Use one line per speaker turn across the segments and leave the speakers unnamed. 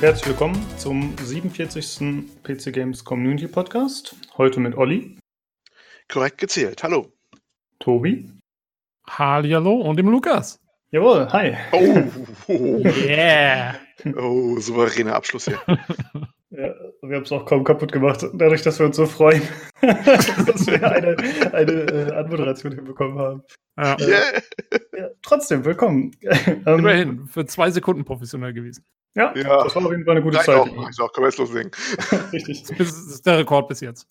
und herzlich willkommen zum 47. PC Games Community Podcast. Heute mit Olli.
Korrekt gezählt. Hallo.
Tobi.
Hallihallo und dem Lukas.
Jawohl, hi.
Oh, oh,
Yeah.
oh souveräner Abschluss hier.
Ja, wir haben es auch kaum kaputt gemacht, dadurch, dass wir uns so freuen, dass wir eine, eine äh, Anmoderation hinbekommen haben.
Ja.
Yeah.
Ja, trotzdem, willkommen. Ähm,
Immerhin, für zwei Sekunden professionell gewesen.
Ja,
Ja.
das war auf jeden Fall eine gute
Reicht
Zeit.
auch, reicht auch. Können wir jetzt loslegen.
Richtig.
Das ist der Rekord bis jetzt.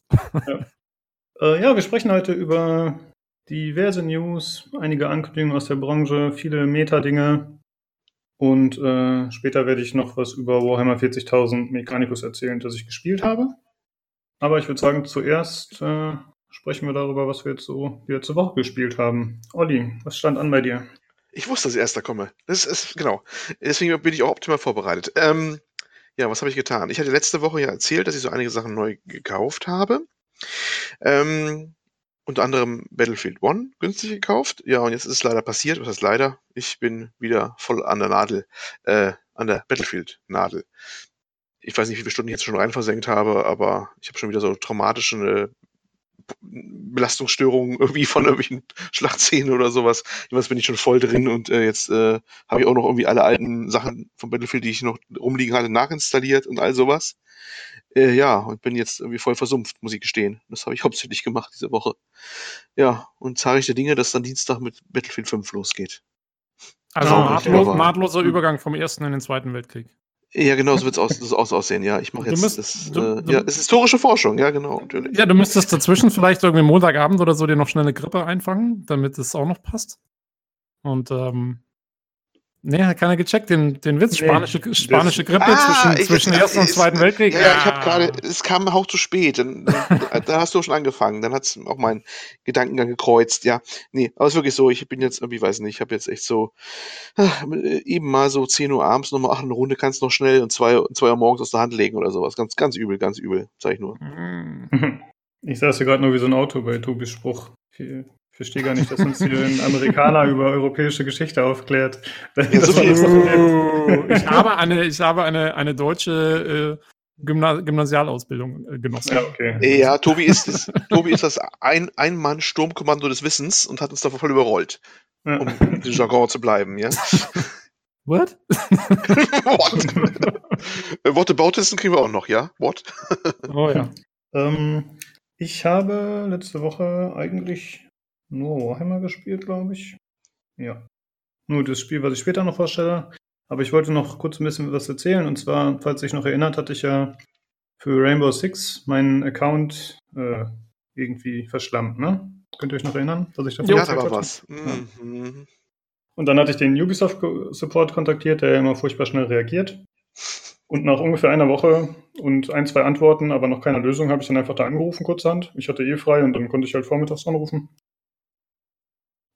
Äh, ja, wir sprechen heute über diverse News, einige Ankündigungen aus der Branche, viele Meta-Dinge und äh, später werde ich noch was über Warhammer 40.000 Mechanicus erzählen, das ich gespielt habe. Aber ich würde sagen, zuerst äh, sprechen wir darüber, was wir jetzt so wieder zur Woche gespielt haben. Olli, was stand an bei dir?
Ich wusste, dass ich erster komme. Das ist, genau. Deswegen bin ich auch optimal vorbereitet. Ähm, ja, was habe ich getan? Ich hatte letzte Woche ja erzählt, dass ich so einige Sachen neu gekauft habe. Ähm, unter anderem Battlefield One günstig gekauft. Ja, und jetzt ist es leider passiert. Was heißt leider? Ich bin wieder voll an der Nadel, äh, an der Battlefield-Nadel. Ich weiß nicht, wie viele Stunden ich jetzt schon rein versenkt habe, aber ich habe schon wieder so traumatische Belastungsstörungen irgendwie von irgendwelchen Schlachtszenen oder sowas. Jedenfalls bin ich schon voll drin und äh, jetzt äh, habe ich auch noch irgendwie alle alten Sachen von Battlefield, die ich noch rumliegen hatte, nachinstalliert und all sowas. Äh, ja, und bin jetzt irgendwie voll versumpft, muss ich gestehen. Das habe ich hauptsächlich gemacht diese Woche. Ja, und zahre ich der Dinge, dass dann Dienstag mit Battlefield 5 losgeht.
Also
Ah,
nahtloser Übergang vom Ersten in den Zweiten Weltkrieg.
Ja, genau, so wird es aus, so aus aussehen. Ja, ich mache jetzt
müsst-
das,
du-
äh,
du-
ja, es ist historische Forschung. Ja, genau, natürlich.
Ja, du müsstest dazwischen vielleicht irgendwie Montagabend oder so dir noch schnell eine Grippe einfangen, damit es auch noch passt. Und ähm, nee, hat keiner gecheckt, den, den Witz.
Nee,
Spanische,
das-
spanische Grippe
Ah,
zwischen,
ich-
zwischen
es-
Ersten und
es-
Zweiten Weltkrieg.
Ja, ja, ich habe gerade, es kam ein Hauch zu spät. Dann, dann, da hast du schon angefangen. Dann hat's auch meinen Gedankengang gekreuzt. Ja, nee, aber es ist wirklich so. Ich bin jetzt irgendwie, weiß nicht, ich habe jetzt echt so ah, eben mal so 10 Uhr abends nochmal, ach, eine Runde kannst du noch schnell und 2 zwei Uhr morgens aus der Hand legen oder sowas. Ganz, ganz übel, ganz übel, sag ich nur.
Mm.
Ich saß hier gerade nur wie so ein Auto bei Tobis Spruch. Ich verstehe gar nicht, dass uns hier ein Amerikaner über europäische Geschichte aufklärt.
so
Das das Problem.
ich habe eine, ich habe eine, eine deutsche äh, Gymna Gymnasialausbildung äh, genossen.
Ja, okay.
Ja, Tobi ist, ist, Tobi ist das ein, Ein-Mann-Sturmkommando des Wissens und hat uns da voll überrollt,
Ja.
um im Jargon zu bleiben, ja.
What?
What? Äh, Worte Bautisten kriegen wir auch noch, ja? What?
Oh ja.
Ähm, ich habe letzte Woche eigentlich nur Warhammer gespielt, glaube ich. Ja. Nur das Spiel, was ich später noch vorstelle. Aber ich wollte noch kurz ein bisschen was erzählen. Und zwar, falls sich noch erinnert, hatte ich ja für Rainbow Six meinen Account äh, irgendwie verschlammt, ne? Könnt ihr euch noch erinnern, was ich davon
Ja, da war
hatte?
was. Mhm.
Und dann hatte ich den Ubisoft-Support kontaktiert, der immer furchtbar schnell reagiert. Und nach ungefähr einer Woche und ein, zwei Antworten, aber noch keine Lösung, habe ich dann einfach da angerufen, kurzhand. Ich hatte eh frei und dann konnte ich halt vormittags anrufen.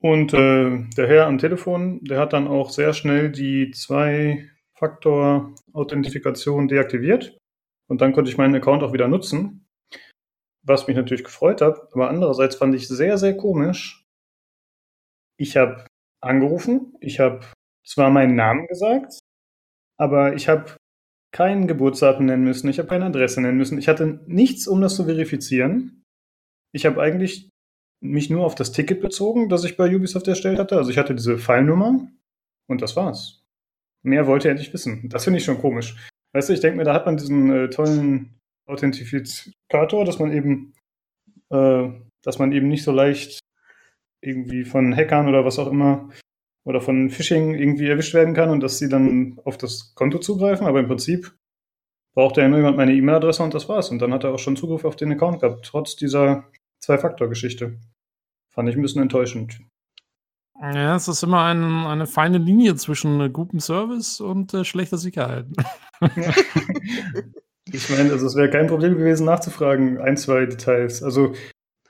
Und äh, der Herr am Telefon, der hat dann auch sehr schnell die Zwei-Faktor-Authentifikation deaktiviert. Und dann konnte ich meinen Account auch wieder nutzen. Was mich natürlich gefreut hat, aber andererseits fand ich sehr, sehr komisch. Ich habe angerufen. Ich habe zwar meinen Namen gesagt, aber ich habe kein Geburtsdatum nennen müssen. Ich habe keine Adresse nennen müssen. Ich hatte nichts, um das zu verifizieren. Ich habe eigentlich mich nur auf das Ticket bezogen, das ich bei Ubisoft erstellt hatte. Also ich hatte diese Fallnummer und das war's. Mehr wollte er nicht wissen. Das finde ich schon komisch. Weißt du, ich denke mir, da hat man diesen äh, tollen Authentifikator, dass man eben, äh, dass man eben nicht so leicht irgendwie von Hackern oder was auch immer oder von Phishing irgendwie erwischt werden kann und dass sie dann auf das Konto zugreifen. Aber im Prinzip braucht ja nur jemand meine E-Mail-Adresse und das war's. Und dann hat er auch schon Zugriff auf den Account gehabt, trotz dieser Zwei-Faktor-Geschichte. Fand ich ein bisschen enttäuschend.
Ja, es ist immer ein, eine feine Linie zwischen äh, gutem Service und äh, schlechter Sicherheit.
Ich meine, also es wäre kein Problem gewesen, nachzufragen, ein, zwei Details. Also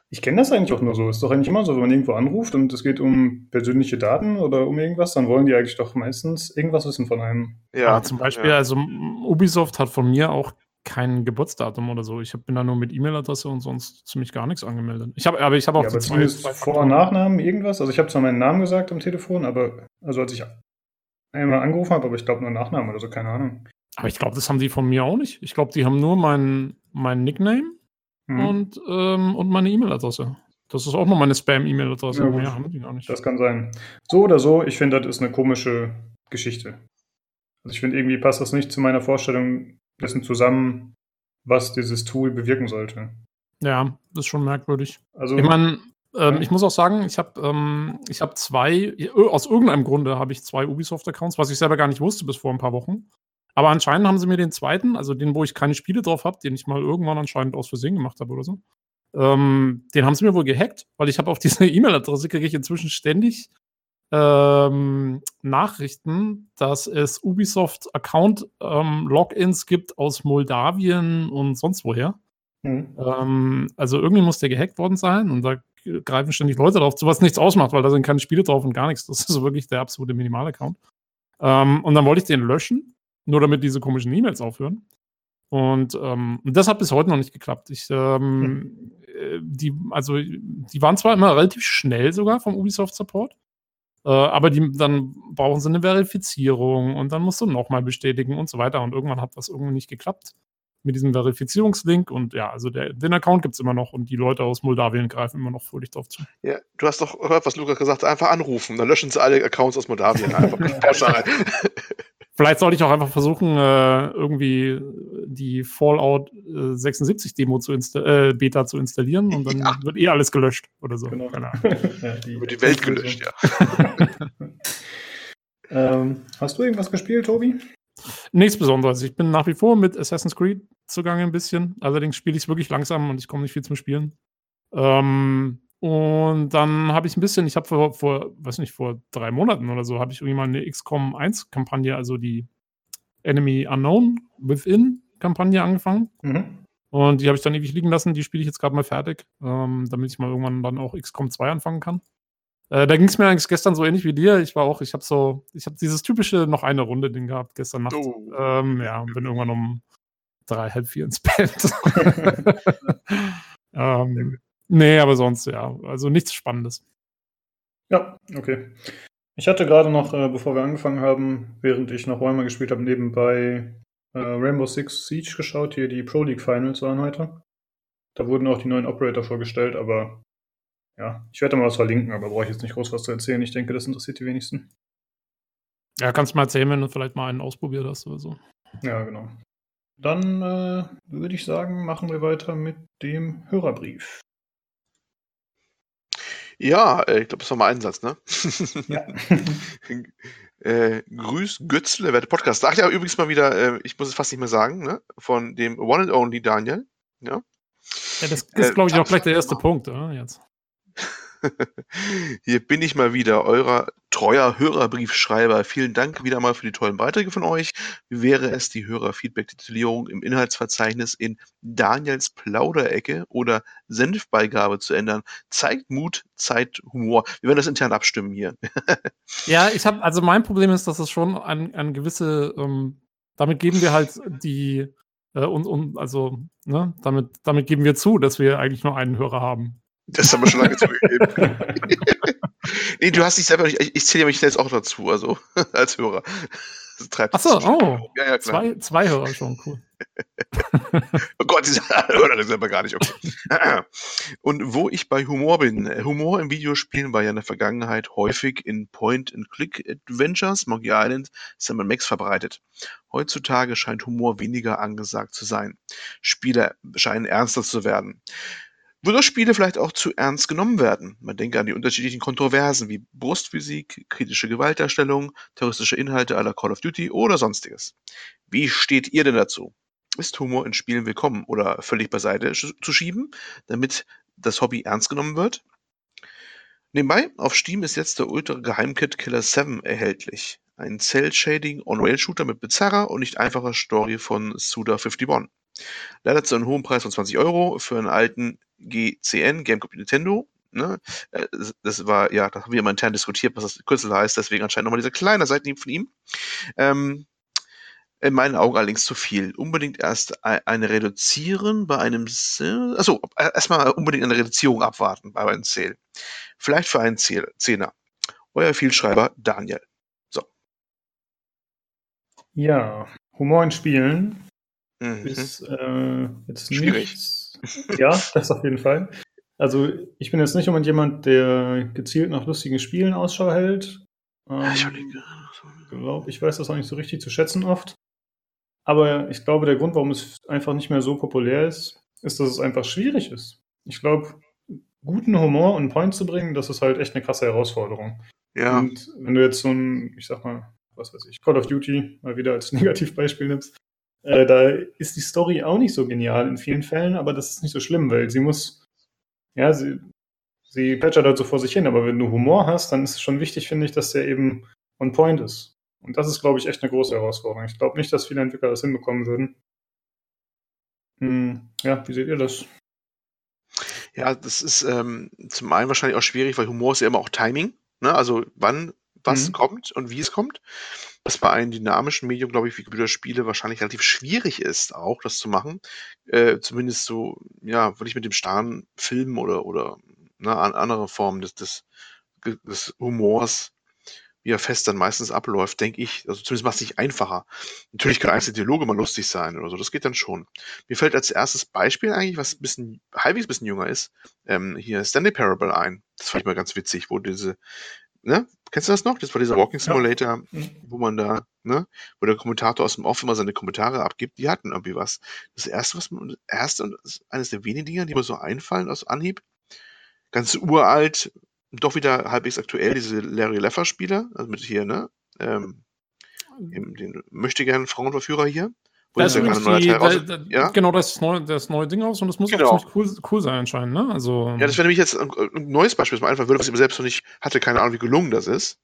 ich kenne das eigentlich auch nur so. Ist doch eigentlich immer so, wenn man irgendwo anruft und es geht um persönliche Daten oder um irgendwas, dann wollen die eigentlich doch meistens irgendwas wissen von einem.
Ja,
Aber zum Beispiel,
ja.
also Ubisoft hat von mir auch kein Geburtsdatum oder so. Ich hab- bin da nur mit E-Mail-Adresse und sonst ziemlich gar nichts angemeldet. Ich habe, aber ich habe auch
Ja,
zwei, zwei
Vor- und Nachnamen, irgendwas. Also ich habe zwar meinen Namen gesagt am Telefon, aber also als ich einmal angerufen habe, aber ich glaube nur Nachnamen oder so, keine Ahnung.
Aber ich glaube, das haben die von mir auch nicht. Ich glaube, die haben nur meinen mein Nickname
Hm.
und, ähm, und meine E-Mail-Adresse. Das ist auch noch meine Spam-E-Mail-Adresse.
Ja.
Mehr haben die gar nicht.
Das kann sein. So oder so, ich finde, das ist eine komische Geschichte. Also ich finde, irgendwie passt das nicht zu meiner Vorstellung dessen zusammen, was dieses Tool bewirken sollte.
Ja, das ist schon merkwürdig.
Also,
Ich meine, ähm,
Ja.
ich muss auch sagen, ich habe ähm, ich hab zwei, aus irgendeinem Grunde habe ich zwei Ubisoft-Accounts, was ich selber gar nicht wusste bis vor ein paar Wochen. Aber anscheinend haben sie mir den zweiten, also den, wo ich keine Spiele drauf habe, den ich mal irgendwann anscheinend aus Versehen gemacht habe oder so, ähm, den haben sie mir wohl gehackt, weil ich habe auf diese E-Mail-Adresse kriege ich inzwischen ständig ähm, Nachrichten, dass es Ubisoft-Account-Logins gibt aus Moldawien und sonst woher.
hm.
Ähm, also irgendwie muss der gehackt worden sein und da greifen ständig Leute drauf, zu was nichts ausmacht, weil da sind keine Spiele drauf und gar nichts. Das ist wirklich der absolute Minimal-Account. Ähm, und dann wollte ich den löschen, nur damit diese komischen E-Mails aufhören. Und ähm, das hat bis heute noch nicht geklappt. Ich, ähm, äh, die, also, die waren zwar immer relativ schnell sogar vom Ubisoft Support, äh, aber die, dann brauchen sie eine Verifizierung und dann musst du nochmal bestätigen und so weiter. Und irgendwann hat das irgendwie nicht geklappt mit diesem Verifizierungslink. Und ja, also der, den Account gibt es immer noch und die Leute aus Moldawien greifen immer noch fröhlich drauf zu.
Ja, du hast doch gehört, was Lukas gesagt hat, einfach anrufen, dann löschen sie alle Accounts aus Moldawien einfach.
Vielleicht sollte ich auch einfach versuchen, äh, irgendwie die Fallout äh, 76 Demo zu insta äh, Beta zu installieren und dann
Ja.
wird eh alles gelöscht oder so.
Genau.
Keine Ahnung.
ja, die,
Über die Welt gelöscht, ja.
ähm, hast du irgendwas gespielt, Tobi?
Nichts Besonderes. Ich bin nach wie vor mit Assassin's Creed zugange ein bisschen. Allerdings spiele ich es wirklich langsam und ich komme nicht viel zum Spielen. Ähm, und dann habe ich ein bisschen, ich habe vor, vor, weiß nicht, vor drei Monaten oder so, habe ich irgendwie mal eine XCOM 1 Kampagne, also die Enemy Unknown Within Kampagne angefangen.
Mhm.
Und die habe ich dann ewig liegen lassen. Die spiele ich jetzt gerade mal fertig, ähm, damit ich mal irgendwann dann auch XCOM 2 anfangen kann. Äh, da ging es mir eigentlich gestern so ähnlich wie dir. Ich war auch, ich habe so, ich habe dieses typische noch eine Runde Ding gehabt gestern Nacht.
Oh.
Ähm, ja, und bin irgendwann um drei, halb vier ins Bett. ähm, nee, aber sonst ja, also nichts Spannendes.
Ja, okay. Ich hatte gerade noch, äh, bevor wir angefangen haben, während ich noch Warhammer gespielt habe, nebenbei äh, Rainbow Six Siege geschaut. Hier die Pro League Finals waren heute. Da wurden auch die neuen Operator vorgestellt, aber ja, ich werde da mal was verlinken, aber brauche ich jetzt nicht groß was zu erzählen. Ich denke, das interessiert die wenigsten.
Ja, kannst du mal erzählen, wenn du vielleicht mal einen ausprobiert hast oder so.
Ja, genau. Dann äh, würde ich sagen, machen wir weiter mit dem Hörerbrief.
Ja, äh, ich glaube, das war mal ein Satz, ne?
Ja.
äh, grüß Götzle, werte Podcast. Ach ja, übrigens mal wieder, äh, ich muss es fast nicht mehr sagen, ne? Von dem One and Only Daniel. Ja.
Ja, das ist,
Äh,
glaube ich, auch gleich der erste Punkt, oder? Jetzt.
Hier bin ich mal wieder, euer treuer Hörerbriefschreiber. Vielen Dank wieder mal für die tollen Beiträge von euch. Wie wäre es, die Hörerfeedback-Titulierung im Inhaltsverzeichnis in Daniels Plauderecke oder Senfbeigabe zu ändern? Zeigt Mut, zeigt Humor. Wir werden das intern abstimmen hier.
Ja, ich habe, also mein Problem ist, dass es schon an, an gewisse, ähm, damit geben wir halt die, äh, und, und, also, ne, damit, damit geben wir zu, dass wir eigentlich nur einen Hörer haben.
Das haben wir schon lange zugegeben. nee, du hast dich selber nicht, ich, ich zähle mich jetzt auch dazu, also als Hörer. Das treibt
Ach so,
das schon.
oh.
Ja, ja.
Zwei, zwei Hörer schon, cool.
Oh Gott, dieser Hörer ist aber gar nicht okay. Und wo ich bei Humor bin. Humor im Videospielen war ja in der Vergangenheit häufig in Point-and-Click-Adventures, Monkey Island, Sam Max verbreitet. Heutzutage scheint Humor weniger angesagt zu sein. Spiele scheinen ernster zu werden. Würde Spiele vielleicht auch zu ernst genommen werden? Man denke an die unterschiedlichen Kontroversen wie Brustphysik, kritische Gewaltdarstellung, terroristische Inhalte aller Call of Duty oder sonstiges. Wie steht ihr denn dazu? Ist Humor in Spielen willkommen oder völlig beiseite zu schieben, damit das Hobby ernst genommen wird? Nebenbei, auf Steam ist jetzt der Ultra Geheimkit Killer 7 erhältlich. Ein Cell-Shading On-Rail-Shooter mit bizarrer und nicht einfacher Story von Suda51. Leider zu einem hohen Preis von 20 Euro für einen alten GCN, GameCube Nintendo. Ne? Äh, das- war, ja, da haben wir immer intern diskutiert, was das Kürzel heißt, deswegen anscheinend nochmal dieser kleine Seitenhieb von ihm. Ähm, in meinen Augen allerdings zu viel. Unbedingt erst ei- eine reduzieren bei einem Sale. Achso, äh, erstmal unbedingt eine Reduzierung abwarten bei einem Sale. Vielleicht für einen Zehner. Euer Vielschreiber Daniel.
Ja, Humor in Spielen
Mhm.
ist äh, jetzt
Schwierig.
nichts. Ja, das auf jeden Fall. Also ich bin jetzt nicht unbedingt jemand, der gezielt nach lustigen Spielen Ausschau hält.
Ja, ich
Ähm,
überlege.
glaub, ich weiß das auch nicht so richtig zu schätzen oft. Aber ich glaube, der Grund, warum es einfach nicht mehr so populär ist, ist, dass es einfach schwierig ist. Ich glaube, guten Humor und Point zu bringen, das ist halt echt eine krasse Herausforderung.
Ja,
Und wenn du jetzt so ein, ich sag mal, was weiß ich, Call of Duty mal wieder als Negativbeispiel nimmst, äh, da ist die Story auch nicht so genial in vielen Fällen, aber das ist nicht so schlimm, weil sie muss, ja, sie, sie plätschert halt so vor sich hin, aber wenn du Humor hast, dann ist es schon wichtig, finde ich, dass der eben on point ist. Und das ist, glaube ich, echt eine große Herausforderung. Ich glaube nicht, dass viele Entwickler das hinbekommen würden. Hm, ja, wie seht ihr das?
ja, das ist ähm, zum einen wahrscheinlich auch schwierig, weil Humor ist ja immer auch Timing. Ne? Also wann was
Mhm.
kommt und wie es kommt. Was bei einem dynamischen Medium, glaube ich, wie Computerspiele wahrscheinlich relativ schwierig ist, auch das zu machen. Äh, zumindest so, ja, würde ich mit dem starren Film oder, oder ne, an andere Formen des, des, des Humors, wie er fest dann meistens abläuft, denke ich, also zumindest macht es sich einfacher. Natürlich kann einzelne Dialoge mal lustig sein oder so, das geht dann schon. Mir fällt als erstes Beispiel eigentlich, was ein bisschen, halbwegs ein bisschen jünger ist, ähm, hier Stanley Parable ein. Das fand ich mal ganz witzig, wo diese, ne, kennst du das noch? Das war dieser Walking
Ja.
Simulator,
Mhm.
wo man da, ne, wo der Kommentator aus dem Off immer seine Kommentare abgibt, die hatten irgendwie was. Das erste, was man, das erste und eines der wenigen Dinger, die mir so einfallen aus Anhieb, ganz uralt, doch wieder halbwegs aktuell, diese Larry Leffer Spieler, also mit hier, ne, ähm, eben den möchte gern Frauenverführer hier.
Da ist übrigens die, da, da,
ja?
Genau, das neue, das neue Ding aus und das muss
Genau.
auch ziemlich cool, cool sein anscheinend, ne? Also,
Ja, das wäre nämlich jetzt ein, ein neues Beispiel, was mir einfallen würde, was ich aber selbst noch nicht hatte, keine Ahnung, wie gelungen das ist.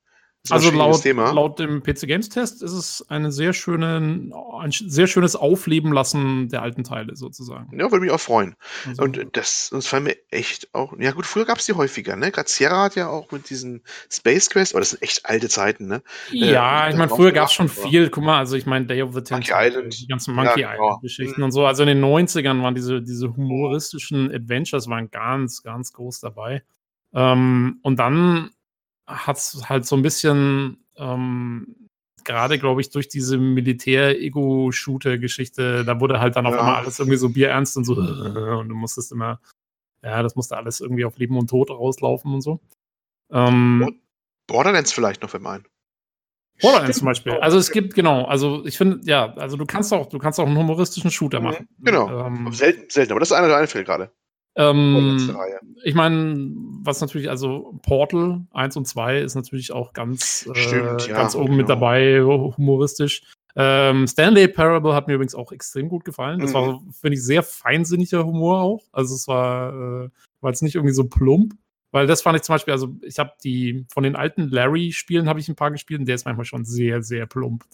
Also laut,
Thema.
laut dem PC Games Test ist es eine sehr schöne, ein sehr schönes Aufleben lassen der alten Teile sozusagen.
Ja, würde mich auch freuen.
Also,
Und das, das fallen mir echt auch. Ja, gut, früher gab es die häufiger, ne? Gerade Sierra hat ja auch mit diesen Space Quest, aber das sind echt alte Zeiten, ne?
ja,
äh,
ich meine, früher gab es schon
aber-
viel. Guck mal, also ich meine, Day of the Ten
Monkey
Tentacle,
Island.
die ganzen
Ja,
Monkey
genau.
Island-Geschichten
Mhm.
und so. Also in den 90ern waren diese, diese humoristischen Adventures waren ganz, ganz groß dabei. Ähm, und dann hat es halt so ein bisschen, ähm, gerade glaube ich, durch diese Militär-Ego-Shooter-Geschichte, da wurde halt dann auf
Ja.
einmal alles irgendwie so bierernst und so. Und du musstest immer, ja, das musste alles irgendwie auf Leben und Tod rauslaufen und so. Ähm,
Borderlands vielleicht noch, wenn man.
Borderlands
Stimmt.
zum Beispiel. Also es gibt, genau, also ich finde, ja, also du kannst auch, du kannst auch einen humoristischen Shooter
Mhm,
machen.
genau.
Ähm,
Selten, selten, aber das ist einer, der einfällt gerade.
Ähm,
Reihe.
ich meine, was natürlich, also Portal 1 und 2 ist natürlich auch ganz,
Stimmt,
äh,
ja,
ganz oben mit
genau.
dabei, humoristisch. Ähm, Stanley Parable hat mir übrigens auch extrem gut gefallen. Das
Mhm.
war, finde ich, sehr feinsinniger Humor auch. Also es war, äh, war jetzt nicht irgendwie so plump. Weil das fand ich zum Beispiel, also ich habe die, von den alten Larry-Spielen habe ich ein paar gespielt und der ist manchmal schon sehr, sehr plump.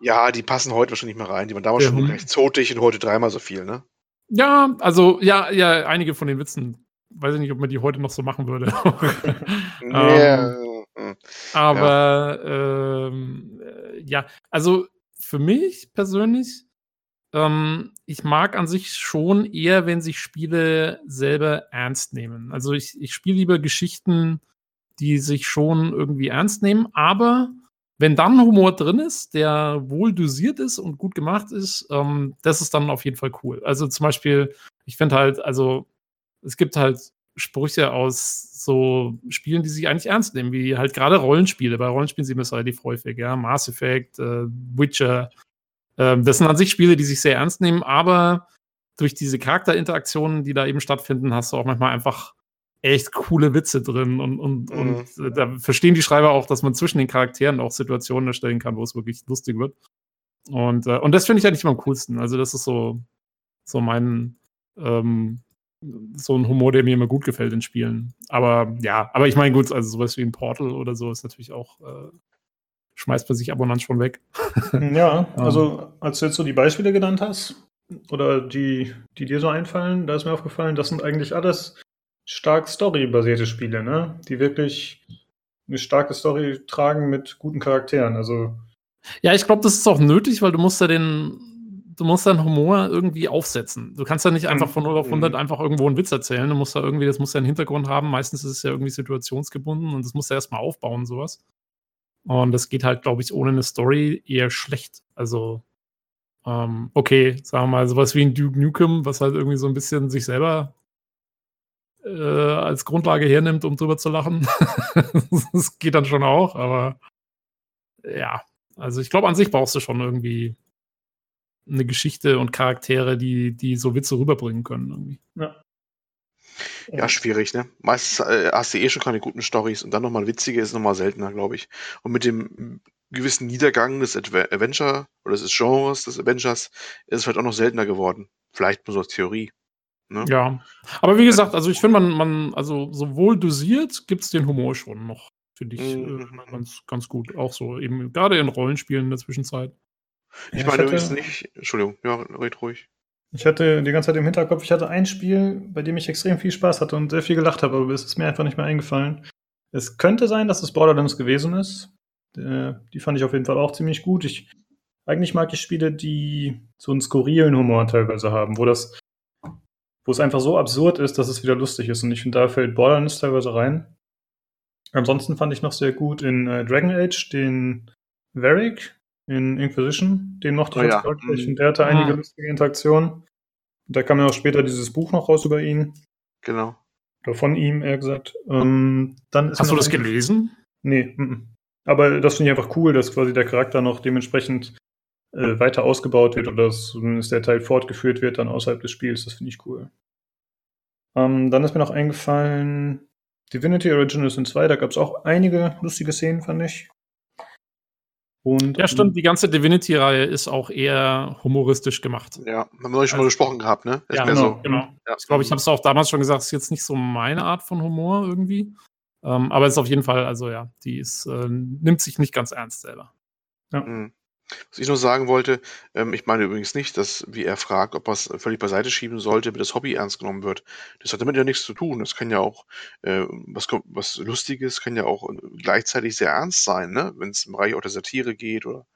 Ja, die passen heute wahrscheinlich nicht mehr rein. Die waren damals schon recht zotig und heute dreimal so viel, ne?
Ja, also ja, ja, einige von den Witzen. Weiß ich nicht, ob man die heute noch so machen würde.
Ja, mm.
Aber ähm, äh, ja, also für mich persönlich, ähm, ich mag an sich schon eher, wenn sich Spiele selber ernst nehmen. Also ich, ich spiele lieber Geschichten, die sich schon irgendwie ernst nehmen, aber wenn dann Humor drin ist, der wohl dosiert ist und gut gemacht ist, ähm, das ist dann auf jeden Fall cool. Also zum Beispiel, ich finde halt, also es gibt halt Sprüche aus so Spielen, die sich eigentlich ernst nehmen, wie halt gerade Rollenspiele. Bei Rollenspielen sieht man es relativ häufig, ja. Mass Effect, äh, Witcher. Ähm, das sind an sich Spiele, die sich sehr ernst nehmen, aber durch diese Charakterinteraktionen, die da eben stattfinden, hast du auch manchmal einfach echt coole Witze drin und, und,
Mhm.
und äh, da verstehen die Schreiber auch, dass man zwischen den Charakteren auch Situationen erstellen kann, wo es wirklich lustig wird. Und, äh, und das finde ich eigentlich immer am coolsten. Also, das ist so, so mein, ähm, so ein Humor, der mir immer gut gefällt in Spielen. Aber ja, aber ich meine, gut, also sowas wie ein Portal oder so ist natürlich auch, äh, schmeißt man sich ab und an schon weg.
Ja, also als du jetzt so die Beispiele genannt hast, oder die, die dir so einfallen, da ist mir aufgefallen, das sind eigentlich alles stark storybasierte Spiele, ne? Die wirklich eine starke Story tragen mit guten Charakteren. Also
Ja, ich glaube, das ist auch nötig, weil du musst ja den, du musst deinen Humor irgendwie aufsetzen. Du kannst ja nicht einfach von 0 auf 100
Mhm.
einfach irgendwo einen Witz erzählen. Du musst ja irgendwie, das muss ja einen Hintergrund haben. Meistens ist es ja irgendwie situationsgebunden und das musst du erstmal aufbauen, sowas. Und das geht halt, glaube ich, ohne eine Story eher schlecht. Also, Ähm, okay, sagen wir mal, sowas wie ein Duke Nukem, was halt irgendwie so ein bisschen sich selber äh, als Grundlage hernimmt, um drüber zu lachen. das geht dann schon auch, aber ja, also ich glaube, an sich brauchst du schon irgendwie eine Geschichte und Charaktere, die, die so Witze rüberbringen können. Irgendwie.
Ja. Ja, schwierig, ne? Meistens äh, hast du eh schon keine guten Stories und dann nochmal witzige ist nochmal seltener, glaube ich. Und mit dem gewissen Niedergang des Adve Adventure oder des Genres des Avengers ist es vielleicht auch noch seltener geworden. Vielleicht nur so als Theorie.
Ne? Ja, aber wie gesagt, also ich finde, man, man, also sowohl dosiert gibt es den Humor schon noch, finde ich, mhm. äh, ganz, ganz gut. Auch so eben, gerade in Rollenspielen in der Zwischenzeit.
Ich ja, meine übrigens nicht, Entschuldigung, ja, red ruhig.
Ich hatte die ganze Zeit im Hinterkopf, ich hatte ein Spiel, bei dem ich extrem viel Spaß hatte und sehr viel gelacht habe, aber es ist mir einfach nicht mehr eingefallen. Es könnte sein, dass es Borderlands gewesen ist. Äh, die fand ich auf jeden Fall auch ziemlich gut. Ich, eigentlich mag ich Spiele, die so einen skurrilen Humor teilweise haben, wo das wo es einfach so absurd ist, dass es wieder lustig ist. Und ich finde, da fällt Borderlands teilweise rein. Ansonsten fand ich noch sehr gut in äh, Dragon Age den Varric in Inquisition. Den mochte ich oh, ja. wirklich. Und der hatte einige ah. lustige Interaktionen. Und da kam ja auch später dieses Buch noch raus über ihn.
Genau.
Oder von ihm, eher gesagt. Ähm, dann
Hast du das gelesen?
Nee. M -m. Aber das finde ich einfach cool, dass quasi der Charakter noch dementsprechend äh, weiter ausgebaut wird oder dass zumindest der Teil fortgeführt wird dann außerhalb des Spiels. Das finde ich cool. Ähm, dann ist mir noch eingefallen, Divinity Original Sin 2, da gab es auch einige lustige Szenen, fand ich.
Und, ja, stimmt, die ganze Divinity-Reihe ist auch eher humoristisch gemacht.
Ja, haben wir neulich schon mal also gesprochen gehabt, ne?
Ist ja, genau, so. genau. Ja. Ich glaube, ich habe es auch damals schon gesagt, es ist jetzt nicht so meine Art von Humor irgendwie. Ähm, aber es ist auf jeden Fall, also ja, die ist, äh, nimmt sich nicht ganz ernst selber.
Ja. Mhm. Was ich noch sagen wollte, ähm, ich meine übrigens nicht, dass, wie er fragt, ob er es völlig beiseite schieben sollte, damit das Hobby ernst genommen wird. Das hat damit ja nichts zu tun. Das kann ja auch, äh, was, was Lustiges kann ja auch äh, gleichzeitig sehr ernst sein, ne? Wenn es im Bereich auch der Satire geht oder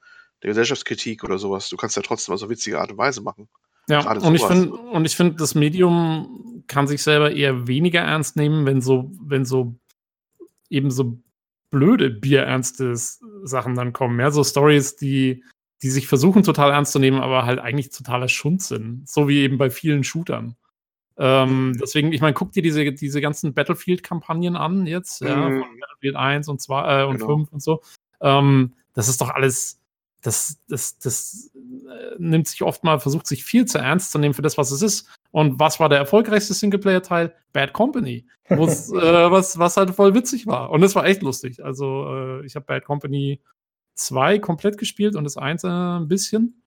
der Gesellschaftskritik oder sowas. Du kannst ja trotzdem auf so witzige Art und Weise machen.
Ja, Gerade und ich finde, und ich finde, das Medium kann sich selber eher weniger ernst nehmen, wenn so, wenn so eben so blöde, bierernste Sachen dann kommen. Ja, so Stories, die, die sich versuchen total ernst zu nehmen, aber halt eigentlich totaler Schund sind. So wie eben bei vielen Shootern. Ähm, mhm. deswegen, ich meine, guck dir diese, diese ganzen Battlefield-Kampagnen an jetzt, mhm. ja, von Battlefield 1 und 2 äh, und genau. 5 und so. Ähm, das ist doch alles, das, das, das äh, nimmt sich oft mal, versucht sich viel zu ernst zu nehmen für das, was es ist. Und was war der erfolgreichste Singleplayer-Teil? Bad Company. äh, was, was halt voll witzig war. Und es war echt lustig. Also, äh, ich habe Bad Company 2 komplett gespielt und das 1 äh, ein bisschen.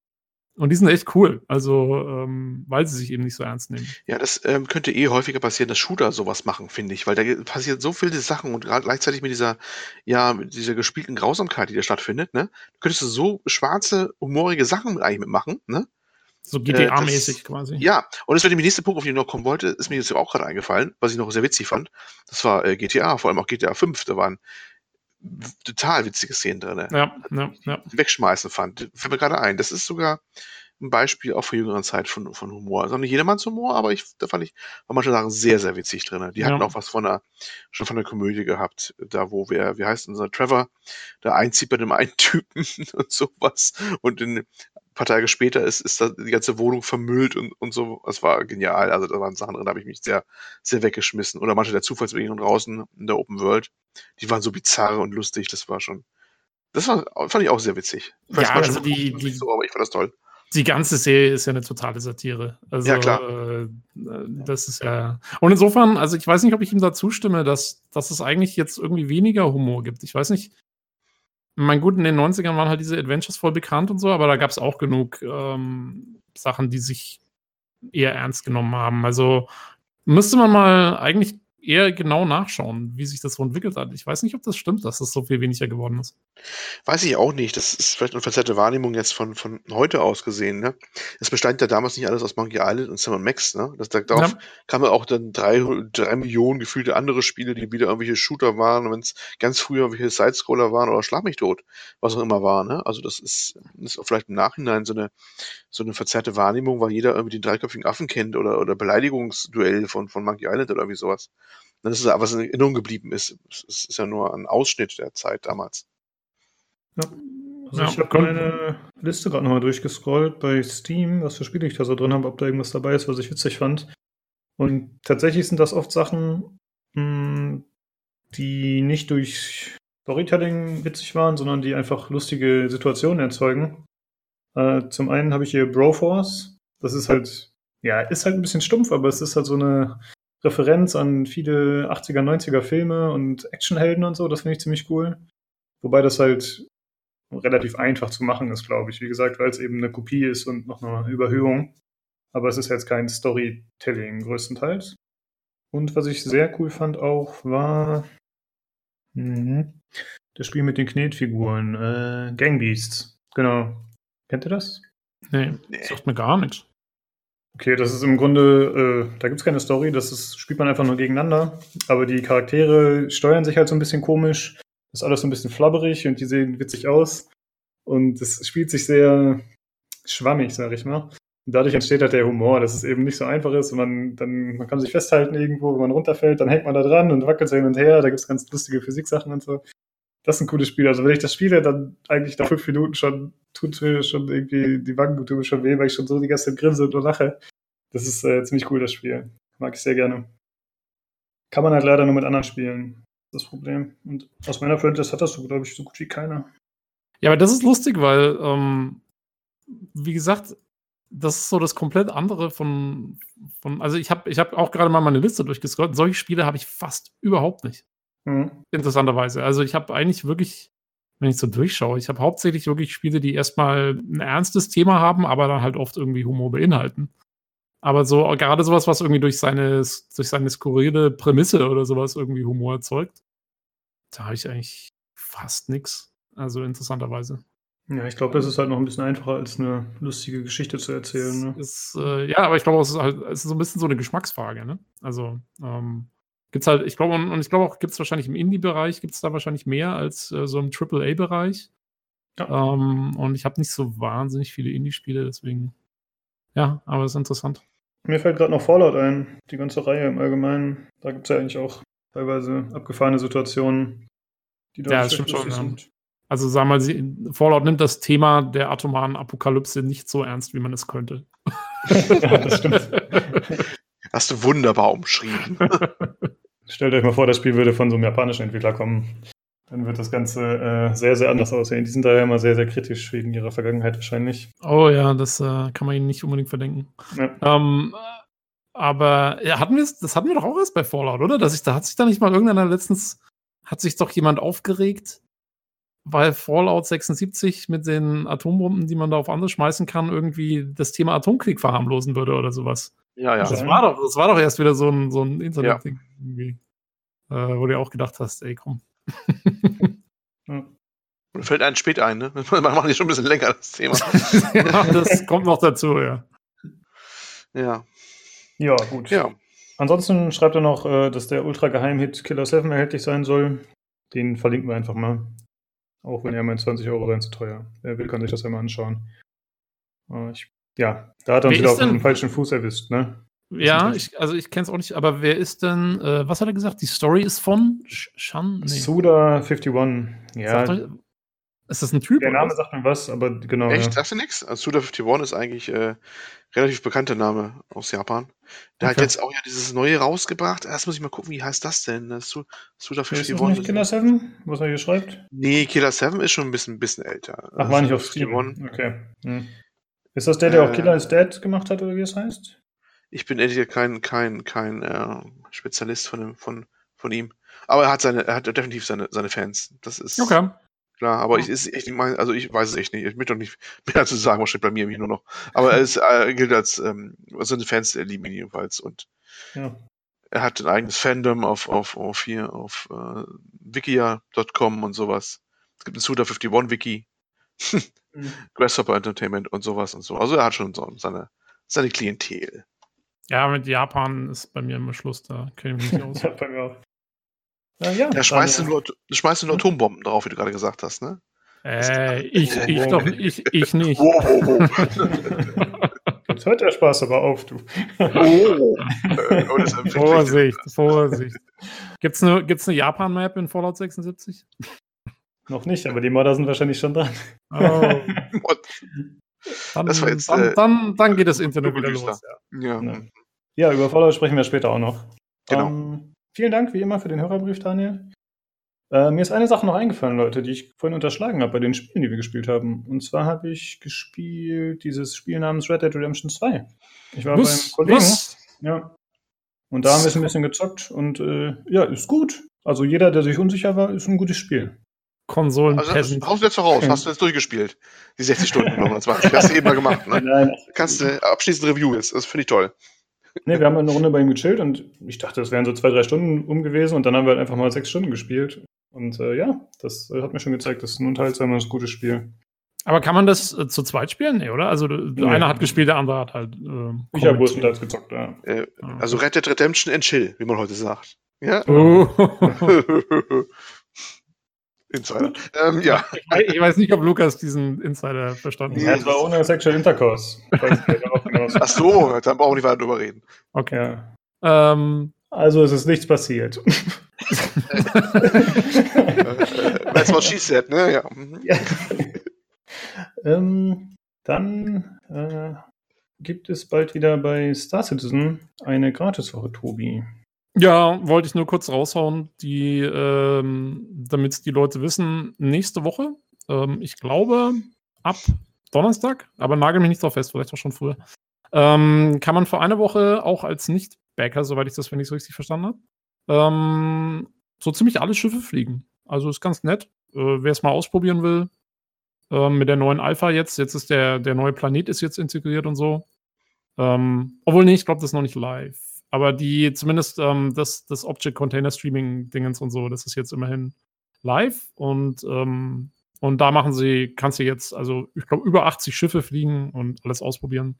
Und die sind echt cool, also ähm, weil sie sich eben nicht so ernst nehmen.
Ja, das ähm, könnte eh häufiger passieren, dass Shooter sowas machen, finde ich, weil da passiert so viele Sachen und gerade gleichzeitig mit dieser, ja, mit dieser gespielten Grausamkeit, die da stattfindet, ne? könntest du so schwarze, humorige Sachen eigentlich mitmachen, ne?
So GTA-mäßig äh, quasi.
Ja, und das wäre der nächste Punkt, auf den ich noch kommen wollte, ist mir jetzt auch gerade eingefallen, was ich noch sehr witzig fand. Das war äh, GTA, vor allem auch GTA 5. Da waren total witzige Szenen drin.
Ja, ja, ja.
Wegschmeißen fand. Fällt mir gerade ein. Das ist sogar ein Beispiel auch für jüngeren Zeit von, von Humor. Also nicht jedermanns Humor, aber ich, da fand ich, war manche Sachen sehr, sehr witzig drin. Die ja. hatten auch was von der, schon von der Komödie gehabt. Da, wo wir, wie heißt unser Trevor, da einzieht bei dem einen Typen und sowas. Und in, paar Tage später ist, ist da die ganze Wohnung vermüllt und, und so. Das war genial. Also da waren Sachen drin, da habe ich mich sehr, sehr weggeschmissen. Oder manche der Zufallsbegegnungen draußen in der Open World, die waren so bizarr und lustig. Das war schon, das war, fand ich auch sehr witzig.
ja, also die, die,
so, aber ich fand das toll.
Die ganze Serie ist ja eine totale Satire. Also,
ja, klar.
Äh, das ist ja. Und insofern, also ich weiß nicht, ob ich ihm da zustimme, dass, dass es eigentlich jetzt irgendwie weniger Humor gibt. Ich weiß nicht, mein gut, in den 90ern waren halt diese Adventures voll bekannt und so, aber da gab es auch genug ähm, Sachen, die sich eher ernst genommen haben. Also müsste man mal eigentlich eher genau nachschauen, wie sich das so entwickelt hat. Ich weiß nicht, ob das stimmt, dass das so viel weniger geworden ist.
Weiß ich auch nicht. Das ist vielleicht eine verzerrte Wahrnehmung jetzt von, von heute aus gesehen. Ne? Es bestand ja damals nicht alles aus Monkey Island und Sam Max. Ne? Das, darauf ja. kamen auch dann drei, drei Millionen gefühlte andere Spiele, die wieder irgendwelche Shooter waren. Und wenn es ganz früher irgendwelche Sidescroller waren oder Schlag mich tot, was auch immer war. Ne? Also das ist, ist vielleicht im Nachhinein so eine, so eine verzerrte Wahrnehmung, weil jeder irgendwie den dreiköpfigen Affen kennt oder, oder Beleidigungsduell von, von Monkey Island oder irgendwie sowas. Das ist aber was in Erinnerung geblieben ist. Es ist ja nur ein Ausschnitt der Zeit damals.
Ja.
Also
Ja,
ich habe meine Liste gerade nochmal durchgescrollt bei Steam, was für Spiele ich da so drin habe, ob da irgendwas dabei ist, was ich witzig fand. Und tatsächlich sind das oft Sachen, mh, die nicht durch Storytelling witzig waren, sondern die einfach lustige Situationen erzeugen. Äh, zum einen habe ich hier Broforce. Das ist halt, ja, ist halt ein bisschen stumpf, aber es ist halt so eine Referenz an viele 80er, 90er Filme und Actionhelden und so. Das finde ich ziemlich cool. Wobei das halt relativ einfach zu machen ist, glaube ich. Wie gesagt, weil es eben eine Kopie ist und noch eine Überhöhung. Aber es ist jetzt kein Storytelling größtenteils. Und was ich sehr cool fand auch, war mhm, das Spiel mit den Knetfiguren. Äh, Gangbeasts. Genau. Kennt ihr das?
Nee,
Nee.
sagt mir gar nichts.
Okay, das ist im Grunde, äh, da gibt es keine Story, das ist, spielt man einfach nur gegeneinander. Aber die Charaktere steuern sich halt so ein bisschen komisch. Ist alles so ein bisschen flabberig und die sehen witzig aus. Und es spielt sich sehr schwammig, sag ich mal. Und dadurch entsteht halt der Humor, dass es eben nicht so einfach ist. Und man, dann, man kann sich festhalten irgendwo, wenn man runterfällt, dann hängt man da dran und wackelt so hin und her. Da gibt es ganz lustige Physiksachen und so. Das ist ein cooles Spiel. Also wenn ich das spiele, dann eigentlich nach fünf Minuten schon tut mir schon irgendwie die Wangen tun mir schon weh, weil ich schon so die ganze Zeit grinse und nur lache. Das ist äh, ziemlich cool, das Spiel. Mag ich sehr gerne. Kann man halt leider nur mit anderen spielen. Das Problem. Und aus meiner Franchise hat das so, glaube ich, so gut wie keiner.
Ja, aber das ist lustig, weil, ähm, wie gesagt, das ist so das komplett andere von, von also ich habe ich hab auch gerade mal meine Liste durchgescrollt. Solche Spiele habe ich fast überhaupt nicht,
Mhm.
interessanterweise. Also ich habe eigentlich wirklich, wenn ich so durchschaue, ich habe hauptsächlich wirklich Spiele, die erstmal ein ernstes Thema haben, aber dann halt oft irgendwie Humor beinhalten. Aber so gerade sowas, was irgendwie durch seine, durch seine skurrile Prämisse oder sowas irgendwie Humor erzeugt, da habe ich eigentlich fast nichts. Also interessanterweise.
Ja, ich glaube, das ist halt noch ein bisschen einfacher, als eine lustige Geschichte zu erzählen. Ne?
Ist, äh, ja, aber ich glaube, es ist halt es ist so ein bisschen so eine Geschmacksfrage, ne? Also, ähm, gibt's halt, ich glaube, und, und ich glaube auch, gibt es wahrscheinlich im Indie-Bereich, gibt es da wahrscheinlich mehr als äh, so im AAA-Bereich.
Ja.
Ähm, und ich habe nicht so wahnsinnig viele Indie-Spiele, deswegen. Ja, aber es ist interessant.
Mir fällt gerade noch Fallout ein, die ganze Reihe im Allgemeinen. Da gibt es ja eigentlich auch teilweise abgefahrene Situationen, die
Ja, das stimmt schon,
lustig
ja.
sind.
Also, sagen wir mal, sie- Fallout nimmt das Thema der atomaren Apokalypse nicht so ernst, wie man es könnte.
ja, das stimmt.
Hast du wunderbar umschrieben.
Stellt euch mal vor, das Spiel würde von so einem japanischen Entwickler kommen. Dann wird das Ganze äh, sehr, sehr anders aussehen. Die sind da ja immer sehr, sehr kritisch wegen ihrer Vergangenheit wahrscheinlich.
Oh ja, das äh, kann man ihnen nicht unbedingt verdenken.
Ja.
Ähm, aber ja, hatten wir das hatten wir doch auch erst bei Fallout, oder? Dass ich, da hat sich da nicht mal irgendeiner letztens, hat sich doch jemand aufgeregt, weil Fallout 76 mit den Atombomben, die man da auf andere schmeißen kann, irgendwie das Thema Atomkrieg verharmlosen würde oder sowas.
Ja, ja.
Das
Ja.
war doch, das war doch erst wieder so ein, so ein Internet-Ding irgendwie. Äh, wo du ja auch gedacht hast, ey, komm.
Ja.
Fällt einen spät ein, ne? Machen hier schon ein bisschen länger das Thema.
ja, das kommt noch dazu, ja.
Ja.
ja, gut.
Ja.
Ansonsten schreibt er noch, äh, dass der Ultra-Geheim-Hit Killer 7 erhältlich sein soll. Den verlinken wir einfach mal. Auch wenn er meint, 20 Euro seien zu teuer. Wer will, kann sich das ja mal anschauen. Äh, ich, ja, da hat er uns wieder auf dem
denn-
falschen Fuß erwischt, ne?
Ja, ich, also ich kenne es auch nicht, aber wer ist denn, äh, was hat er gesagt? Die Story ist von Sh- Shan? Nee.
Suda51. Ja,
euch- ist das ein Typ?
der Name sagt mir was, aber genau.
Echt?
Ja.
Sagst du nichts? Also Suda51 ist eigentlich äh, relativ bekannter Name aus Japan. Der hat
Okay.
jetzt auch ja dieses neue rausgebracht. Erst muss ich mal gucken, wie heißt das denn? Das Su
Ist das
Suda51.
nicht Killer 7, was er hier schreibt?
Nee, Killer 7 ist schon ein bisschen, bisschen älter.
Ach, war nicht auf. Steam. Okay. Hm. Ist das der, der auch
Äh,
Killer is Dead gemacht hat, oder wie es heißt?
Ich bin ehrlich gesagt kein, kein, kein äh, Spezialist von, dem, von, von ihm. Aber er hat seine, er hat definitiv seine, seine Fans. Das ist
Okay.
klar. Aber ich, ist, ich mein, also ich weiß es echt nicht. Ich möchte doch nicht mehr dazu sagen, was steht bei mir nämlich nur noch. Aber er ist, äh, gilt als, ähm, seine Fans äh, lieben ihn jedenfalls. Und
Ja.
er hat ein eigenes Fandom auf, auf, auf hier, auf äh, wikia.com und sowas. Es gibt ein Suda51-Wiki,
Hm.
Grasshopper Entertainment und sowas und so. Also er hat schon so seine, seine Klientel.
Ja, mit Japan ist bei mir immer Schluss, da kenne ich mich nicht aus.
Ja, bei mir auch. Na ja,
Da schmeißt du nur, schmeißt du nur Atombomben drauf, wie du gerade gesagt hast, ne?
äh, ich, ich doch, ich, ich nicht.
Wow, wow,
Jetzt hört der Spaß aber auf, du.
wow. Oh, sich.
Vorsicht, Vorsicht. Gibt's eine, gibt's eine Japan-Map in Fallout 76?
Noch nicht, aber die Modder sind wahrscheinlich schon dran.
Oh. Dann,
Das war jetzt,
dann,
äh,
dann, dann geht das Internet wieder los. Ja.
ja.
Ja. Über Fallout sprechen wir später auch noch.
Genau.
Ähm, vielen Dank wie immer für den Hörerbrief, Daniel. Äh, mir ist eine Sache noch eingefallen, Leute, die ich vorhin unterschlagen habe bei den Spielen, die wir gespielt haben. Und zwar habe ich gespielt dieses Spiel namens Red Dead Redemption 2. Ich war
Was?
beim Kollegen.
Was?
Ja. Und da haben wir es ein bisschen gezockt und äh, ja, ist gut. Also jeder, der sich unsicher war, ist ein gutes Spiel.
Konsolen
Also, das
Peasant.
haust du jetzt raus, hast du jetzt durchgespielt. Die 60 Stunden, 120. Hast du eben mal gemacht, ne?
Nein,
Kannst du abschließend Review jetzt. Das finde ich toll.
Nee, wir haben eine Runde bei ihm gechillt und ich dachte, es wären so zwei, drei Stunden um gewesen und dann haben wir halt einfach mal sechs Stunden gespielt. Und äh, ja, das äh, hat mir schon gezeigt, das ist ein unterhaltsames, gutes Spiel.
Aber kann man das äh, zu zweit spielen? Nee, oder? Also
Nee.
einer hat gespielt, der andere hat halt. Äh,
Ich habe größtenteils gezockt, ja.
Äh, also Red Dead Redemption and Chill, wie man heute sagt. Ja?
Oh.
Insider. Ähm, ja.
ich weiß nicht, ob Lukas diesen Insider verstanden
Ja,
hat.
es war ohne Sexual Intercourse. darauf hinaus-
Ach so, dann brauchen wir nicht weiter drüber reden.
Okay.
Ja.
Ähm,
Also es ist nichts passiert.
Äh, That's what she said, ne? Ja. Mhm.
Ja. ähm, dann äh, gibt es bald wieder bei Star Citizen eine Gratiswoche, Tobi.
Ja, wollte ich nur kurz raushauen, die, ähm, damit die Leute wissen, nächste Woche, ähm, ich glaube, ab Donnerstag, aber nagel mich nicht drauf fest, vielleicht auch schon früher, ähm, kann man für eine Woche auch als Nicht-Backer, soweit ich das, wenn ich es richtig verstanden habe, ähm, so ziemlich alle Schiffe fliegen. Also ist ganz nett. Äh, Wer es mal ausprobieren will, ähm, mit der neuen Alpha jetzt, jetzt ist der, der neue Planet ist jetzt integriert und so. Ähm, obwohl, nee, ich glaube, das ist noch nicht live. Aber die, zumindest ähm, das, das Object Container Streaming Dingens und so, das ist jetzt immerhin live und, ähm, und da machen sie, kannst du jetzt, also ich glaube, über 80 Schiffe fliegen und alles ausprobieren.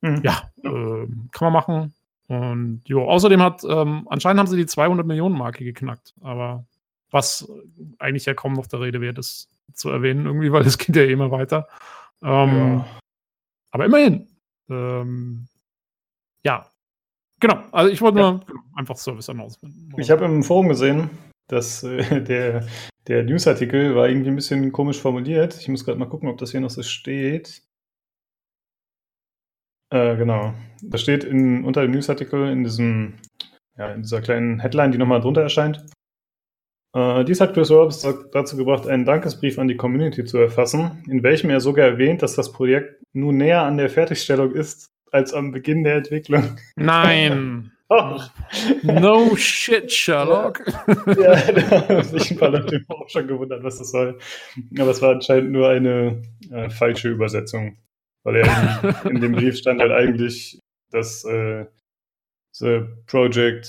Mhm.
Ja, ähm, kann man machen. Und jo, außerdem hat, ähm, anscheinend haben sie die 200 Millionen Marke geknackt, aber was eigentlich ja kaum noch der Rede wert ist zu erwähnen, irgendwie, weil es geht ja immer weiter. Ähm,
Ja.
Aber immerhin. Ähm, ja. Genau. Also ich wollte
Ja.
nur genau, einfach Service Announcement.
Ich habe im Forum gesehen, dass äh, der, der Newsartikel war irgendwie ein bisschen komisch formuliert. Ich muss gerade mal gucken, ob das hier noch so steht. Äh, genau. Da steht in, unter dem Newsartikel in diesem, ja, in dieser kleinen Headline, die nochmal drunter erscheint. Äh, dies hat Chris Roberts dazu gebracht, einen Dankesbrief an die Community zu erfassen, in welchem er sogar erwähnt, dass das Projekt nun näher an der Fertigstellung ist als am Beginn der Entwicklung.
Nein.
Oh,
No shit, Sherlock.
ja, da haben sich ein paar Leute auch schon gewundert, was das soll. Aber es war anscheinend nur eine äh, falsche Übersetzung. Weil er in, in dem Brief stand halt eigentlich, dass äh, the Project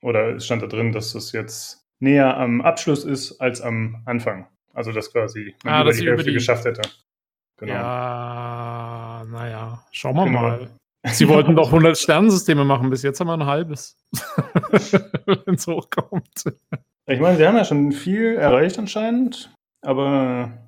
oder es stand da drin, dass es jetzt näher am Abschluss ist als am Anfang. Also dass quasi man
Ah,
über die
über die-
geschafft hätte. Genau.
Ja, naja, schauen wir
Genau.
mal. Sie wollten doch 100 Sternensysteme machen, bis jetzt haben wir ein halbes. Wenn es hochkommt.
Ich meine, sie haben ja schon viel erreicht anscheinend, aber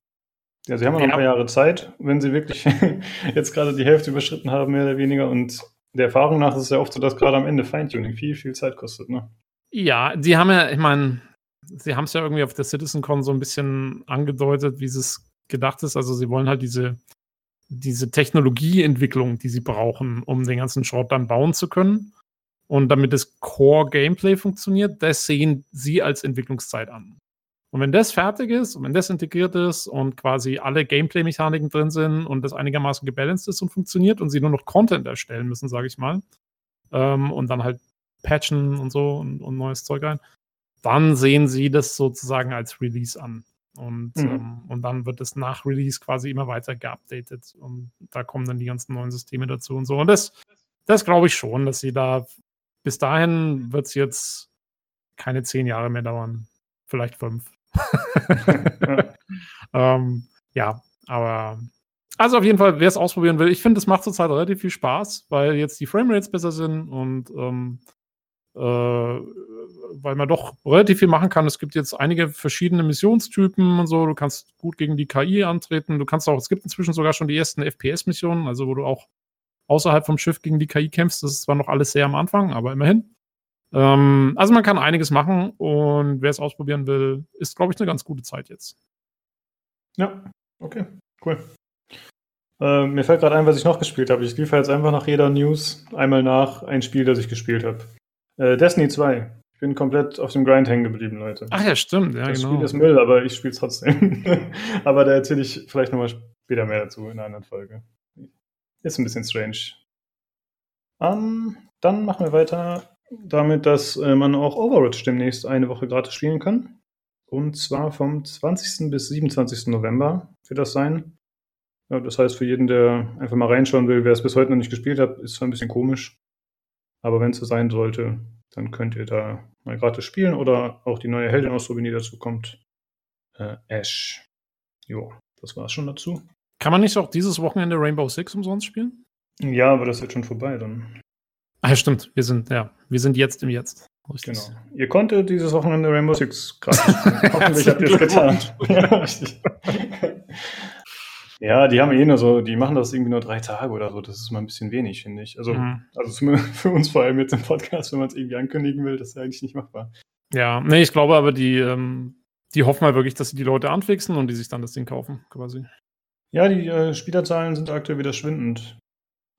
ja, sie haben ja noch ein paar Jahre Zeit, wenn sie wirklich jetzt gerade die Hälfte überschritten haben, mehr oder weniger. Und der Erfahrung nach ist es ja oft so, dass gerade am Ende Feintuning viel, viel Zeit kostet. Ne?
Ja, die haben ja, ich meine, sie haben es ja irgendwie auf der CitizenCon so ein bisschen angedeutet, wie es gedacht ist. Also sie wollen halt diese, diese Technologieentwicklung, die sie brauchen, um den ganzen Short dann bauen zu können. Und damit das Core-Gameplay funktioniert, das sehen sie als Entwicklungszeit an. Und wenn das fertig ist und wenn das integriert ist und quasi alle Gameplay-Mechaniken drin sind und das einigermaßen gebalanced ist und funktioniert und sie nur noch Content erstellen müssen, sage ich mal, ähm, und dann halt patchen und so und, und neues Zeug rein, dann sehen sie das sozusagen als Release an. Und,
Mhm.
ähm, und dann wird es nach Release quasi immer weiter geupdatet. Und da kommen dann die ganzen neuen Systeme dazu und so. Und das, das glaube ich schon, dass sie da bis dahin wird es jetzt keine zehn Jahre mehr dauern. Vielleicht fünf. ähm, ja, aber also auf jeden Fall, wer es ausprobieren will, ich finde, es macht zurzeit relativ viel Spaß, weil jetzt die Framerates besser sind und ähm, äh, weil man doch relativ viel machen kann. Es gibt jetzt einige verschiedene Missionstypen und so. Du kannst gut gegen die KI antreten. Du kannst auch, es gibt inzwischen sogar schon die ersten FPS-Missionen, also wo du auch außerhalb vom Schiff gegen die KI kämpfst. Das ist zwar noch alles sehr am Anfang, aber immerhin. Ähm, also man kann einiges machen und wer es ausprobieren will, ist, glaube ich, eine ganz gute Zeit jetzt.
Ja, okay, cool. Äh, mir fällt gerade ein, was ich noch gespielt habe. Ich liefere jetzt einfach nach jeder News einmal nach ein Spiel, das ich gespielt habe. Äh, Destiny 2. Ich bin komplett auf dem Grind hängen geblieben, Leute.
Ach ja, stimmt. Ja,
das
genau.
Spiel ist Müll, aber ich spiele es trotzdem. aber da erzähle ich vielleicht nochmal später mehr dazu in einer anderen Folge. Ist ein bisschen strange. Um, dann machen wir weiter damit, dass äh, man auch Overwatch demnächst eine Woche gratis spielen kann. Und zwar vom 20. bis 27. November wird das sein. Ja, das heißt, für jeden, der einfach mal reinschauen will, wer es bis heute noch nicht gespielt hat, ist zwar ein bisschen komisch. Aber wenn es so sein sollte, dann könnt ihr da mal gratis spielen oder auch die neue Heldin ausprobieren, die dazu kommt. Äh, Ash. Jo, das war's schon dazu.
Kann man nicht auch dieses Wochenende Rainbow Six umsonst spielen?
Ja, aber das ist jetzt schon vorbei dann.
Ah, ja, stimmt. Wir sind, ja, wir sind jetzt im Jetzt.
Richtig. Genau. Ihr konntet dieses Wochenende Rainbow Six gratis spielen. Hoffentlich habt ihr es getan. ja, richtig. Ja, die haben eh nur so, die machen das irgendwie nur drei Tage oder so. Das ist mal ein bisschen wenig, finde ich. Also, mhm. also für uns vor allem jetzt im Podcast, wenn man es irgendwie ankündigen will, das ist ja eigentlich nicht machbar.
Ja, nee, ich glaube aber, die, ähm, die hoffen mal wirklich, dass sie die Leute anfixen und die sich dann das Ding kaufen, quasi.
Ja, die äh, Spielerzahlen sind aktuell wieder schwindend.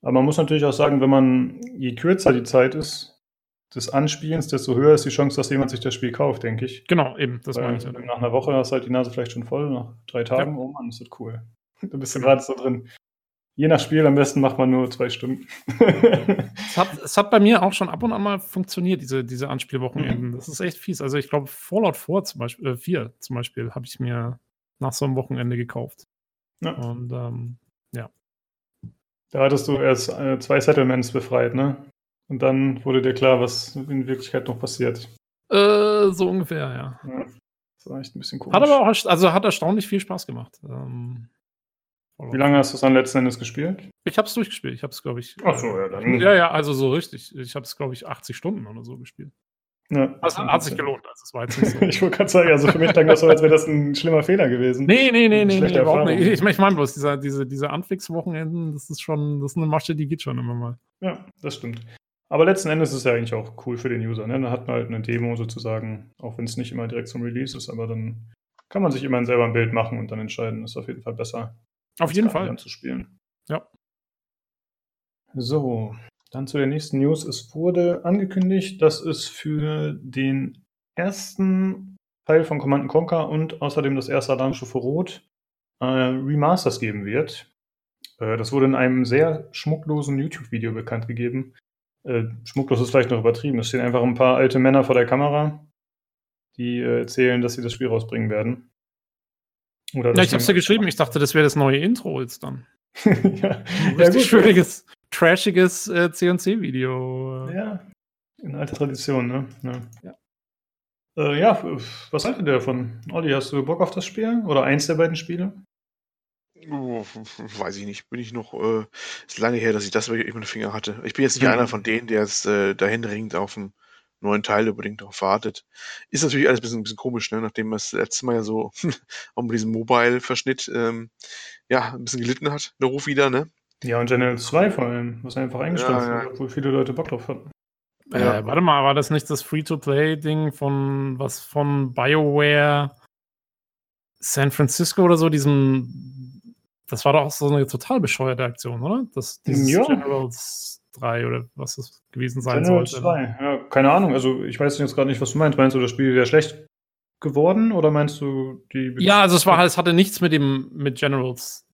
Aber man muss natürlich auch sagen, wenn man, je kürzer die Zeit ist des Anspielens, desto höher ist die Chance, dass jemand sich das Spiel kauft, denke ich.
Genau, eben, das
Weil
meine ich.
Nach einer Woche hast du halt die Nase vielleicht schon voll, nach drei Tagen, ja. oh Mann, das wird cool. Du bist ja gerade so drin. Je nach Spiel am besten macht man nur zwei Stunden.
es, hat, es hat bei mir auch schon ab und an mal funktioniert, diese, diese Anspielwochenenden. Mhm. Das ist echt fies. Also ich glaube, Fallout 4 zum Beispiel, äh, 4 zum Beispiel habe ich mir nach so einem Wochenende gekauft. Ja. Und ähm, ja.
Da hattest du erst äh, zwei Settlements befreit, ne? Und dann wurde dir klar, was in Wirklichkeit noch passiert.
Äh, so ungefähr, ja. ja.
Das war echt ein bisschen komisch.
Hat aber auch, also hat erstaunlich viel Spaß gemacht. Ähm,
wie lange hast du es dann letzten Endes gespielt?
Ich habe es durchgespielt. Ich habe es, glaube ich.
Ach so, ja, dann.
Ja, ja, also so richtig. Ich habe es, glaube ich, 80 Stunden oder so gespielt.
Ja,
also hat sich gelohnt. Also es war jetzt nicht
so. ich wollte gerade sagen, also für mich klang das so, als wäre das ein schlimmer Fehler gewesen.
Nee, nee, nee, nee, nee überhaupt nicht. Ich, ich meine bloß, dieser, diese, diese Anfix-Wochenenden, das ist schon, das ist eine Masche, die geht schon immer mal.
Ja, das stimmt. Aber letzten Endes ist es ja eigentlich auch cool für den User. Ne? Dann hat man halt eine Demo sozusagen, auch wenn es nicht immer direkt zum Release ist, aber dann kann man sich immerhin selber ein Bild machen und dann entscheiden, ist auf jeden Fall besser.
Auf jeden Fall.
Zu spielen.
Ja.
So, dann zu der nächsten News. Es wurde angekündigt, dass es für den ersten Teil von Command Conquer und außerdem das erste Alarmstufe Rot äh, Remasters geben wird. Äh, das wurde in einem sehr schmucklosen YouTube-Video bekannt gegeben. Äh, schmucklos ist vielleicht noch übertrieben. Es stehen einfach ein paar alte Männer vor der Kamera, die äh, erzählen, dass sie das Spiel rausbringen werden.
Oder ja, ich hab's ja geschrieben. Ich dachte, das wäre das neue Intro jetzt dann.
ja,
ein richtig ja, schwieriges, trashiges äh, CNC-Video.
Ja, in alter Tradition, ne? Ja. Ja. Äh, ja, was haltet ihr davon? Olli, hast du Bock auf das Spiel? Oder eins der beiden Spiele?
Oh, weiß ich nicht. Bin ich noch, äh, ist lange her, dass ich das wirklich in den Finger hatte. Ich bin jetzt nicht mhm. einer von denen, der jetzt äh, dahin ringt auf einen neuen Teil unbedingt darauf wartet. Ist natürlich alles ein bisschen, ein bisschen komisch, ne? nachdem es letztes Mal ja so auch mit diesem Mobile-Verschnitt ähm, ja, ein bisschen gelitten hat, der Ruf wieder, ne?
Ja, und General 2 vor allem, was einfach eingestampft ja, ja. obwohl viele Leute Bock drauf hatten.
Äh, ja. Warte mal, war das nicht das Free-to-Play-Ding von was von BioWare San Francisco oder so, diesem das war doch auch so eine total bescheuerte Aktion, oder? Das, dieses ja. Generals 3 oder was es gewesen sein General sollte.
2, ja, keine Ahnung. Also ich weiß jetzt gerade nicht, was du meinst. Meinst du, das Spiel wäre schlecht geworden oder meinst du die.
Ja, also es war es hatte nichts mit dem, mit Generals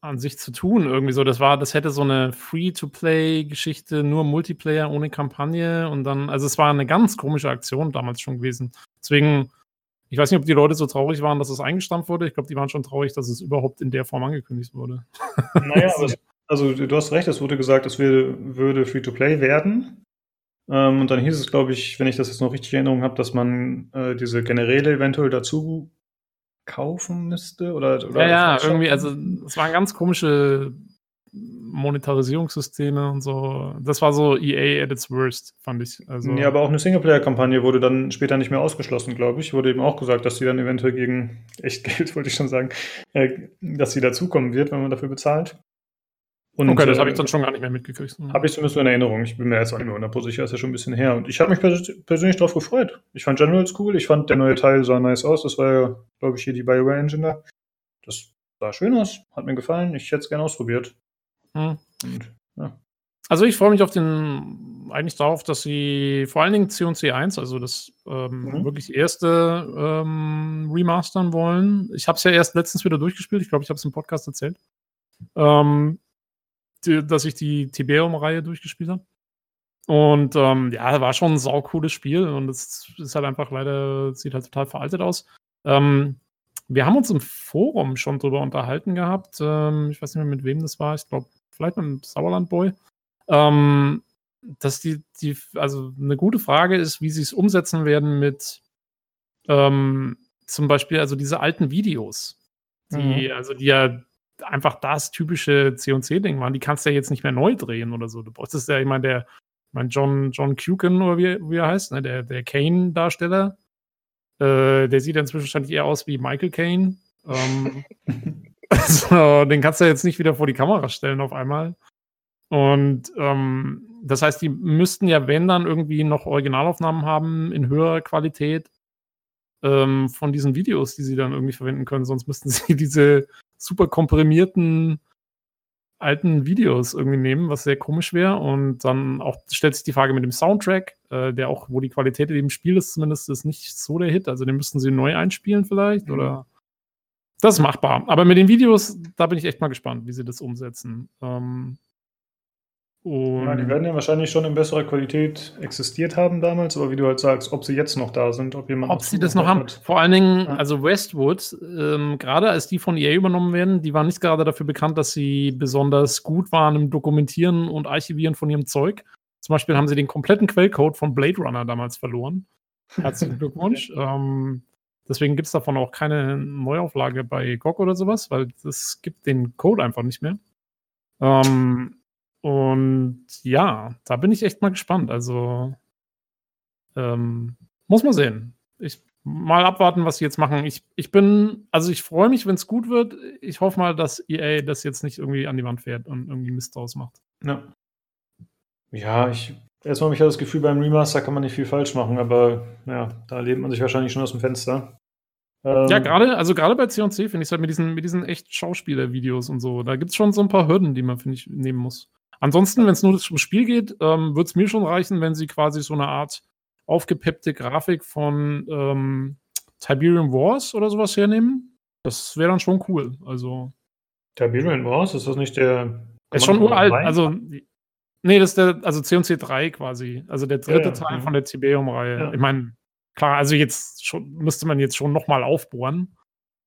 an sich zu tun, irgendwie so. Das war, das hätte so eine Free-to-Play-Geschichte, nur Multiplayer ohne Kampagne und dann, also es war eine ganz komische Aktion damals schon gewesen. Deswegen, ich weiß nicht, ob die Leute so traurig waren, dass es eingestampft wurde. Ich glaube, die waren schon traurig, dass es überhaupt in der Form angekündigt wurde.
Naja, aber also du hast recht, es wurde gesagt, es würde, würde Free-to-Play werden. Ähm, und dann hieß es, glaube ich, wenn ich das jetzt noch richtig in Erinnerung habe, dass man äh, diese Generäle eventuell dazu kaufen müsste oder,
oder ja, ja, irgendwie, also es waren ganz komische Monetarisierungssysteme und so. Das war so EA at its worst, fand ich. Also,
ja, aber auch eine Singleplayer-Kampagne wurde dann später nicht mehr ausgeschlossen, glaube ich. Wurde eben auch gesagt, dass sie dann eventuell gegen echt Geld, wollte ich schon sagen, äh, dass sie dazukommen wird, wenn man dafür bezahlt. Und,
okay, das habe
äh,
ich dann schon gar nicht mehr mitgekriegt.
Habe ich zumindest in Erinnerung. Ich bin mir jetzt auch nicht mehr 100% sicher, ist ja schon ein bisschen her. Und ich habe mich pers persönlich darauf gefreut. Ich fand Generals cool. Ich fand, der neue Teil sah nice aus. Das war ja, glaube ich, hier die BioWare Engine da. Das sah schön aus. Hat mir gefallen. Ich hätte es gerne ausprobiert.
Hm.
Und, ja.
Also ich freue mich auf den, eigentlich darauf, dass sie vor allen Dingen C&C 1, also das ähm,
Mhm.
wirklich erste ähm, remastern wollen. Ich habe es ja erst letztens wieder durchgespielt. Ich glaube, ich habe es im Podcast erzählt. Ähm, die, dass ich die Tiberium-Reihe durchgespielt habe. Und ähm, ja, war schon ein saucooles Spiel und es ist halt einfach leider, sieht halt total veraltet aus. Ähm, wir haben uns im Forum schon drüber unterhalten gehabt. Ähm, ich weiß nicht mehr, mit wem das war. Ich glaube, vielleicht mit dem Sauerland Boy. Ähm, dass die, die, also eine gute Frage ist, wie sie es umsetzen werden mit ähm, zum Beispiel, also diese alten Videos, die, also die ja einfach das typische C&C-Ding waren, die kannst du ja jetzt nicht mehr neu drehen oder so. Du brauchst ja, ich meine, der, ich mein John, John Cucan oder wie, wie er heißt, ne, der, der Kane-Darsteller, äh, der sieht ja inzwischen wahrscheinlich eher aus wie Michael Caine. Ähm, also, den kannst du jetzt nicht wieder vor die Kamera stellen auf einmal. Und ähm, das heißt, die müssten ja, wenn dann irgendwie noch Originalaufnahmen haben in höherer Qualität ähm, von diesen Videos, die sie dann irgendwie verwenden können. Sonst müssten sie diese super komprimierten alten Videos irgendwie nehmen, was sehr komisch wäre. Und dann auch stellt sich die Frage mit dem Soundtrack, äh, der auch, wo die Qualität in dem Spiel ist, zumindest ist nicht so der Hit. Also den müssten sie neu einspielen vielleicht
Mhm.
oder das ist machbar. Aber mit den Videos, da bin ich echt mal gespannt, wie sie das umsetzen. Ähm, und
Ja, die werden ja wahrscheinlich schon in besserer Qualität existiert haben damals, aber wie du halt sagst, ob sie jetzt noch da sind, ob jemand
ob sie das noch haben.
hat.
Vor allen Dingen,
Ja.
also Westwood, ähm, gerade als die von EA übernommen werden, die waren nicht gerade dafür bekannt, dass sie besonders gut waren im Dokumentieren und Archivieren von ihrem Zeug. Zum Beispiel haben sie den kompletten Quellcode von Blade Runner damals verloren. Herzlichen Glückwunsch. ähm, deswegen gibt es davon auch keine Neuauflage bei GOG oder sowas, weil es gibt den Code einfach nicht mehr. Ähm, und ja, da bin ich echt mal gespannt. Also ähm, muss man sehen. Ich mal abwarten, was sie jetzt machen. Ich, ich bin, also ich freue mich, wenn es gut wird. Ich hoffe mal, dass EA das jetzt nicht irgendwie an die Wand fährt und irgendwie Mist draus macht.
Ja. Ja, ich. Erstmal habe ich das Gefühl, beim Remaster kann man nicht viel falsch machen, aber ja, da lebt man sich wahrscheinlich schon aus dem Fenster. Ähm,
Ja, gerade, also gerade bei C&C finde ich es halt mit diesen, mit diesen echt Schauspieler-Videos und so, da gibt es schon so ein paar Hürden, die man, finde ich, nehmen muss. Ansonsten, wenn es nur ums Spiel geht, ähm, würde es mir schon reichen, wenn sie quasi so eine Art aufgepeppte Grafik von ähm, Tiberium Wars oder sowas hernehmen. Das wäre dann schon cool. Also,
Tiberian Wars, ist das nicht der.
ist schon uralt. Also, nee, das ist der, also C&C 3 quasi. Also der dritte
Ja, ja,
Teil von der Tiberium-Reihe. Ich meine, klar, also jetzt schon, müsste man jetzt schon nochmal aufbohren.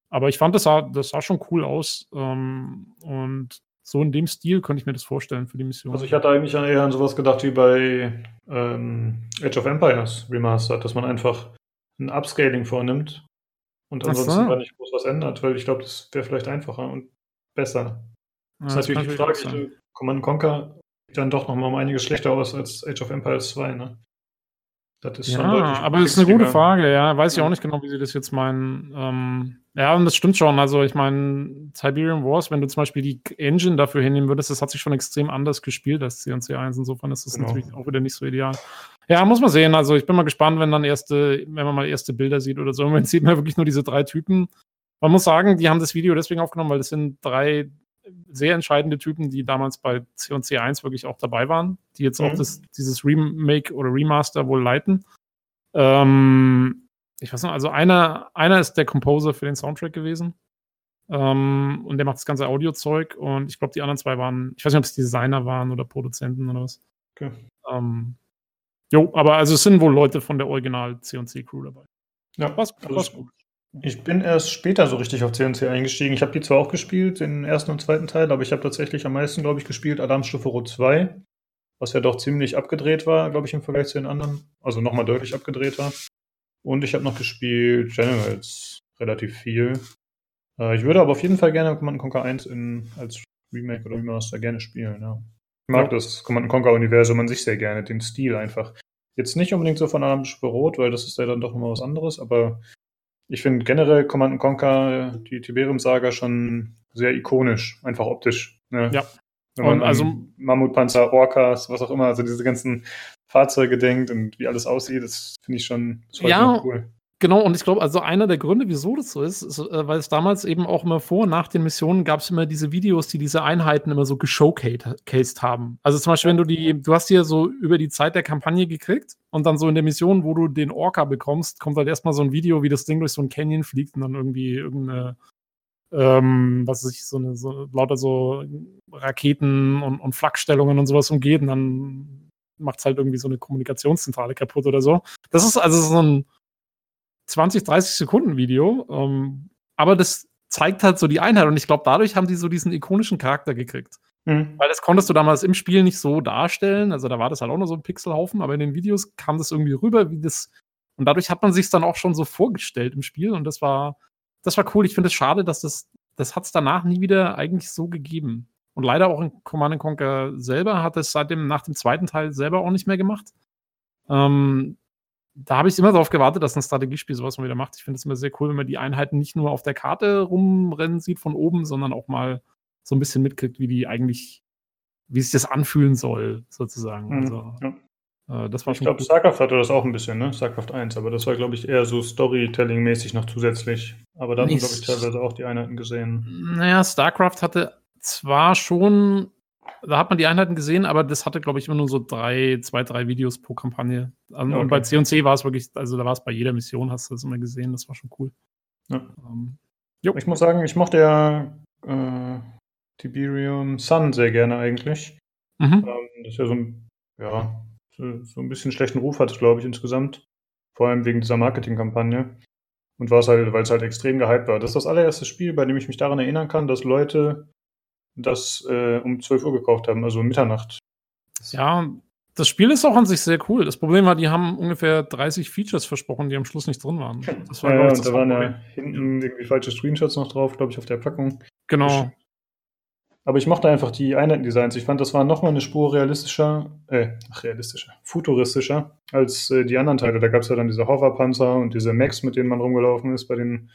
Aber ich fand, das sah, das sah schon cool aus. Ähm, und so in dem Stil könnte ich mir das vorstellen für die Mission.
Also ich hatte eigentlich eher an sowas gedacht wie bei ähm, Age of Empires Remastered, dass man einfach ein Upscaling vornimmt und ansonsten gar nicht groß was ändert, weil ich glaube, das wäre vielleicht einfacher und besser.
Ja,
Das ist natürlich die Frage, Command Conquer sieht dann doch nochmal um einiges schlechter aus als Age of Empires 2, ne? Das ist schon
Ja,
deutlich
aber das ist eine gute. Frage, ja. Weiß ich
Ja.
auch nicht genau, wie sie das jetzt meinen. Ähm, ja, und das stimmt schon. Also, ich meine, Tiberium Wars, wenn du zum Beispiel die Engine dafür hinnehmen würdest, das hat sich schon extrem anders gespielt als C&C 1. Insofern ist das
Genau.
natürlich auch wieder nicht so ideal. Ja, muss man sehen. Also, ich bin mal gespannt, wenn dann erste, wenn man mal erste Bilder sieht oder so. Im Moment sieht man wirklich nur diese drei Typen. Man muss sagen, die haben das Video deswegen aufgenommen, weil das sind drei sehr entscheidende Typen, die damals bei C&C 1 wirklich auch dabei waren, die jetzt auch
Mhm.
das, dieses Remake oder Remaster wohl leiten. Ähm, ich weiß noch, also einer, einer ist der Composer für den Soundtrack gewesen. Ähm, und der macht das ganze Audiozeug und ich glaube, die anderen zwei waren, ich weiß nicht, ob es Designer waren oder Produzenten oder was.
Okay.
Ähm, jo, aber also es sind wohl Leute von der Original C&C Crew dabei.
Ja,
Was, was gut.
Ich bin erst später so richtig auf CNC eingestiegen. Ich habe die zwar auch gespielt, den ersten und zweiten Teil, aber ich habe tatsächlich am meisten, glaube ich, gespielt Alarmstufe Rot 2, was ja doch ziemlich abgedreht war, glaube ich, im Vergleich zu den anderen. Also nochmal deutlich abgedreht war. Und ich habe noch gespielt Generals relativ viel. Äh, ich würde aber auf jeden Fall gerne Command Conquer 1 in, als Remake oder Remaster gerne spielen. Ja. Ich mag
Ja.
das Command Conquer Universum an sich sehr gerne, den Stil einfach. Jetzt nicht unbedingt so von Alarmstufe Rot, weil das ist ja dann doch immer was anderes, aber ich finde generell Command Conquer, die Tiberium-Saga schon sehr ikonisch, einfach optisch. Ne?
Ja.
Wenn man
Und also-
an Mammutpanzer, Orcas, was auch immer, also diese ganzen Fahrzeuge denkt und wie alles aussieht, das finde ich schon
Ja.
cool.
Genau, und ich glaube, also einer der Gründe, wieso das so ist, ist äh, weil es damals eben auch immer vor und nach den Missionen gab es immer diese Videos, die diese Einheiten immer so geshowcased haben. Also zum Beispiel, wenn du die, du hast die ja so über die Zeit der Kampagne gekriegt und dann so in der Mission, wo du den Orca bekommst, kommt halt erstmal so ein Video, wie das Ding durch so ein Canyon fliegt und dann irgendwie irgendeine, ähm, was weiß ich, so eine, so lauter so Raketen und, und Flakstellungen und sowas umgeht und dann macht es halt irgendwie so eine Kommunikationszentrale kaputt oder so. Das ist also so ein 20, 30 Sekunden Video. Ähm, aber das zeigt halt so die Einheit und ich glaube, dadurch haben die so diesen ikonischen Charakter gekriegt.
Mhm.
Weil das konntest du damals im Spiel nicht so darstellen. Also da war das halt auch nur so ein Pixelhaufen, aber in den Videos kam das irgendwie rüber, wie das. Und dadurch hat man sich dann auch schon so vorgestellt im Spiel und das war, das war cool. Ich finde es schade, dass das, das hat es danach nie wieder eigentlich so gegeben. Und leider auch in Command Conquer selber hat es seit dem, nach dem zweiten Teil selber auch nicht mehr gemacht. Ähm, da habe ich immer darauf gewartet, dass ein Strategiespiel sowas mal wieder macht. Ich finde es immer sehr cool, wenn man die Einheiten nicht nur auf der Karte rumrennen sieht von oben, sondern auch mal so ein bisschen mitkriegt, wie die eigentlich, wie sich das anfühlen soll, sozusagen.
Mhm,
Also,
ja.
äh, das war
Ich glaube. StarCraft hatte das auch ein bisschen, ne? StarCraft 1, aber das war, glaube ich, eher so Storytelling-mäßig noch zusätzlich. Aber da
Nicht-
glaube ich, teilweise auch die Einheiten gesehen.
Naja, StarCraft hatte zwar schon, da hat man die Einheiten gesehen, aber das hatte, glaube ich, immer nur so drei, zwei, drei Videos pro Kampagne. Und
Okay.
bei C&C war es wirklich, also da war es bei jeder Mission, hast du das immer gesehen, das war schon cool.
Ja.
Ähm,
Ich muss sagen, ich mochte ja äh, Tiberium Sun sehr gerne eigentlich.
mhm.
Ähm, das ist ja so ein, ja, so, so ein bisschen schlechten Ruf hat es, glaube ich, insgesamt. Vor allem wegen dieser Marketingkampagne. Und war es halt, weil es halt extrem gehypt war. Das ist das allererste Spiel, bei dem ich mich daran erinnern kann, dass Leute das äh, um 12 Uhr gekauft haben, also Mitternacht.
Ja, das Spiel ist auch an sich sehr cool. Das Problem war, die haben ungefähr 30 Features versprochen, die am Schluss nicht drin waren. Das war,
Ja,
ich,
und
das
da waren ja hinten irgendwie falsche Screenshots noch drauf, glaube ich, auf der Packung.
Genau.
Aber ich mochte einfach die Einheitendesigns. Ich fand, das war nochmal eine Spur realistischer, äh, ach, realistischer, futuristischer als äh, die anderen Teile. Da gab es ja dann diese Hoverpanzer und diese Mechs, mit denen man rumgelaufen ist bei den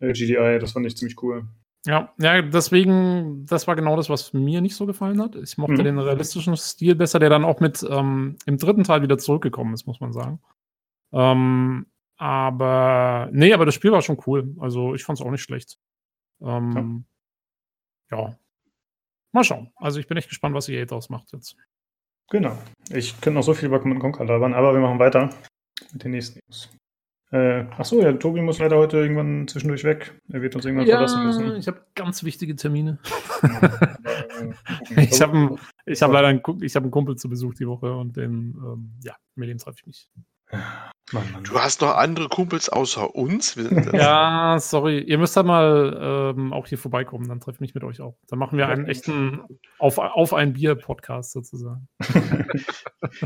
äh, GDI. Das fand ich ziemlich cool.
Ja, ja, deswegen, das war genau das, was mir nicht so gefallen hat. Ich mochte
Mhm.
den realistischen Stil besser, der dann auch mit ähm, im dritten Teil wieder zurückgekommen ist, muss man sagen. Ähm, aber, nee, aber das Spiel war schon cool. Also ich fand es auch nicht schlecht. Ähm, ja. Mal schauen. Also ich bin echt gespannt, was EA draus macht jetzt.
Genau. Ich könnte noch so viel über Command Conquer labern, aber wir machen weiter mit den nächsten News. Äh, ach so, ja, Tobi muss leider heute irgendwann zwischendurch weg. Er wird uns irgendwann verlassen müssen.
ich habe ganz wichtige Termine. Ich habe einen, ich hab leider einen, ich hab einen Kumpel zu Besuch die Woche und den, ähm, ja, mit dem treffe ich mich.
Mann, Mann.
Du hast noch andere Kumpels außer uns?
Ja, sorry. Ihr müsst halt mal ähm, auch hier vorbeikommen, dann treffe ich mich mit euch auch. Dann machen wir einen echten Auf, auf ein Bier-Podcast sozusagen.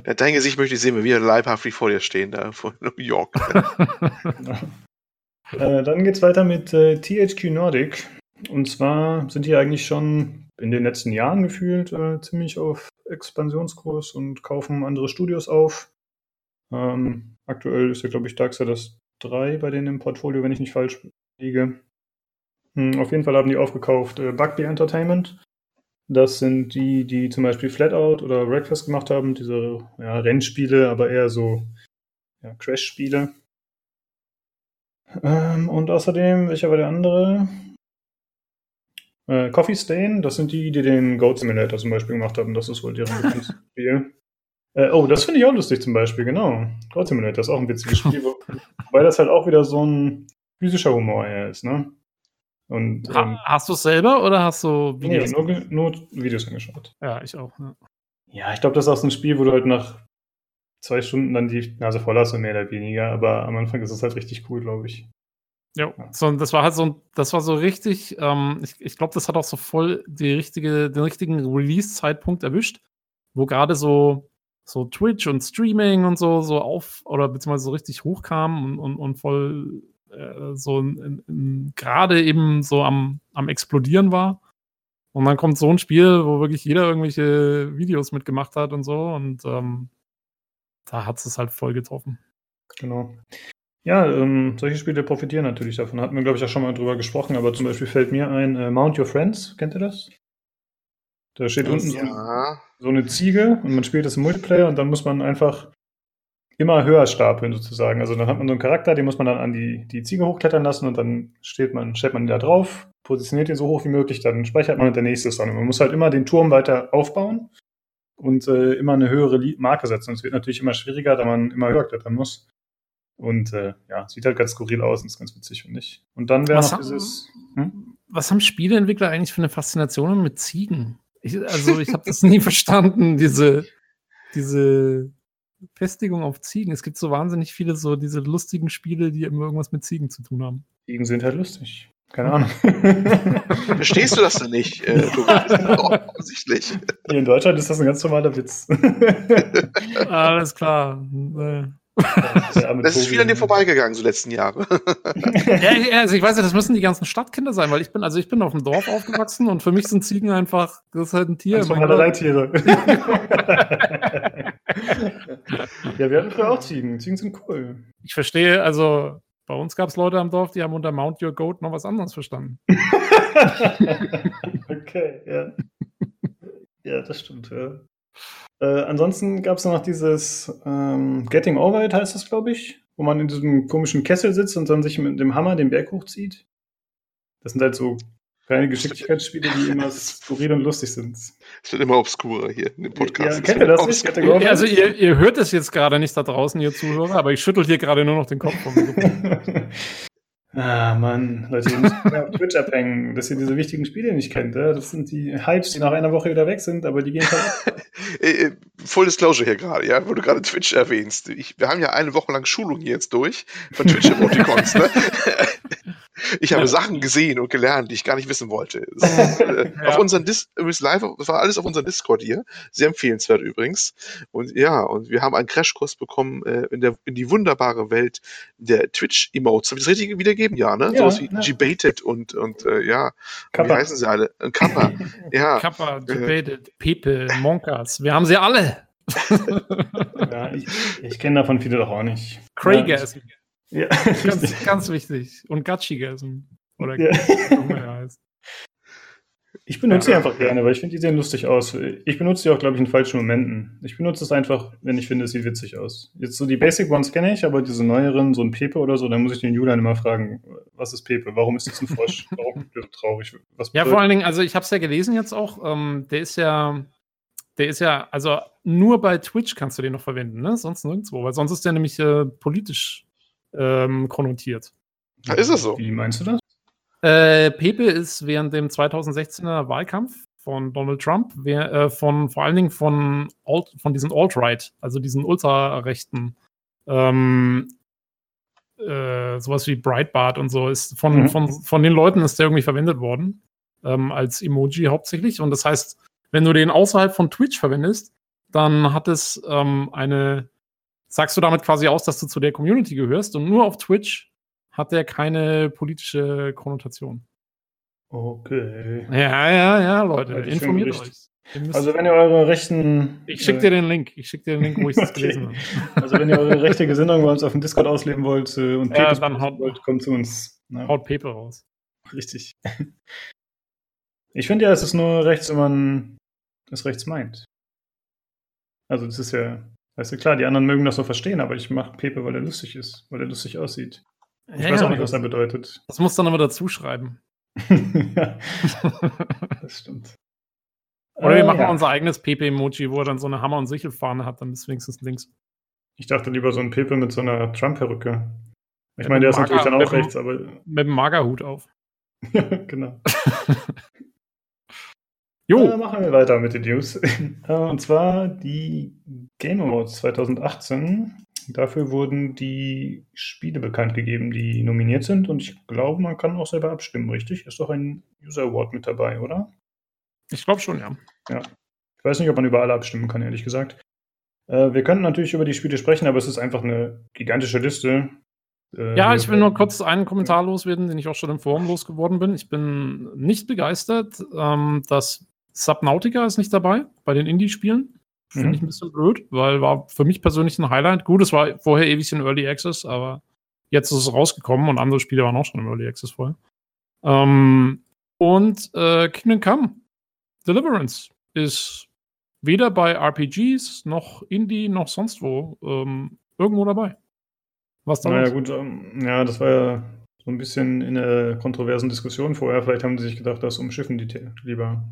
Ja, Dein Gesicht möchte ich sehen, wenn wir leibhaftig vor dir stehen, da vor New York.
Äh, dann geht's weiter mit äh, THQ Nordic. Und zwar sind die eigentlich schon in den letzten Jahren gefühlt äh, ziemlich auf Expansionskurs und kaufen andere Studios auf. Ähm, aktuell ist ja, glaube ich, Darksiders 3 bei denen im Portfolio, wenn ich nicht falsch liege. Hm, auf jeden Fall haben die aufgekauft äh, Bugby Entertainment. Das sind die, die zum Beispiel Flatout oder Breakfast gemacht haben, diese ja, Rennspiele, aber eher so ja, Crash-Spiele. Ähm, und außerdem, welcher war der andere? Äh, Coffee Stain, das sind die, die den Goat Simulator zum Beispiel gemacht haben. Das ist wohl deren Spiel. Äh, oh, das finde ich auch lustig zum Beispiel, genau. Goat Simulator ist auch ein witziges Spiel, weil das halt auch wieder so ein physischer Humor eher ist, ne? Und ähm,
Ha, hast du es selber oder hast du
nee,
Videos?
nur, ge- nur Videos angeschaut.
ja, ich auch. Ja.
Ja, ich glaube, das ist auch so ein Spiel, wo du halt nach zwei Stunden dann die Nase voll hast und mehr oder weniger, aber am Anfang ist es halt richtig cool, glaube ich.
Jo,
Ja.
so, das war halt so, ein- das war so richtig, ähm, ich, ich glaube, das hat auch so voll die richtige, den richtigen Release-Zeitpunkt erwischt, wo gerade so, so Twitch und Streaming und so, so auf, oder beziehungsweise so richtig hochkam und, und, und voll äh, so gerade eben so am, am explodieren war. Und dann kommt so ein Spiel, wo wirklich jeder irgendwelche Videos mitgemacht hat und so und ähm, da hat es halt voll getroffen.
Genau. Ja, ähm, solche Spiele profitieren natürlich davon. Hatten wir, glaube ich, auch schon mal drüber gesprochen, aber zum Beispiel fällt mir ein äh, Mount Your Friends. Kennt ihr das? Da steht unten so,
Ja.
so eine Ziege und man spielt das im Multiplayer und dann muss man einfach immer höher stapeln sozusagen. Also dann hat man so einen Charakter, den muss man dann an die, die Ziege hochklettern lassen und dann steht man, stellt man ihn da drauf, positioniert ihn so hoch wie möglich, dann speichert man und der nächste ist dann. Und man muss halt immer den Turm weiter aufbauen und äh, immer eine höhere Marke setzen. Und es wird natürlich immer schwieriger, da man immer höher klettern muss. Und äh, ja, sieht halt ganz skurril aus und ist ganz witzig, finde ich. Und dann wäre
Was
noch
haben-
dieses. Hm?
Was haben Spieleentwickler eigentlich für eine Faszination mit Ziegen? Ich, also, ich habe das nie verstanden, diese, diese Festigung auf Ziegen. Es gibt so wahnsinnig viele so diese lustigen Spiele, die immer irgendwas mit Ziegen zu tun haben.
Ziegen sind halt lustig. Keine Ahnung.
Verstehst du das denn nicht? Äh, offensichtlich.
Hier in Deutschland ist das ein ganz normaler Witz.
Alles klar.
Das ist viel an dir vorbeigegangen, so letzten Jahre.
Ja, also ich weiß ja, das müssen die ganzen Stadtkinder sein, weil ich bin, also ich bin auf dem Dorf aufgewachsen und für mich sind Ziegen einfach, das ist halt ein Tier.
Normale
Gott.
Reittiere. ja, wir hatten früher auch Ziegen. Ziegen sind cool.
Ich verstehe, also bei uns gab es Leute am Dorf, die haben unter Mount Your Goat noch was anderes verstanden.
okay, ja. Ja, das stimmt, ja. Äh, ansonsten gab es noch dieses ähm, Getting Over It, heißt das, glaube ich, wo man in diesem komischen Kessel sitzt und dann sich mit dem Hammer den Berg hochzieht. Das sind halt so kleine Geschicklichkeitsspiele, die immer skurril und lustig sind.
Es wird immer obskurer hier in dem Podcast.
Ja, kennt ihr das nicht? Getting Over It?
Also ihr, ihr hört es jetzt gerade nicht da draußen, ihr Zuhörer, aber ich schüttel hier gerade nur noch den Kopf vom.
ah, Mann, Leute, ihr müsst mehr auf Twitch abhängen, dass ihr diese wichtigen Spiele nicht kennt. Ja? Das sind die Hypes, die nach einer Woche wieder weg sind, aber die gehen halt
Full Disclosure hier gerade, ja, wo du gerade Twitch erwähnst. Ich, wir haben ja eine Woche lang Schulung hier jetzt durch von Twitch-Emoticons. ne? Ich habe Sachen gesehen und gelernt, die ich gar nicht wissen wollte. Äh,
Ja.
Auf unseren Dis übrigens live, das war alles auf unserem Discord hier. Sehr empfehlenswert übrigens. Und ja, und wir haben einen Crashkurs bekommen äh, in, der, in die wunderbare Welt der Twitch-Emotes. Habe ich das richtig wiedergeben? Ja, ne?
Ja,
Sowas wie
ja.
G-Baited und, und äh, ja, wie
Kappa.
heißen sie alle? Äh, Kappa. ja.
Kappa, Debated, Pepe, Monkas, wir haben sie alle.
Ja, ich, ich kenne davon viele doch auch nicht.
Craigasm,
Ja,
ganz, ganz wichtig. Und Gatschigasm. Oder
Ja.
heißt.
Ich benutze
Ja.
die einfach gerne, weil ich finde, die sehen lustig aus. Ich benutze die auch, glaube ich, in falschen Momenten. Ich benutze es einfach, wenn ich finde, es sieht witzig aus. Jetzt so die Basic Ones kenne ich, aber diese neueren, so ein Pepe oder so, dann muss ich den Julian immer fragen, was ist Pepe? Warum ist das ein Frosch? Warum ist der so traurig? Was
Ja,
bedeutet-
vor allen Dingen, also ich habe es ja gelesen jetzt auch, ähm, der ist ja, der ist ja, also nur bei Twitch kannst du den noch verwenden, ne? Sonst nirgendwo, weil sonst ist der nämlich äh, politisch ähm, konnotiert.
Ist das so?
Wie meinst du das?
Äh, Pepe ist während dem 2016er Wahlkampf von Donald Trump, wer, äh, von vor allen Dingen von, Alt, von diesen Alt-Right, also diesen ultrarechten, ähm, äh, sowas wie Breitbart und so, ist von,
Mhm.
von, von den Leuten ist der irgendwie verwendet worden, ähm, als Emoji hauptsächlich. Und das heißt, wenn du den außerhalb von Twitch verwendest, dann hat es ähm, eine, sagst du damit quasi aus, dass du zu der Community gehörst und nur auf Twitch hat der keine politische Konnotation.
Okay.
Ja, ja, ja, Leute,
für
informiert euch.
Also wenn ihr eure rechten...
ich schicke dir den Link. Ich schicke dir den Link, wo ich es
Okay.
gelesen habe.
Also wenn ihr eure rechte Gesinnung bei uns auf dem Discord ausleben wollt äh, und
Ja,
Pepes
dann haut-
wollt, kommt zu uns. Ja,
Haut Pepe raus.
richtig. Ich finde ja, es ist nur rechts, wenn man es rechts meint. Also das ist ja, weißt du, klar, die anderen mögen das so verstehen, aber ich mache Pepe, weil er lustig ist, weil er lustig aussieht. Ich
Ja,
weiß auch nicht, was
das,
er bedeutet.
das muss dann aber dazu schreiben.
ja, das stimmt.
Oder wir
Äh,
machen
ja.
unser eigenes Pepe-Emoji, wo er dann so eine Hammer- und Sichelfahne hat, dann ist wenigstens links.
Ich dachte lieber so ein Pepe mit so einer Trump-Perücke. Ich meine, der ist natürlich
Mager-
dann auch rechts, aber
Mit dem Magerhut auf.
ja, genau.
Jo,
Äh, machen wir weiter mit den News. Äh, Und zwar die Game Awards 2018. Dafür wurden die Spiele bekannt gegeben, die nominiert sind. Und ich glaube, man kann auch selber abstimmen, richtig? Ist doch ein User Award mit dabei, oder?
ich glaube schon, ja.
Ich weiß nicht, ob man über alle abstimmen kann, ehrlich gesagt. Äh, wir könnten natürlich über die Spiele sprechen, aber es ist einfach eine gigantische Liste. Äh,
Ja, ich will nur kurz einen Kommentar loswerden, den ich auch schon im Forum losgeworden bin. Ich bin nicht begeistert, ähm, dass Subnautica ist nicht dabei bei den Indie-Spielen. Finde
Mhm.
ich ein bisschen blöd, weil war für mich persönlich ein Highlight. Gut, es war vorher ewig in Early Access, aber jetzt ist es rausgekommen und andere Spiele waren auch schon im Early Access vorher. Ähm, und äh, Kingdom Come, Deliverance ist weder bei RPGs noch Indie noch sonst wo ähm, irgendwo dabei.
Was da Naja, gut, ähm, ja, das war ja so ein bisschen in der kontroversen Diskussion vorher. Vielleicht haben sie sich gedacht, das umschiffen die lieber.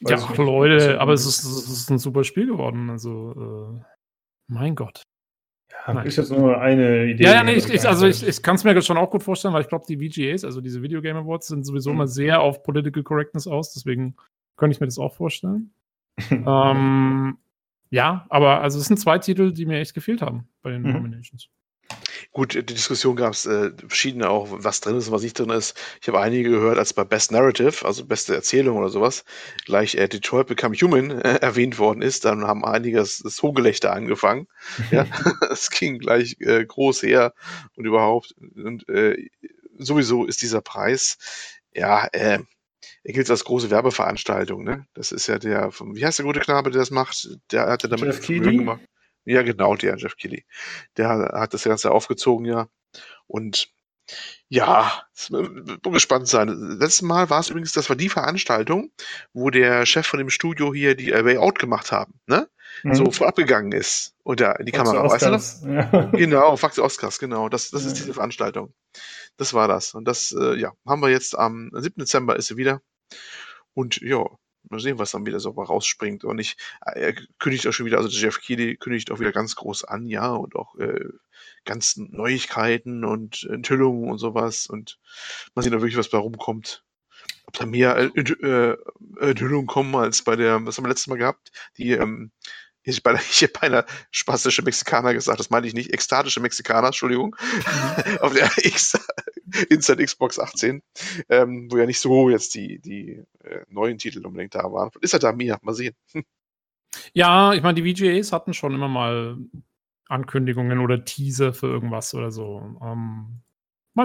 Weiß ja, ach, Leute, aber es ist, es ist, ein super Spiel geworden. Also, äh, mein Gott.
Ja, ist jetzt nur eine Idee.
Ja, ja, nee, ich, ich, also ich, ich kann es mir schon auch gut vorstellen, weil ich glaube, die VGAs, also diese Video Game Awards, sind sowieso mhm. immer sehr auf Political Correctness aus. Deswegen könnte ich mir das auch vorstellen. ähm, ja, aber also es sind zwei Titel, die mir echt gefehlt haben bei den mhm. Nominations.
Gut, die Diskussion gab es äh, verschiedene auch, was drin ist und was nicht drin ist. Ich habe einige gehört, als bei Best Narrative, also beste Erzählung oder sowas, gleich äh, Detroit Become Human äh, erwähnt worden ist. Dann haben einige das, das Hochgelächter angefangen. ja, es ging gleich äh, groß her und überhaupt. Und äh, sowieso ist dieser Preis, ja, äh, er gilt als große Werbeveranstaltung, ne? Das ist ja der, vom, wie heißt der gute Knabe, der das macht? Der hat ja damit
Jeff gemacht.
Ja, genau, der Jeff Kelly. Der hat das Ganze aufgezogen, ja. Und ja, gespannt sein. Letztes Mal war es übrigens, das war die Veranstaltung, wo der Chef von dem Studio hier die Way Out gemacht haben, ne? Mhm. So vorab gegangen ist. Und der, die Kamera, weißt du das? Ja. Genau, Fax Oscars, genau. Das, das ja. ist diese Veranstaltung. Das war das. Und das, äh, ja, haben wir jetzt am 7. Dezember ist sie wieder. Und ja, mal sehen, was dann wieder so rausspringt. Und ich, er kündigt auch schon wieder, also Jeff Keighley kündigt auch wieder ganz groß an, ja, und auch äh, ganz Neuigkeiten und Enthüllungen und sowas. Und mal sehen, ob wirklich was bei rumkommt. Ob da mehr äh, äh, Enthüllungen kommen als bei der, was haben wir letztes Mal gehabt? Die ähm, ich, bei, ich habe beinahe spastische Mexikaner gesagt, das meine ich nicht, ekstatische Mexikaner, Entschuldigung, mhm. auf der X, Inside Xbox 18, ähm, wo ja nicht so jetzt die, die äh, neuen Titel unbedingt da waren. Ist er da mir? Mal sehen.
Ja, ich meine, die VGAs hatten schon immer mal Ankündigungen oder Teaser für irgendwas oder so. Ähm,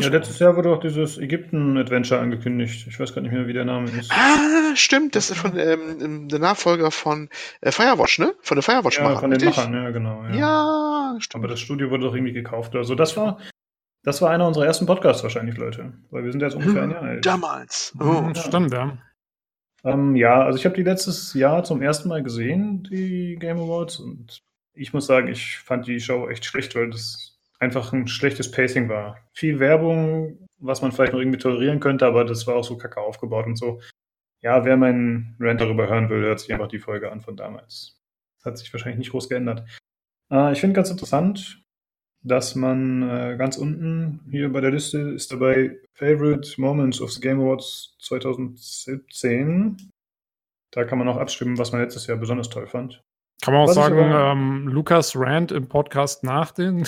ja, letztes Jahr wurde auch dieses Ägypten-Adventure angekündigt. Ich weiß gar nicht mehr, wie der Name ist.
Ah, stimmt. Das ist von ähm, der Nachfolger von äh, Firewatch, ne? Von der firewatch
Ja, von den Machern, ja, genau.
Ja. ja,
stimmt. Aber das Studio wurde doch irgendwie gekauft. Also das war, das war einer unserer ersten Podcasts wahrscheinlich, Leute. Weil wir sind jetzt ungefähr ein Jahr
alt. Damals.
Oh. Ja. Stimmt, ja.
Ähm, ja, also ich habe die letztes Jahr zum ersten Mal gesehen, die Game Awards. Und ich muss sagen, ich fand die Show echt schlecht, weil das einfach ein schlechtes Pacing war. Viel Werbung, was man vielleicht noch irgendwie tolerieren könnte, aber das war auch so kacke aufgebaut und so. Ja, wer meinen Rant darüber hören will, hört sich einfach die Folge an von damals. Das hat sich wahrscheinlich nicht groß geändert. Äh, ich finde ganz interessant, dass man äh, ganz unten hier bei der Liste ist dabei Favorite Moments of the Game Awards 2017. Da kann man auch abstimmen, was man letztes Jahr besonders toll fand.
Kann man auch Was sagen, ähm, Lukas Rand im Podcast nach den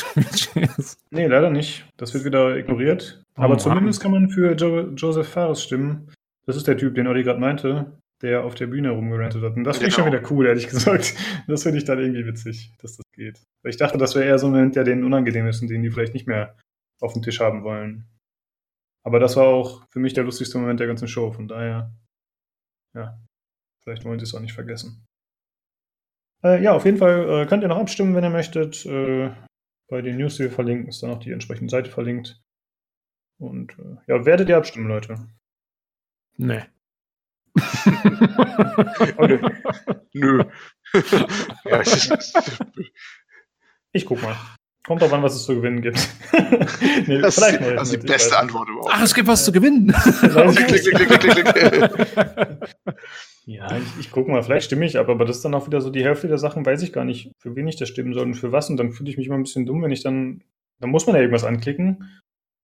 Nee, leider nicht. Das wird wieder ignoriert. Oh, Aber Mann. zumindest kann man für jo Joseph Fares stimmen. Das ist der Typ, den Olli gerade meinte, der auf der Bühne rumgerantet hat. Und das finde ich schon genau. wieder cool, ehrlich gesagt. Das finde ich dann irgendwie witzig, dass das geht. Weil ich dachte, das wäre eher so ein Moment, der denen unangenehm ist und den die vielleicht nicht mehr auf dem Tisch haben wollen. Aber das war auch für mich der lustigste Moment der ganzen Show. Von daher, ja, vielleicht wollen sie es auch nicht vergessen. Äh, ja, auf jeden Fall äh, könnt ihr noch abstimmen, wenn ihr möchtet. Äh, bei den News, die wir verlinken, ist dann auch die entsprechende Seite verlinkt. Und äh, ja, werdet ihr abstimmen, Leute?
Nee.
okay. Nö. ja,
ich, ich guck mal. Kommt drauf an, was es zu gewinnen gibt.
nee, das vielleicht ist also die beste Antwort
überhaupt. Ach, es gibt was zu gewinnen.
Ja, ich, ich gucke mal, vielleicht stimme ich ab, aber das ist dann auch wieder so die Hälfte der Sachen, weiß ich gar nicht, für wen ich das stimmen soll und für was. Und dann fühle ich mich immer ein bisschen dumm, wenn ich dann, dann muss man ja irgendwas anklicken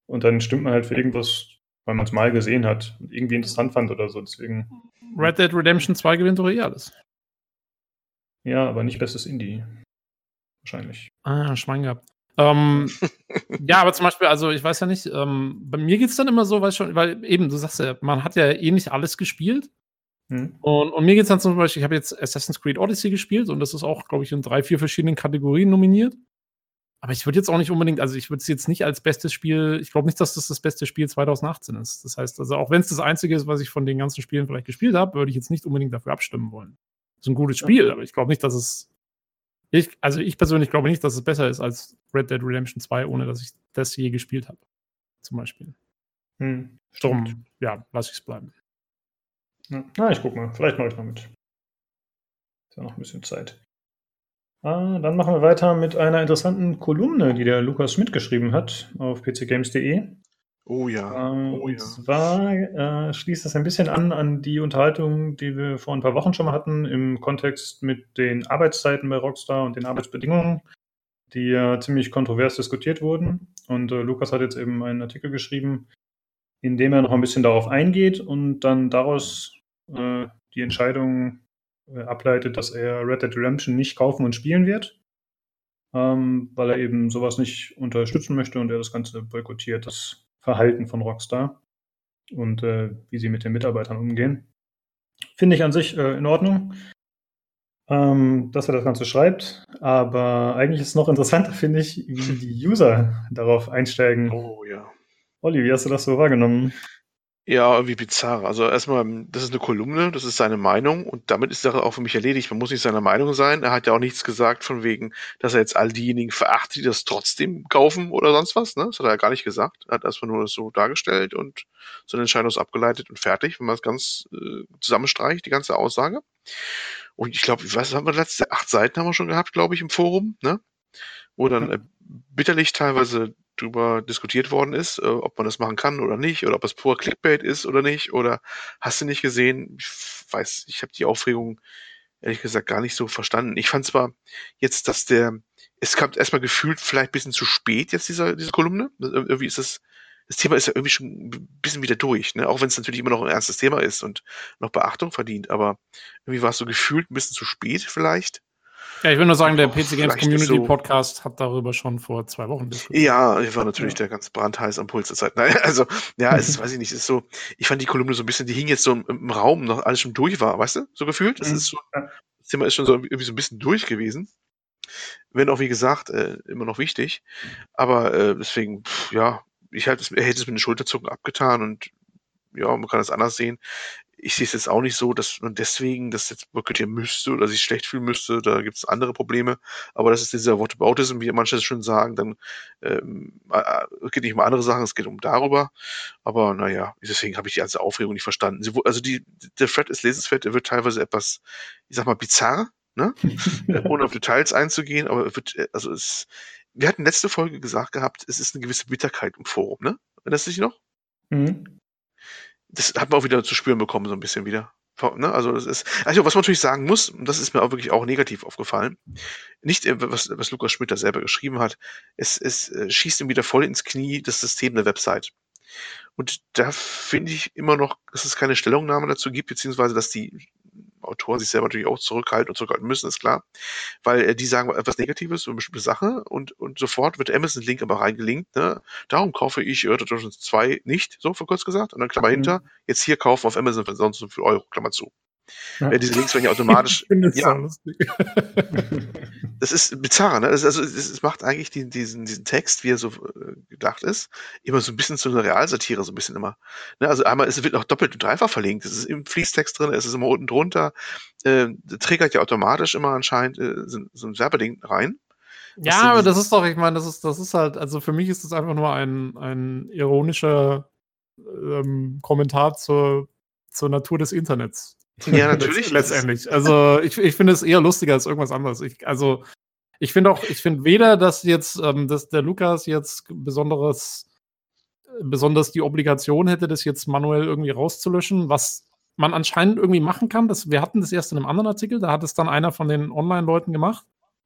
und dann stimmt man halt für irgendwas, weil man es mal gesehen hat und irgendwie interessant fand oder so. Deswegen.
Red Dead Redemption 2 gewinnt doch eh alles.
Ja, aber nicht bestes Indie. Wahrscheinlich.
Ah, Schwein gehabt. Ähm, ja, aber zum Beispiel, also ich weiß ja nicht, ähm, bei mir geht es dann immer so, weil, schon, weil eben, du sagst ja, man hat ja eh nicht alles gespielt. Hm. Und, und, mir geht es dann zum Beispiel, ich habe jetzt Assassin's Creed Odyssey gespielt und das ist auch, glaube ich, in drei, vier verschiedenen Kategorien nominiert. Aber ich würde jetzt auch nicht unbedingt, also ich würde es jetzt nicht als bestes Spiel, ich glaube nicht, dass das das beste Spiel 2018 ist. Das heißt, also auch wenn es das einzige ist, was ich von den ganzen Spielen vielleicht gespielt habe, würde ich jetzt nicht unbedingt dafür abstimmen wollen. Das ist ein gutes Spiel, aber ich glaube nicht, dass es ich, also ich persönlich glaube nicht, dass es besser ist als Red Dead Redemption 2, ohne dass ich das je gespielt habe. Zum Beispiel. Hm, Drum, ja, lass ich es bleiben.
Na, ich guck mal. Vielleicht mache ich noch mit. Ist ja noch ein bisschen Zeit. Ah, dann machen wir weiter mit einer interessanten Kolumne, die der Lukas Schmidt geschrieben hat auf pcgames.de.
Oh ja.
Ähm,
Oh
und
ja.
zwar äh, schließt das ein bisschen an an die Unterhaltung, die wir vor ein paar Wochen schon mal hatten, im Kontext mit den Arbeitszeiten bei Rockstar und den Arbeitsbedingungen, die ja ziemlich kontrovers diskutiert wurden. Und äh, Lukas hat jetzt eben einen Artikel geschrieben, in dem er noch ein bisschen darauf eingeht und dann daraus äh, die Entscheidung äh, ableitet, dass er Red Dead Redemption nicht kaufen und spielen wird, ähm, weil er eben sowas nicht unterstützen möchte und er das Ganze boykottiert, das Verhalten von Rockstar und äh, wie sie mit den Mitarbeitern umgehen. Finde ich an sich äh, in Ordnung, ähm, dass er das Ganze schreibt, aber eigentlich ist es noch interessanter, finde ich, wie die User darauf einsteigen.
Oh ja.
Olli, wie hast du das so wahrgenommen?
Ja, irgendwie bizarr. Also erstmal, das ist eine Kolumne, das ist seine Meinung und damit ist die Sache auch für mich erledigt. Man muss nicht seiner Meinung sein. Er hat ja auch nichts gesagt von wegen, dass er jetzt all diejenigen verachtet, die das trotzdem kaufen oder sonst was. Ne? Das hat er ja gar nicht gesagt. Er hat erstmal nur das so dargestellt und so eine Entscheidung ist abgeleitet und fertig, wenn man es ganz äh, zusammenstreicht, die ganze Aussage. Und ich glaube, was haben wir letzte acht Seiten haben wir schon gehabt, glaube ich, im Forum, ne? Wo dann äh, bitterlich teilweise drüber diskutiert worden ist, äh, ob man das machen kann oder nicht, oder ob es pur Clickbait ist oder nicht, oder hast du nicht gesehen? Ich weiß, ich habe die Aufregung ehrlich gesagt gar nicht so verstanden. Ich fand zwar jetzt, dass der, es kam erstmal gefühlt vielleicht ein bisschen zu spät jetzt dieser, diese Kolumne. Irgendwie ist es, das Thema ist ja irgendwie schon ein bisschen wieder durch, ne? Auch wenn es natürlich immer noch ein ernstes Thema ist und noch Beachtung verdient, aber irgendwie war es so gefühlt ein bisschen zu spät vielleicht.
Ja, ich will nur sagen, der PC Games Community
so-
Podcast hat darüber schon vor zwei Wochen diskutiert.
Ja, ich war natürlich
Ja.
der ganz brandheiß am Puls der Zeit. Nein, also, ja, es ist, weiß ich nicht, es ist so, ich fand die Kolumne so ein bisschen, die hing jetzt so im, im Raum, noch alles schon durch war, weißt du, so gefühlt.
Mhm.
ist so, das Thema ist schon so irgendwie so ein bisschen durch gewesen. Wenn auch, wie gesagt, äh, immer noch wichtig. Aber äh, deswegen, pff, ja, ich hätte es, hätte es mit den Schulterzucken abgetan und ja, man kann es anders sehen. Ich sehe es jetzt auch nicht so, dass man deswegen das jetzt boykottieren müsste oder sich schlecht fühlen müsste. Da gibt es andere Probleme. Aber das ist dieser Whataboutism, wie manche es schon sagen. Dann ähm, äh, es geht nicht um andere Sachen, es geht um darüber. Aber naja, deswegen habe ich die ganze Aufregung nicht verstanden. Sie, also die, der Thread ist lesenswert, er wird teilweise etwas, ich sag mal, bizarr, ne? Äh, ohne auf Details einzugehen, aber er wird, äh, also es, wir hatten letzte Folge gesagt gehabt, es ist eine gewisse Bitterkeit im Forum, ne? Erinnerst du dich noch?
Mhm.
Das hat man auch wieder zu spüren bekommen, so ein bisschen wieder. Ne? Also das ist, also was man natürlich sagen muss, und das ist mir auch wirklich auch negativ aufgefallen, nicht, äh, was, was Lukas Schmidt da selber geschrieben hat, es, es äh, schießt ihm wieder voll ins Knie das System der Website. Und da finde ich immer noch, dass es keine Stellungnahme dazu gibt, beziehungsweise dass die Autoren sich selber natürlich auch zurückhalten und zurückhalten müssen, ist klar. Weil äh, die sagen etwas Negatives über eine bestimmte Sache und, und sofort wird der Amazon-Link aber reingelinkt. Ne? Darum kaufe ich Dead Redemption 2 nicht, so vor kurz gesagt. Und dann Klammer
Mhm.
hinter, jetzt hier kaufen auf Amazon für sonst so viel Euro, Klammer zu.
Ja.
Ja, diese Links werden ja automatisch
Ich es
Ja.
lustig.
das ist bizarr, ne? Das, also, es, macht eigentlich die, diesen, diesen Text, wie er so äh, gedacht ist, immer so ein bisschen zu einer Realsatire, so ein bisschen immer. Ne? Also einmal, es wird auch doppelt und dreifach verlinkt. Es ist im Fließtext drin, es ist immer unten drunter. Äh, triggert ja automatisch immer anscheinend äh, so, so ein Werbelink rein.
Ja, aber das ist doch, ich meine, das ist, das ist halt, also für mich ist das einfach nur ein, ein ironischer ähm, Kommentar zur, zur Natur des Internets.
Ja, natürlich.
Letz- Letztendlich. Also ich, ich finde es eher lustiger als irgendwas anderes. Ich, also ich finde auch, ich finde weder, dass jetzt, ähm, dass der Lukas jetzt besonderes, besonders die Obligation hätte, das jetzt manuell irgendwie rauszulöschen, was man anscheinend irgendwie machen kann. Das, wir hatten das erst in einem anderen Artikel, da hat es dann einer von den Online-Leuten gemacht.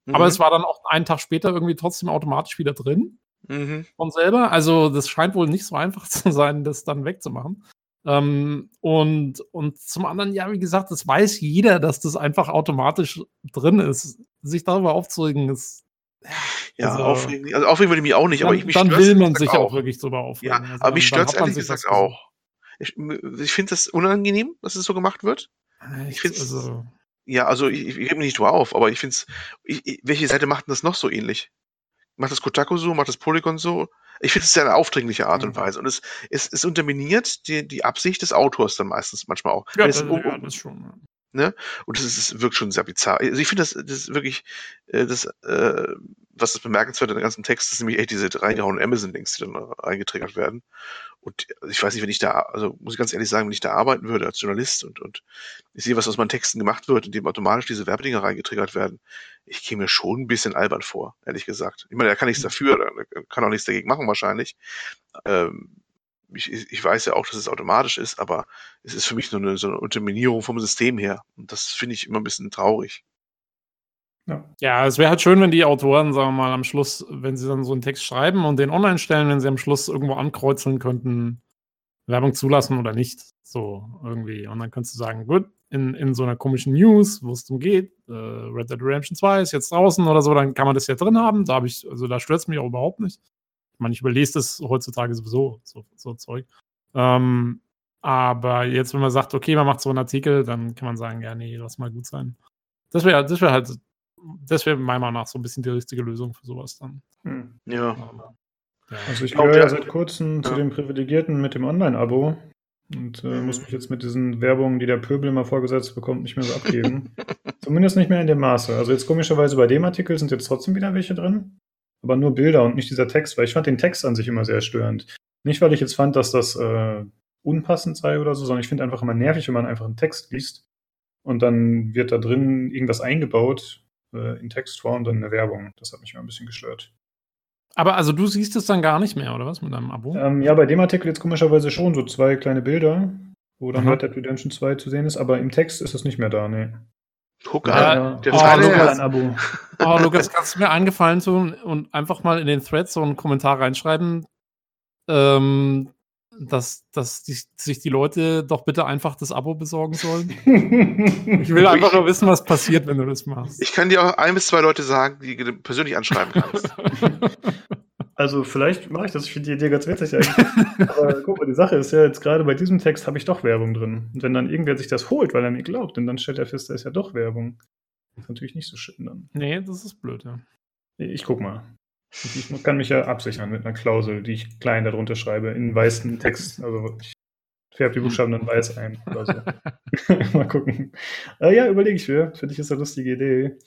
Aber
Mhm.
es war dann auch einen Tag später irgendwie trotzdem automatisch wieder drin
Mhm.
von selber. Also das scheint wohl nicht so einfach zu sein, das dann wegzumachen. Ähm, und, und zum anderen, ja, wie gesagt, das weiß jeder, dass das einfach automatisch drin ist. Sich darüber aufzuregen, ist.
Ja,
also-
aufregen. Also aufregen würde ich mich auch nicht, aber
Dann,
ich mich
dann will man sich auch wirklich drüber aufregen.
Ja,
Also
aber mich stört ehrlich gesagt auch. Ich, ich finde das unangenehm, dass es so gemacht wird.
gesucht.
Ich find's-
also,
Ja, also ich, ich, ich gebe mich nicht drüber auf, aber ich finde es. Welche Seite macht denn das noch so ähnlich? Macht das Kotaku so? Macht das Polygon so? Ich finde es ja eine aufdringliche Art und
Mhm.
Weise. Und es, es, es unterminiert die, die Absicht des Autors dann meistens manchmal auch.
ja,
es
das,
um,
ja, das schon.
Ne? Und das, ist, das wirkt schon sehr bizarr. Also ich finde, das, das ist wirklich, äh, das, äh, was das bemerkenswert in der ganzen Text ist, nämlich echt diese reingehauenen Amazon-Links, die dann eingetriggert werden. Und ich weiß nicht, wenn ich da, also muss ich ganz ehrlich sagen, wenn ich da arbeiten würde als Journalist und, und ich sehe, was aus meinen Texten gemacht wird, indem automatisch diese Werbedinger reingetriggert werden, ich käme mir schon ein bisschen albern vor, ehrlich gesagt. Ich meine, er kann nichts dafür, er kann auch nichts dagegen machen wahrscheinlich. Ähm, ich, ich weiß ja auch, dass es automatisch ist, aber es ist für mich nur eine, so eine Unterminierung vom System her. Und das finde ich immer ein bisschen traurig.
Ja, ja es wäre halt schön, wenn die Autoren, sagen wir mal, am Schluss, wenn sie dann so einen Text schreiben und den online stellen, wenn sie am Schluss irgendwo ankreuzeln könnten, Werbung zulassen oder nicht. So irgendwie. Und dann könntest du sagen, gut, in, in so einer komischen News, wo es darum geht, äh, Red Dead Redemption 2 ist jetzt draußen oder so, dann kann man das ja drin haben. Da habe ich, also da stört es mich auch überhaupt nicht. Ich meine, ich überlese das heutzutage sowieso, so, so Zeug. Ähm, aber jetzt, wenn man sagt, okay, man macht so einen Artikel, dann kann man sagen, ja, nee, lass mal gut sein. Das wäre das wär halt, das wäre meiner Meinung nach so ein bisschen die richtige Lösung für sowas dann.
Hm. Ja.
ja. Also ich gehöre ja seit kurzem ja. zu den Privilegierten mit dem Online-Abo und äh, mhm. muss mich jetzt mit diesen Werbungen, die der Pöbel immer vorgesetzt bekommt, nicht mehr so abgeben. Zumindest nicht mehr in dem Maße. Also jetzt komischerweise bei dem Artikel sind jetzt trotzdem wieder welche drin aber nur Bilder und nicht dieser Text, weil ich fand den Text an sich immer sehr störend. Nicht, weil ich jetzt fand, dass das äh, unpassend sei oder so, sondern ich finde einfach immer nervig, wenn man einfach einen Text liest und dann wird da drin irgendwas eingebaut äh, in Textform, dann eine Werbung. Das hat mich mal ein bisschen gestört.
Aber also du siehst es dann gar nicht mehr, oder was, mit deinem Abo?
Ähm, ja, bei dem Artikel jetzt komischerweise schon so zwei kleine Bilder, wo dann Red Dead Redemption 2 zu sehen ist, aber im Text ist es nicht mehr da, nee.
Guck an,
der oh, Lukas, ein Abo. Oh, Lukas, kannst du mir eingefallen tun und einfach mal in den Thread so einen Kommentar reinschreiben, ähm, dass, dass die, sich die Leute doch bitte einfach das Abo besorgen sollen? ich will einfach nur wissen, was passiert, wenn du das machst.
Ich kann dir auch ein bis zwei Leute sagen, die du persönlich anschreiben kannst.
Also vielleicht mache ich das, ich finde die Idee ganz witzig eigentlich. Aber guck mal, die Sache ist ja, jetzt gerade bei diesem Text habe ich doch Werbung drin. Und wenn dann irgendwer sich das holt, weil er mir glaubt, dann stellt er fest, da ist ja doch Werbung. Das ist natürlich nicht so schön dann.
Nee, das ist blöd, ja.
Ich guck mal. Ich, kann mich ja absichern mit einer Klausel, die ich klein darunter schreibe, in weißen Text. Also ich färbe die Buchstaben dann weiß ein oder so. mal gucken. Äh, ja, überlege ich mir. Finde ich ist eine lustige Idee.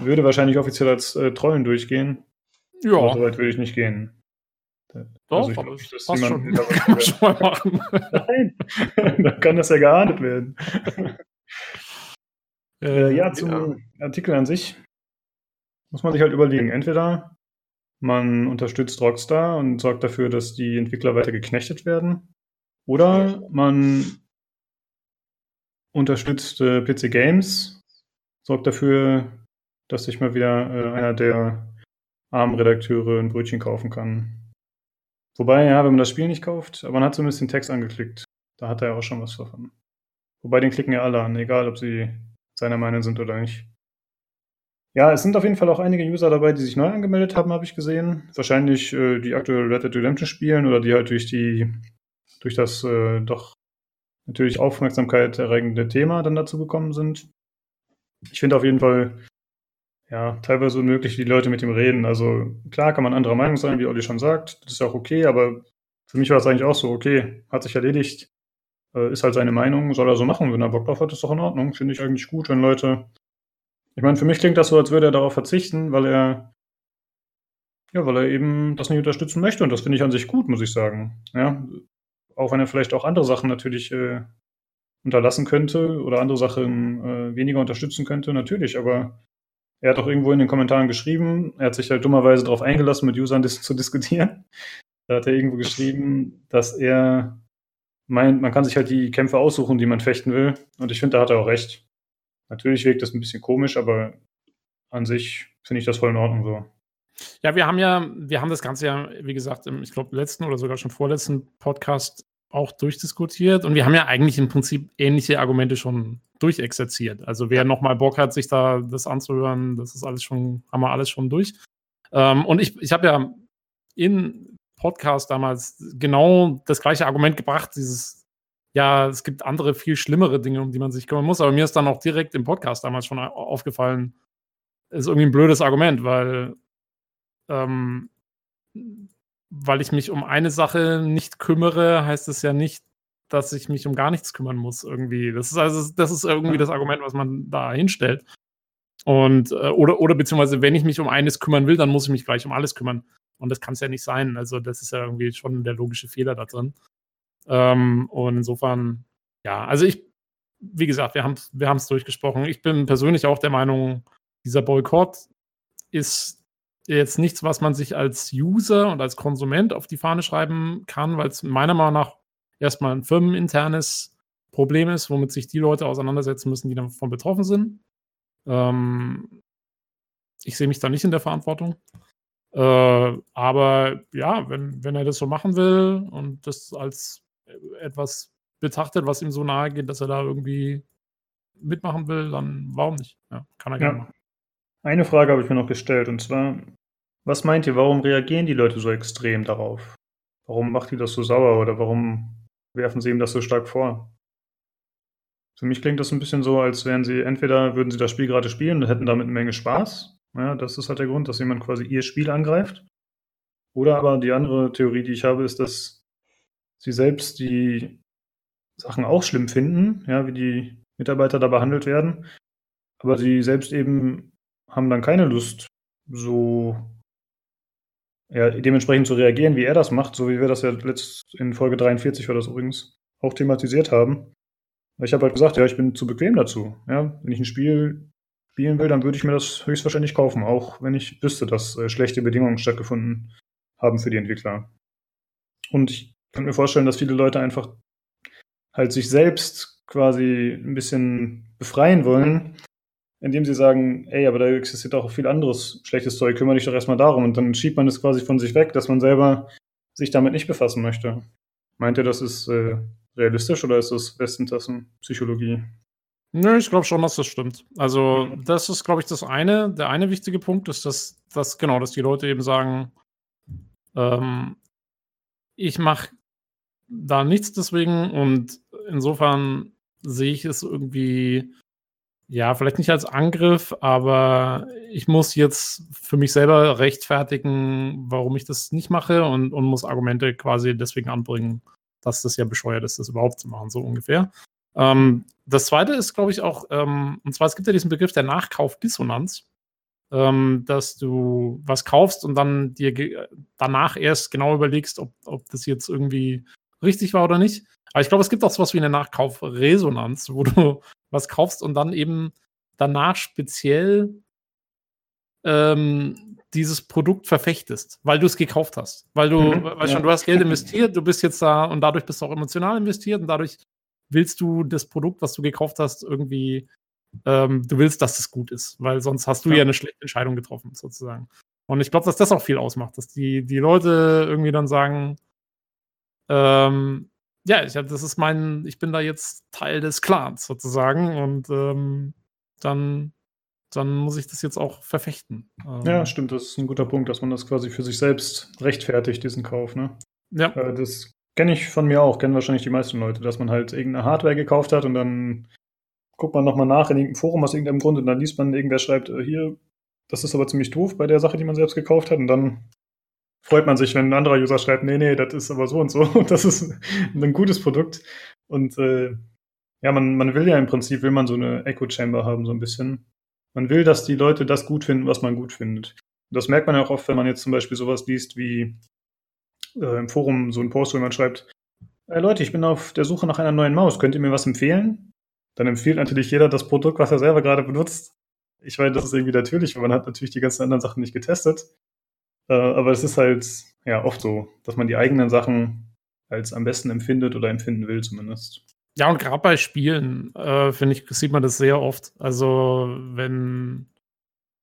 Würde wahrscheinlich offiziell als äh, Trollen durchgehen. Ja. Aber so weit würde ich nicht gehen.
Doch, also ich glaub, das schon. Kann man schon mal machen.
Nein, dann kann das ja geahndet werden. äh, ja, zum ja. Artikel an sich muss man sich halt überlegen. Entweder man unterstützt Rockstar und sorgt dafür, dass die Entwickler weiter geknechtet werden, oder man unterstützt äh, PC Games, sorgt dafür, dass sich mal wieder äh, einer der armen Redakteure ein Brötchen kaufen kann. Wobei, ja, wenn man das Spiel nicht kauft, aber man hat zumindest den Text angeklickt. Da hat er ja auch schon was davon. Wobei, den klicken ja alle an, egal ob sie seiner Meinung sind oder nicht. Ja, es sind auf jeden Fall auch einige User dabei, die sich neu angemeldet haben, habe ich gesehen. Wahrscheinlich äh, die aktuell Red Dead Redemption spielen oder die halt durch die, durch das äh, doch natürlich Aufmerksamkeit erregende Thema dann dazu gekommen sind. Ich finde auf jeden Fall, ja, teilweise unmöglich, die Leute mit ihm reden. Also klar kann man anderer Meinung sein, wie Olli schon sagt. Das ist ja auch okay, aber für mich war es eigentlich auch so, okay, hat sich erledigt, äh, ist halt seine Meinung, soll er so machen. Wenn er Bock drauf hat, ist doch in Ordnung. Finde ich eigentlich gut, wenn Leute. Ich meine, für mich klingt das so, als würde er darauf verzichten, weil er ja, weil er eben das nicht unterstützen möchte und das finde ich an sich gut, muss ich sagen. Ja, auch wenn er vielleicht auch andere Sachen natürlich äh, unterlassen könnte oder andere Sachen äh, weniger unterstützen könnte, natürlich, aber er hat auch irgendwo in den Kommentaren geschrieben, er hat sich halt dummerweise darauf eingelassen, mit Usern dis zu diskutieren. Da hat er irgendwo geschrieben, dass er meint, man kann sich halt die Kämpfe aussuchen, die man fechten will. Und ich finde, da hat er auch recht. Natürlich wirkt das ein bisschen komisch, aber an sich finde ich das voll in Ordnung so.
Ja, wir haben ja, wir haben das Ganze ja, wie gesagt, im, ich glaube, letzten oder sogar schon vorletzten Podcast auch durchdiskutiert und wir haben ja eigentlich im Prinzip ähnliche Argumente schon durchexerziert. Also wer nochmal Bock hat, sich da das anzuhören, das ist alles schon, haben wir alles schon durch. Ähm, und ich, ich habe ja in Podcast damals genau das gleiche Argument gebracht, dieses, ja, es gibt andere, viel schlimmere Dinge, um die man sich kümmern muss. Aber mir ist dann auch direkt im Podcast damals schon aufgefallen, ist irgendwie ein blödes Argument, weil ähm, weil ich mich um eine Sache nicht kümmere, heißt es ja nicht, dass ich mich um gar nichts kümmern muss irgendwie. Das ist also das ist irgendwie das Argument, was man da hinstellt. Und äh, oder oder beziehungsweise wenn ich mich um eines kümmern will, dann muss ich mich gleich um alles kümmern. Und das kann es ja nicht sein. Also das ist ja irgendwie schon der logische Fehler da drin. Ähm, und insofern, ja, also ich, wie gesagt, wir haben wir es durchgesprochen. Ich bin persönlich auch der Meinung, dieser Boykott ist jetzt nichts, was man sich als User und als Konsument auf die Fahne schreiben kann, weil es meiner Meinung nach erstmal ein firmeninternes Problem ist, womit sich die Leute auseinandersetzen müssen, die davon betroffen sind. Ähm, ich sehe mich da nicht in der Verantwortung. Äh, aber ja, wenn, wenn er das so machen will und das als etwas betrachtet, was ihm so nahe geht, dass er da irgendwie mitmachen will, dann warum nicht? Ja, kann er ja. gerne machen.
Eine Frage habe ich mir noch gestellt und zwar, was meint ihr, warum reagieren die Leute so extrem darauf? Warum macht die das so sauer oder warum werfen sie ihm das so stark vor? Für mich klingt das ein bisschen so, als wären sie, entweder würden sie das Spiel gerade spielen und hätten damit eine Menge Spaß. Ja, das ist halt der Grund, dass jemand quasi ihr Spiel angreift. Oder aber die andere Theorie, die ich habe, ist, dass sie selbst die Sachen auch schlimm finden, ja, wie die Mitarbeiter da behandelt werden. Aber sie selbst eben haben dann keine Lust, so ja, dementsprechend zu reagieren, wie er das macht, so wie wir das ja letzt in Folge 43 war das übrigens auch thematisiert haben. Ich habe halt gesagt, ja, ich bin zu bequem dazu. Ja, wenn ich ein Spiel spielen will, dann würde ich mir das höchstwahrscheinlich kaufen, auch wenn ich wüsste, dass äh, schlechte Bedingungen stattgefunden haben für die Entwickler. Und ich kann mir vorstellen, dass viele Leute einfach halt sich selbst quasi ein bisschen befreien wollen indem sie sagen, ey, aber da existiert auch viel anderes schlechtes Zeug, kümmere dich doch erstmal darum. Und dann schiebt man es quasi von sich weg, dass man selber sich damit nicht befassen möchte. Meint ihr, das ist äh, realistisch oder ist das Westentassen-Psychologie?
Nö, ich glaube schon, dass das stimmt. Also, das ist, glaube ich, das eine. Der eine wichtige Punkt ist, dass, dass genau, dass die Leute eben sagen, ähm, ich mache da nichts deswegen und insofern sehe ich es irgendwie ja, vielleicht nicht als Angriff, aber ich muss jetzt für mich selber rechtfertigen, warum ich das nicht mache und, und muss Argumente quasi deswegen anbringen, dass das ja bescheuert ist, das überhaupt zu machen, so ungefähr. Ähm, das zweite ist, glaube ich, auch, ähm, und zwar es gibt ja diesen Begriff der Nachkaufdissonanz, ähm, dass du was kaufst und dann dir danach erst genau überlegst, ob, ob das jetzt irgendwie richtig war oder nicht. Aber ich glaube, es gibt auch sowas wie eine Nachkaufresonanz, wo du was kaufst und dann eben danach speziell ähm, dieses Produkt verfechtest, weil du es gekauft hast. Weil du, mhm, weißt ja. schon, du hast Geld investiert, du bist jetzt da und dadurch bist du auch emotional investiert und dadurch willst du das Produkt, was du gekauft hast, irgendwie, ähm, du willst, dass es gut ist, weil sonst hast du ja, ja eine schlechte Entscheidung getroffen, sozusagen. Und ich glaube, dass das auch viel ausmacht, dass die, die Leute irgendwie dann sagen, ähm, ja, ich, das ist mein, ich bin da jetzt Teil des Clans sozusagen und ähm, dann, dann muss ich das jetzt auch verfechten.
Ähm, ja, stimmt, das ist ein guter Punkt, dass man das quasi für sich selbst rechtfertigt, diesen Kauf, ne? Ja. Äh, das kenne ich von mir auch, kennen wahrscheinlich die meisten Leute, dass man halt irgendeine Hardware gekauft hat und dann guckt man nochmal nach in irgendeinem Forum aus irgendeinem Grund und dann liest man, irgendwer schreibt, äh, hier, das ist aber ziemlich doof bei der Sache, die man selbst gekauft hat und dann freut man sich, wenn ein anderer User schreibt, nee, nee, das ist aber so und so. Das ist ein gutes Produkt. Und äh, ja, man, man will ja im Prinzip, will man so eine Echo Chamber haben, so ein bisschen. Man will, dass die Leute das gut finden, was man gut findet. Und das merkt man ja auch oft, wenn man jetzt zum Beispiel sowas liest wie äh, im Forum so ein Post, wo man schreibt, hey Leute, ich bin auf der Suche nach einer neuen Maus, könnt ihr mir was empfehlen? Dann empfiehlt natürlich jeder das Produkt, was er selber gerade benutzt. Ich weiß, das ist irgendwie natürlich, weil man hat natürlich die ganzen anderen Sachen nicht getestet. Äh, aber es ist halt ja oft so, dass man die eigenen Sachen als am besten empfindet oder empfinden will zumindest.
Ja, und gerade bei Spielen, äh, finde ich, sieht man das sehr oft. Also, wenn,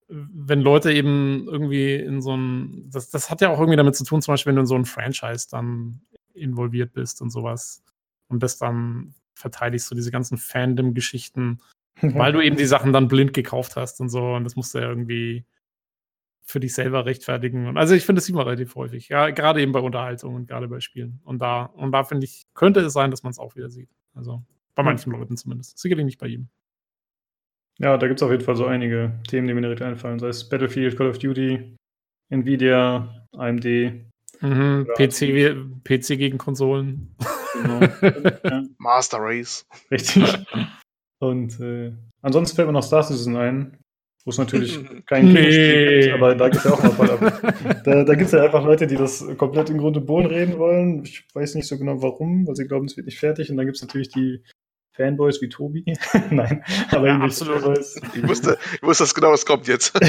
wenn Leute eben irgendwie in so ein, das, das hat ja auch irgendwie damit zu tun, zum Beispiel, wenn du in so ein Franchise dann involviert bist und sowas und das dann verteidigst, so diese ganzen Fandom-Geschichten, weil du eben die Sachen dann blind gekauft hast und so und das musst du ja irgendwie für dich selber rechtfertigen. Und also ich finde, das sieht man relativ häufig. Ja, gerade eben bei Unterhaltung und gerade bei Spielen. Und da, und da finde ich, könnte es sein, dass man es auch wieder sieht. Also bei manchen hm. Leuten zumindest. Sicherlich nicht bei ihm.
Ja, da gibt es auf jeden Fall so einige Themen, die mir direkt einfallen. Sei es Battlefield, Call of Duty, Nvidia, AMD.
Mhm, PC, PC gegen Konsolen.
Genau. ja. Master Race.
Richtig. Und äh, ansonsten fällt mir noch Star Citizen ein, wo es natürlich kein nee. gibt, aber da gibt es ja auch noch voll ab. Da, da gibt es ja einfach Leute, die das komplett in Grund und Boden reden wollen. Ich weiß nicht so genau warum, weil sie glauben, es wird nicht fertig. Und dann gibt es natürlich die Fanboys wie Tobi. Nein, aber ja, absolut.
Fanboys. Ich wusste, ich wusste das genau, was kommt jetzt.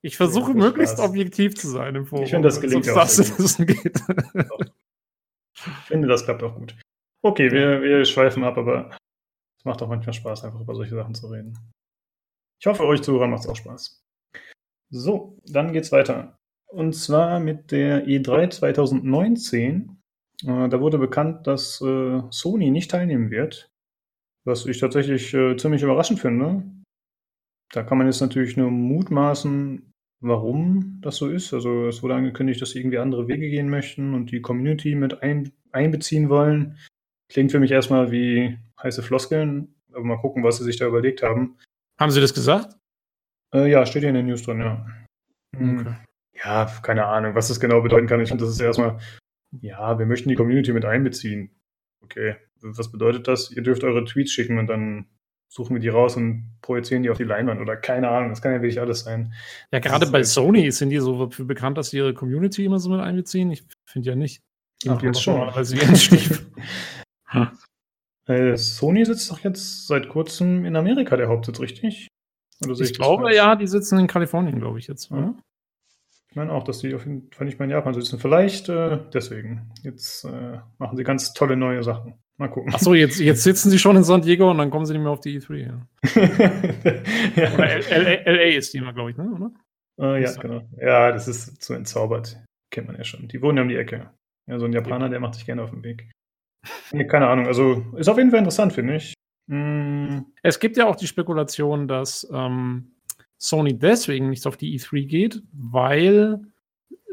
ich versuche ja, möglichst Spaß. objektiv zu sein im Forum.
Ich finde, das gelingt auch. Das geht. ich finde, das klappt auch gut. Okay, wir, wir schweifen ab, aber es macht auch manchmal Spaß, einfach über solche Sachen zu reden. Ich hoffe, euch Zuhörern macht es auch Spaß. So, dann geht's weiter. Und zwar mit der E3 2019 äh, da wurde bekannt, dass äh, Sony nicht teilnehmen wird, was ich tatsächlich äh, ziemlich überraschend finde. Da kann man jetzt natürlich nur mutmaßen, warum das so ist. Also es wurde angekündigt, dass sie irgendwie andere Wege gehen möchten und die Community mit ein, einbeziehen wollen. Klingt für mich erstmal wie heiße Floskeln, aber mal gucken, was sie sich da überlegt haben.
Haben sie das gesagt?
Äh, ja, steht hier in den News drin, ja. Hm. Okay. Ja, keine Ahnung, was das genau bedeuten kann. Ich finde, das ist erstmal ja, wir möchten die Community mit einbeziehen. Okay, was bedeutet das? Ihr dürft eure Tweets schicken und dann suchen wir die raus und projizieren die auf die Leinwand oder keine Ahnung, das kann ja wirklich alles sein.
Ja, gerade bei Sony sind die so bekannt, dass sie ihre Community immer so mit einbeziehen. Ich finde ja nicht.
Ach, jetzt schon.
Weil sie hm.
äh, Sony sitzt doch jetzt seit kurzem in Amerika, der Hauptsitz, richtig?
ich, ich glaube, ja, die sitzen in Kalifornien, glaube ich jetzt. Ja.
Ich meine auch, dass die auf jeden Fall nicht mehr in Japan sitzen. Vielleicht äh, deswegen. Jetzt äh, machen sie ganz tolle neue Sachen. Mal gucken.
Achso, jetzt, jetzt sitzen sie schon in San Diego und dann kommen sie nicht mehr auf die E3. Ja. ja. Oder LA ist die immer, glaube ich, ne? oder?
Uh, ja, genau. Ja, das ist zu entzaubert. Kennt man ja schon. Die wohnen ja um die Ecke. Ja, so ein Japaner, der macht sich gerne auf den Weg. Nee, keine Ahnung. Also ist auf jeden Fall interessant, finde ich.
Mm. Es gibt ja auch die Spekulation, dass ähm, Sony deswegen nicht auf die E3 geht, weil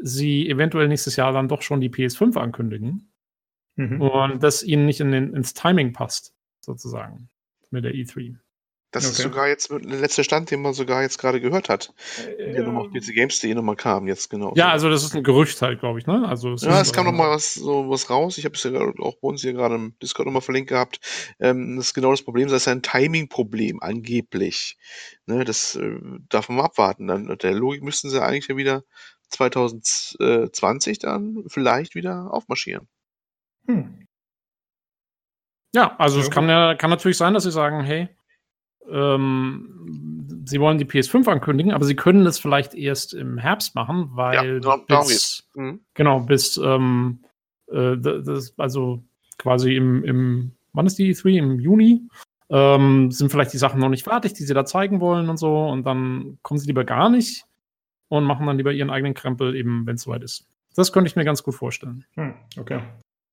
sie eventuell nächstes Jahr dann doch schon die PS5 ankündigen mhm. und das ihnen nicht in den, ins Timing passt, sozusagen, mit der E3.
Das okay. ist sogar jetzt der letzte Stand, den man sogar jetzt gerade gehört hat. Äh, der nochmal auf PC nochmal kam, jetzt genau.
Ja, also das ist ein Gerücht halt, glaube ich, ne? Also
es ja, es kam nochmal was, so was raus. Ich habe es ja auch bei uns hier gerade im Discord nochmal verlinkt gehabt. Ähm, das ist genau das Problem, das ist ein Timing-Problem, angeblich. Ne, das äh, darf man mal abwarten. Dann, der Logik müssten sie eigentlich ja wieder 2020 dann vielleicht wieder aufmarschieren. Hm.
Ja, also ja, es kann ja kann natürlich sein, dass sie sagen, hey, ähm, sie wollen die PS5 ankündigen, aber sie können das vielleicht erst im Herbst machen, weil ja, bis, mhm. genau bis ähm, äh, das, also quasi im, im wann ist die E3 im Juni ähm, sind vielleicht die Sachen noch nicht fertig, die sie da zeigen wollen und so und dann kommen sie lieber gar nicht und machen dann lieber ihren eigenen Krempel eben, wenn es soweit ist. Das könnte ich mir ganz gut vorstellen.
Hm, okay.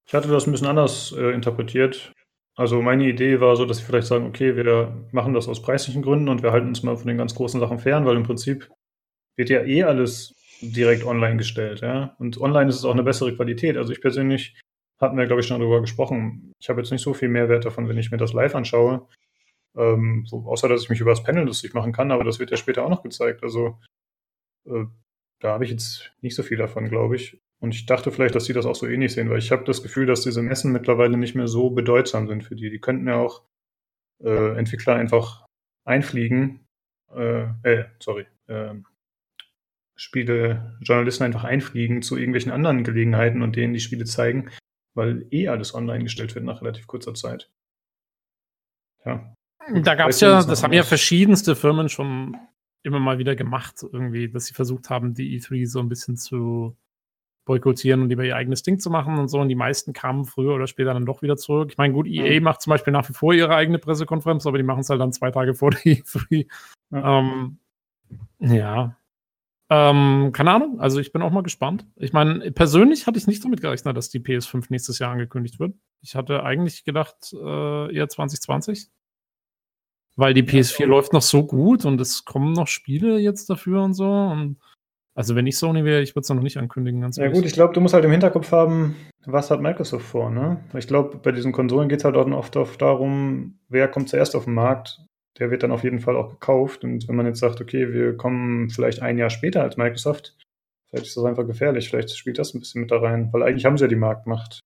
Ich hatte das ein bisschen anders äh, interpretiert. Also meine Idee war so, dass sie vielleicht sagen, okay, wir machen das aus preislichen Gründen und wir halten uns mal von den ganz großen Sachen fern, weil im Prinzip wird ja eh alles direkt online gestellt, ja. Und online ist es auch eine bessere Qualität. Also ich persönlich hatten wir, glaube ich, schon darüber gesprochen. Ich habe jetzt nicht so viel Mehrwert davon, wenn ich mir das live anschaue. Ähm, so, außer dass ich mich über das Panel lustig machen kann, aber das wird ja später auch noch gezeigt. Also äh, da habe ich jetzt nicht so viel davon, glaube ich. Und ich dachte vielleicht, dass sie das auch so ähnlich sehen, weil ich habe das Gefühl, dass diese Messen mittlerweile nicht mehr so bedeutsam sind für die. Die könnten ja auch äh, Entwickler einfach einfliegen, äh, äh sorry, äh, Spiele, Journalisten einfach einfliegen zu irgendwelchen anderen Gelegenheiten und denen die Spiele zeigen, weil eh alles online gestellt wird nach relativ kurzer Zeit.
Ja. Da gab es ja, das haben ja verschiedenste Firmen schon immer mal wieder gemacht, irgendwie, dass sie versucht haben, die E3 so ein bisschen zu boykottieren und lieber ihr eigenes Ding zu machen und so. Und die meisten kamen früher oder später dann doch wieder zurück. Ich meine, gut, EA mhm. macht zum Beispiel nach wie vor ihre eigene Pressekonferenz, aber die machen es halt dann zwei Tage vor der E3. Ja. Ähm, ja. Ähm, keine Ahnung, also ich bin auch mal gespannt. Ich meine, persönlich hatte ich nicht damit gerechnet, dass die PS5 nächstes Jahr angekündigt wird. Ich hatte eigentlich gedacht, äh, eher 2020. Weil die PS4 ja, läuft noch so gut und es kommen noch Spiele jetzt dafür und so. Und also wenn ich Sony wäre, ich würde es noch nicht ankündigen.
Ganz ja gut, ich glaube, du musst halt im Hinterkopf haben, was hat Microsoft vor, ne? Ich glaube, bei diesen Konsolen geht es halt oft, oft darum, wer kommt zuerst auf den Markt. Der wird dann auf jeden Fall auch gekauft. Und wenn man jetzt sagt, okay, wir kommen vielleicht ein Jahr später als Microsoft, Vielleicht ist das einfach gefährlich. Vielleicht spielt das ein bisschen mit da rein, weil eigentlich haben sie ja die Marktmacht.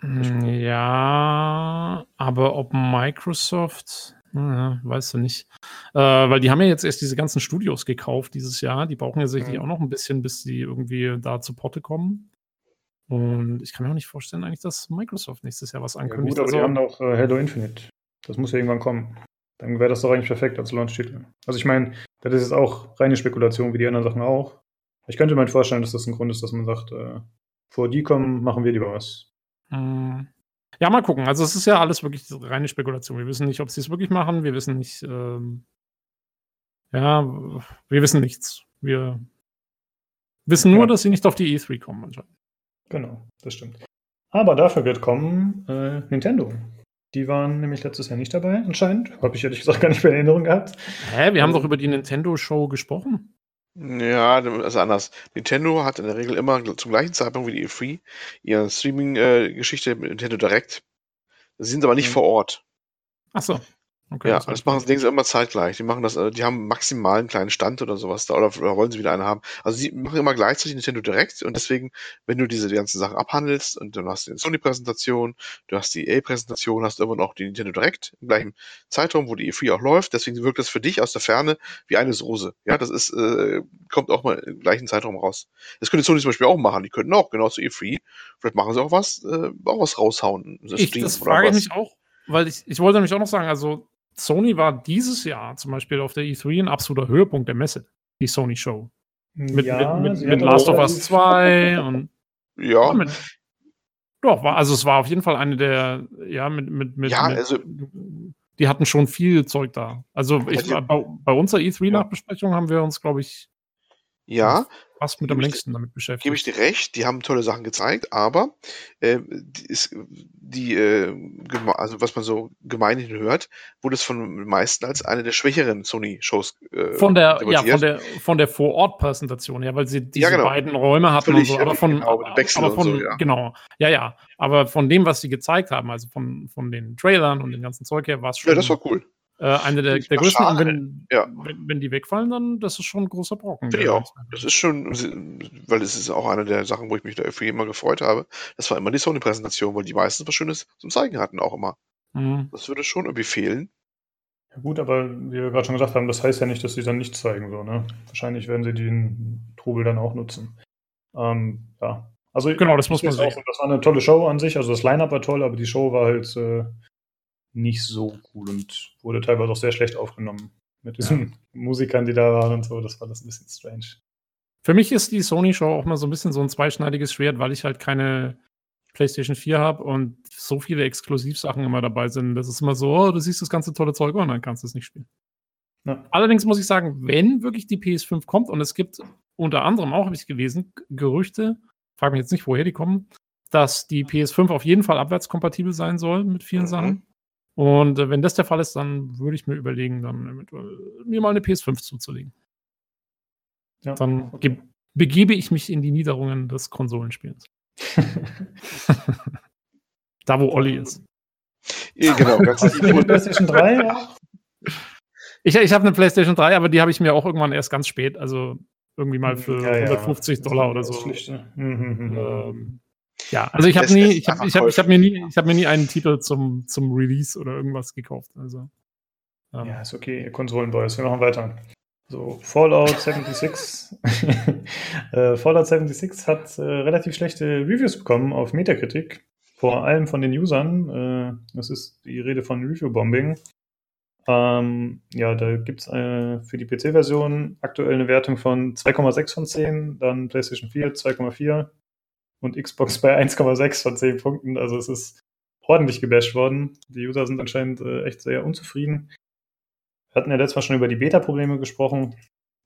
Hm, Ja, aber ob Microsoft, naja, weißt du nicht. Äh, weil die haben ja jetzt erst diese ganzen Studios gekauft dieses Jahr. Die brauchen ja sicherlich
Mhm.
auch noch ein bisschen, bis sie irgendwie da zu Potte kommen. Und ich kann mir auch nicht vorstellen, eigentlich, dass Microsoft nächstes Jahr was
Ja,
ankündigt.
gut, aber die
Also-
haben auch äh, Halo Infinite. Das muss ja irgendwann kommen. Dann wäre das doch eigentlich perfekt als Launch-Titel. Also ich meine, das ist jetzt auch reine Spekulation, wie die anderen Sachen auch. Ich könnte mir halt vorstellen, dass das ein Grund ist, dass man sagt, äh, vor die kommen, machen wir lieber was.
Mm. Ja, mal gucken. Also es ist ja alles wirklich reine Spekulation. Wir wissen nicht, ob sie es wirklich machen. Wir wissen nicht, ähm, ja, wir wissen nichts. Wir wissen nur,
Ja.
dass sie nicht auf die E3 kommen anscheinend.
Genau, das stimmt. Aber dafür wird kommen äh, Nintendo. Die waren nämlich letztes Jahr nicht dabei, anscheinend. Habe ich ehrlich gesagt gar nicht mehr in Erinnerung gehabt.
Hä, wir haben
Also-
doch über die Nintendo-Show gesprochen.
Ja, also anders. Nintendo hat in der Regel immer zum gleichen Zeitpunkt wie die E3 ihre Streaming-Geschichte mit Nintendo Direct. Sie sind aber nicht
Mhm.
vor Ort.
Ach so. Okay,
ja,
das
das machen sie sie immer zeitgleich. Die machen das, äh, die haben maximal einen kleinen Stand oder sowas da oder, oder wollen sie wieder einen haben. Also sie machen immer gleichzeitig Nintendo Direct und deswegen, wenn du diese ganzen Sachen abhandelst und dann hast du die Sony-Präsentation, du hast die EA-Präsentation, hast immer noch die Nintendo Direct im gleichen Zeitraum, wo die E3 auch läuft. Deswegen wirkt das für dich aus der Ferne wie eine Soße. Ja, das ist, äh, kommt auch mal im gleichen Zeitraum raus. Das könnte Sony zum Beispiel auch machen. Die könnten auch genau zu E3. Vielleicht machen sie auch was, äh, auch was raushauen. so
Ich, das frage ich mich auch, weil ich, ich wollte nämlich auch noch sagen, also Sony war dieses Jahr zum Beispiel auf der E3 ein absoluter Höhepunkt der Messe, die Sony-Show. Mit,
Ja,
mit, mit, mit Last of Us 2 und
Ja,
mit, doch, war, also es war auf jeden Fall eine der, ja, mit, mit, mit,
Ja,
mit
also-
die hatten schon viel Zeug da. Also ich,
Also-
bei, bei unserer E3-Nachbesprechung haben wir uns, glaube ich,
ja.
fast mit am
ich-
längsten damit beschäftigt.
Gebe ich dir recht, die haben tolle Sachen gezeigt, aber äh, die, ist, die äh, also was man so gemeinhin hört, wurde es von den meisten als eine der schwächeren Sony-Shows äh,
Von der, ja,
debattiert.
von der, von der Vor-Ort-Präsentation, ja, weil sie diese
Ja, genau.
beiden Räume hatten
Völlig,
und so, aber
ja,
von,
genau,
aber von
so, ja.
genau, ja, ja, aber von dem, was sie gezeigt haben, also von, von den Trailern und dem ganzen Zeug her, war es schon
Ja, das war cool.
Äh, eine der, der größten, und wenn,
Ja.
wenn, wenn die wegfallen, dann, das ist schon ein großer Brocken.
Auch. Das ist schon, weil es ist auch eine der Sachen, wo ich mich da für immer gefreut habe. Das war immer die Sony-Präsentation, weil die meistens was Schönes zum Zeigen hatten auch immer.
Mhm.
Das würde schon irgendwie fehlen.
Ja, gut, aber wie wir gerade schon gesagt haben, das heißt ja nicht, dass sie dann nichts zeigen. So, ne? Wahrscheinlich werden sie den Trubel dann auch nutzen. Ähm, ja. Also,
Genau, das muss man
auch
sehen.
Das war eine tolle Show an sich. Also das Line-Up war toll, aber die Show war halt äh, nicht so cool und wurde teilweise auch sehr schlecht aufgenommen. Mit diesen Musikern, die da waren und so. Das war das ein bisschen strange.
Für mich ist die Sony-Show auch mal so ein bisschen so ein zweischneidiges Schwert, weil ich halt keine PlayStation 4 habe und so viele Exklusivsachen immer dabei sind. Das ist immer so, oh, du siehst das ganze tolle Zeug und dann kannst du es nicht spielen.
Ja.
Allerdings muss ich sagen, wenn wirklich die PS5 kommt und es gibt unter anderem auch, habe ich gelesen, Gerüchte, frage mich jetzt nicht, woher die kommen, dass die PS5 auf jeden Fall abwärtskompatibel sein soll mit vielen
Mhm.
Sachen. Und äh, wenn das der Fall ist, dann würde ich mir überlegen, dann eventuell mir mal eine PS5 zuzulegen.
Ja.
Dann ge begebe ich mich in die Niederungen des Konsolenspiels. Da, wo Olli ist.
Ja, genau, ganz
Hast du die PlayStation 3 auch?
Ich, ich habe eine PlayStation 3, aber die habe ich mir auch irgendwann erst ganz spät, also irgendwie mal für
Ja, ja.
150 Dollar oder so.
Schlichte. Mhm, mhm, mhm.
Ähm, ja, also ich habe nie, ich habe ich hab, ich hab mir nie, ich habe mir nie einen Titel zum, zum Release oder irgendwas gekauft. Also ähm,
Ja, ist okay, ihr Konsolenboys. Wir machen weiter. So, Fallout 76. äh, Fallout 76 hat äh, relativ schlechte Reviews bekommen auf Metacritic. Vor allem von den Usern. Äh, das ist die Rede von Review-Bombing. Ähm, ja, da gibt es äh, für die PC-Version aktuell eine Wertung von 2,6 von 10, dann PlayStation 4 2,4 und Xbox bei 1,6 von 10 Punkten. Also es ist ordentlich gebasht worden. Die User sind anscheinend äh, echt sehr unzufrieden. Wir hatten ja letztes Mal schon über die Beta-Probleme gesprochen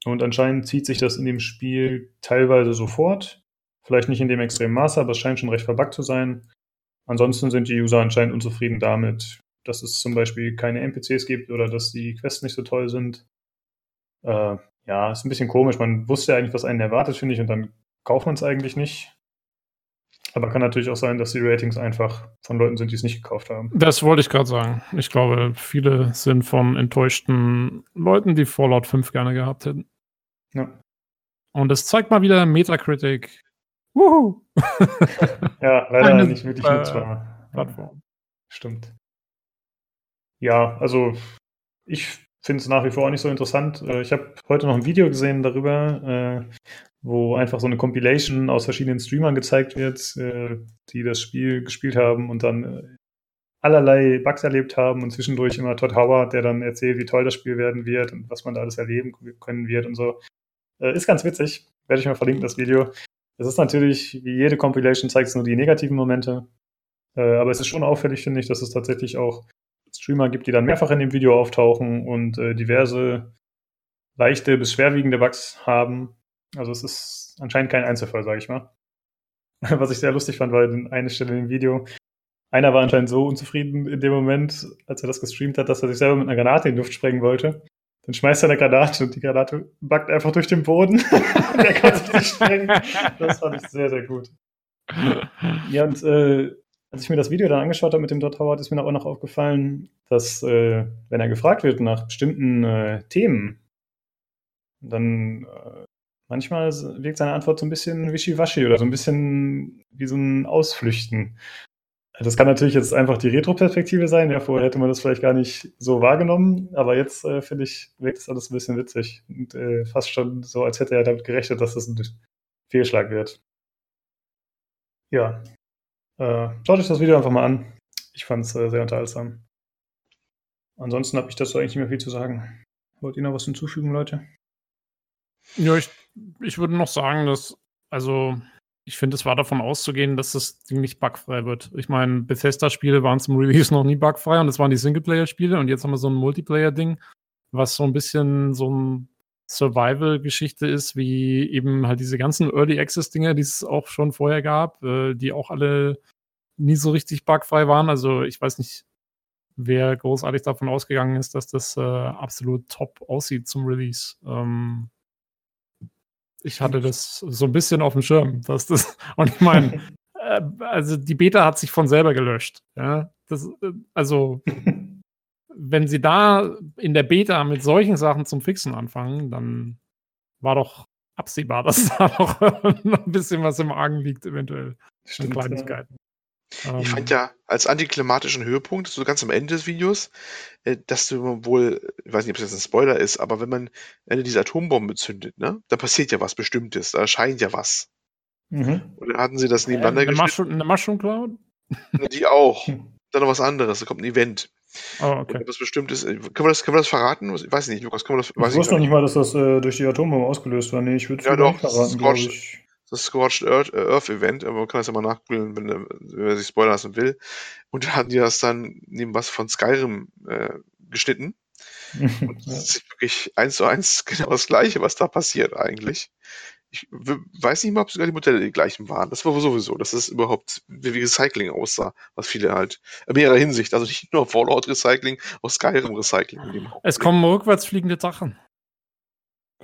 und anscheinend zieht sich das in dem Spiel teilweise sofort. Vielleicht nicht in dem extremen Maße, aber es scheint schon recht verbuggt zu sein. Ansonsten sind die User anscheinend unzufrieden damit, dass es zum Beispiel keine NPCs gibt oder dass die Quests nicht so toll sind. Äh, ja, ist ein bisschen komisch. Man wusste ja eigentlich, was einen erwartet, finde ich, und dann kauft man es eigentlich nicht. Aber kann natürlich auch sein, dass die Ratings einfach von Leuten sind, die es nicht gekauft haben.
Das wollte ich gerade sagen. Ich glaube, viele sind von enttäuschten Leuten, die Fallout 5 gerne gehabt hätten.
Ja.
Und das zeigt mal wieder Metacritic. Wuhu!
ja, leider Eine nicht wirklich nutzbar.
Plattform.
Stimmt. Ja, also ich finde es nach wie vor auch nicht so interessant. Äh, ich habe heute noch ein Video gesehen darüber, äh, wo einfach so eine Compilation aus verschiedenen Streamern gezeigt wird, äh, die das Spiel gespielt haben und dann allerlei Bugs erlebt haben und zwischendurch immer Todd Howard, der dann erzählt, wie toll das Spiel werden wird und was man da alles erleben können wird und so. Ist ganz witzig. Werde ich mal verlinken, das Video. Es ist natürlich, wie jede Compilation zeigt es nur die negativen Momente. Aber es ist schon auffällig, finde ich, dass es tatsächlich auch Streamer gibt, die dann mehrfach in dem Video auftauchen und äh, diverse leichte bis schwerwiegende Bugs haben. Also es ist anscheinend kein Einzelfall, sage ich mal. Was ich sehr lustig fand, war eine Stelle dem Video. Einer war anscheinend so unzufrieden in dem Moment, als er das gestreamt hat, dass er sich selber mit einer Granate in die Luft sprengen wollte. Dann schmeißt er eine Granate und die Granate backt einfach durch den Boden. der kann sich nicht sprengen. Das fand ich sehr, sehr gut. Ja, und äh, als ich mir das Video dann angeschaut habe mit dem Dot Howard, ist mir auch noch aufgefallen, dass, äh, wenn er gefragt wird nach bestimmten äh, Themen, dann äh, manchmal wirkt seine Antwort so ein bisschen wischiwaschi oder so ein bisschen wie so ein Ausflüchten. Das kann natürlich jetzt einfach die Retro-Perspektive sein. Ja, vorher hätte man das vielleicht gar nicht so wahrgenommen, aber jetzt äh, finde ich, wirkt das alles ein bisschen witzig und äh, fast schon so, als hätte er damit gerechnet, dass das ein Fehlschlag wird. Ja, äh, schaut euch das Video einfach mal an. Ich fand es äh, sehr unterhaltsam. Ansonsten habe ich dazu eigentlich nicht mehr viel zu sagen. Wollt ihr noch was hinzufügen, Leute?
Ja, ich, ich würde noch sagen, dass, also, ich finde, es war davon auszugehen, dass das Ding nicht bugfrei wird. Ich meine, Bethesda-Spiele waren zum Release noch nie bugfrei und das waren die Singleplayer-Spiele und jetzt haben wir so ein Multiplayer-Ding, was so ein bisschen so ein Survival-Geschichte ist, wie eben halt diese ganzen Early Access-Dinge, die es auch schon vorher gab, äh, die auch alle nie so richtig bugfrei waren. Also ich weiß nicht, wer großartig davon ausgegangen ist, dass das äh, absolut top aussieht zum Release. Ähm, ich hatte das so ein bisschen auf dem Schirm, dass das, und ich meine, äh, also die Beta hat sich von selber gelöscht. Ja, das, äh, also wenn sie da in der Beta mit solchen Sachen zum Fixen anfangen, dann war doch absehbar, dass da noch, noch ein bisschen was im Argen liegt, eventuell.
Stimmt, Kleinigkeiten.
Ja. Ich fand ähm. ja als antiklimatischen Höhepunkt, so ganz am Ende des Videos, äh, dass du wohl, ich weiß nicht, ob es jetzt ein Spoiler ist, aber wenn man eine dieser Atombomben zündet, ne, da passiert ja was Bestimmtes, da erscheint ja was. Mhm. Und dann hatten sie das nebeneinander
äh, eine, Mushroom, eine Mushroom Cloud?
Die auch. Dann noch was anderes, da kommt ein Event.
Oh, okay.
Was Bestimmtes. Können wir, das, können wir das verraten? Ich weiß nicht, Lukas, können wir das.
Weiß ich wusste noch nicht mal, dass das äh, durch die Atombombe ausgelöst war. Nee, ich würde es
ja, doch, verraten, glaube ich. Das Scorched Earth, äh, Earth Event, aber man kann das ja mal nachgoogeln, wenn, wenn er sich spoilern lassen will. Und da hatten die das dann neben was von Skyrim äh, geschnitten. Und das ist wirklich eins zu eins genau das gleiche, was da passiert eigentlich. Ich weiß nicht mal, ob sogar die Modelle die gleichen waren. Das war sowieso, dass es überhaupt wie Recycling aussah, was viele halt in mehrerer Hinsicht, also nicht nur Fallout Recycling, auch Skyrim Recycling.
Es kommen rückwärts fliegende Sachen.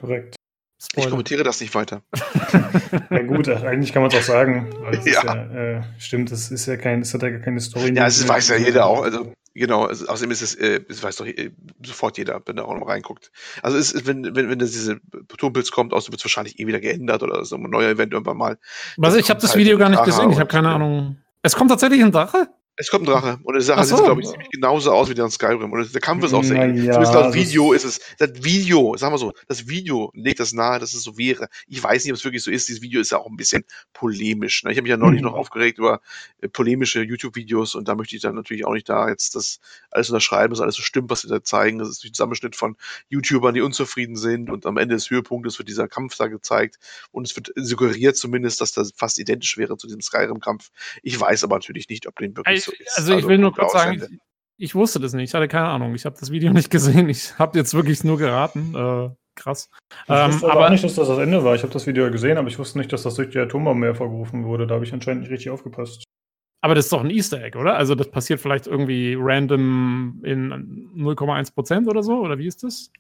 Korrekt.
Spoiler. Ich kommentiere das nicht weiter.
ja gut, eigentlich kann man es auch sagen. ja. ja äh, stimmt, das ist ja kein, das hat ja gar keine Story.
Ja, das weiß ja jeder auch. Also genau, also, außerdem ist es, äh, das weiß doch äh, sofort jeder, wenn er auch noch reinguckt. Also es ist, wenn, wenn, wenn diese Turmpilz kommt, außerdem wird es wahrscheinlich eh wieder geändert oder so ein neuer Event irgendwann mal.
Was, ich habe das halt Video gar nicht gesehen, ich habe keine Ahnung. Es kommt tatsächlich ein Drache?
Es kommt ein Drache. Und die Sache so. sieht, glaube ich, ziemlich genauso aus wie der in Skyrim. Und der Kampf ist auch sehr ähnlich. Ja, Zumindest laut Video ist es. Das Video, sagen wir so, das Video legt das nahe, dass es so wäre. Ich weiß nicht, ob es wirklich so ist. Dieses Video ist ja auch ein bisschen polemisch. Ne? Ich habe mich ja neulich mhm. noch aufgeregt über äh, polemische YouTube-Videos und da möchte ich dann natürlich auch nicht da jetzt das alles unterschreiben, dass alles so stimmt, was sie da zeigen. Das ist ein Zusammenschnitt von YouTubern, die unzufrieden sind und am Ende des Höhepunktes wird dieser Kampf da gezeigt und es wird suggeriert zumindest, dass das fast identisch wäre zu diesem Skyrim-Kampf. Ich weiß aber natürlich nicht, ob den wirklich
so ist. Also, ich will nur kurz sagen, ich, ich, wusste das nicht. Ich hatte keine Ahnung. Ich habe das Video nicht gesehen. Ich habe jetzt wirklich nur geraten. Äh, krass.
Ich ähm, wusste aber nicht, dass das das Ende war. Ich habe das Video gesehen, aber ich wusste nicht, dass das durch die Atombombe hervorgerufen wurde. Da habe ich anscheinend nicht richtig aufgepasst.
Aber das ist doch ein Easter Egg, oder? Also das passiert vielleicht irgendwie random in 0,1% oder so? Oder wie ist das?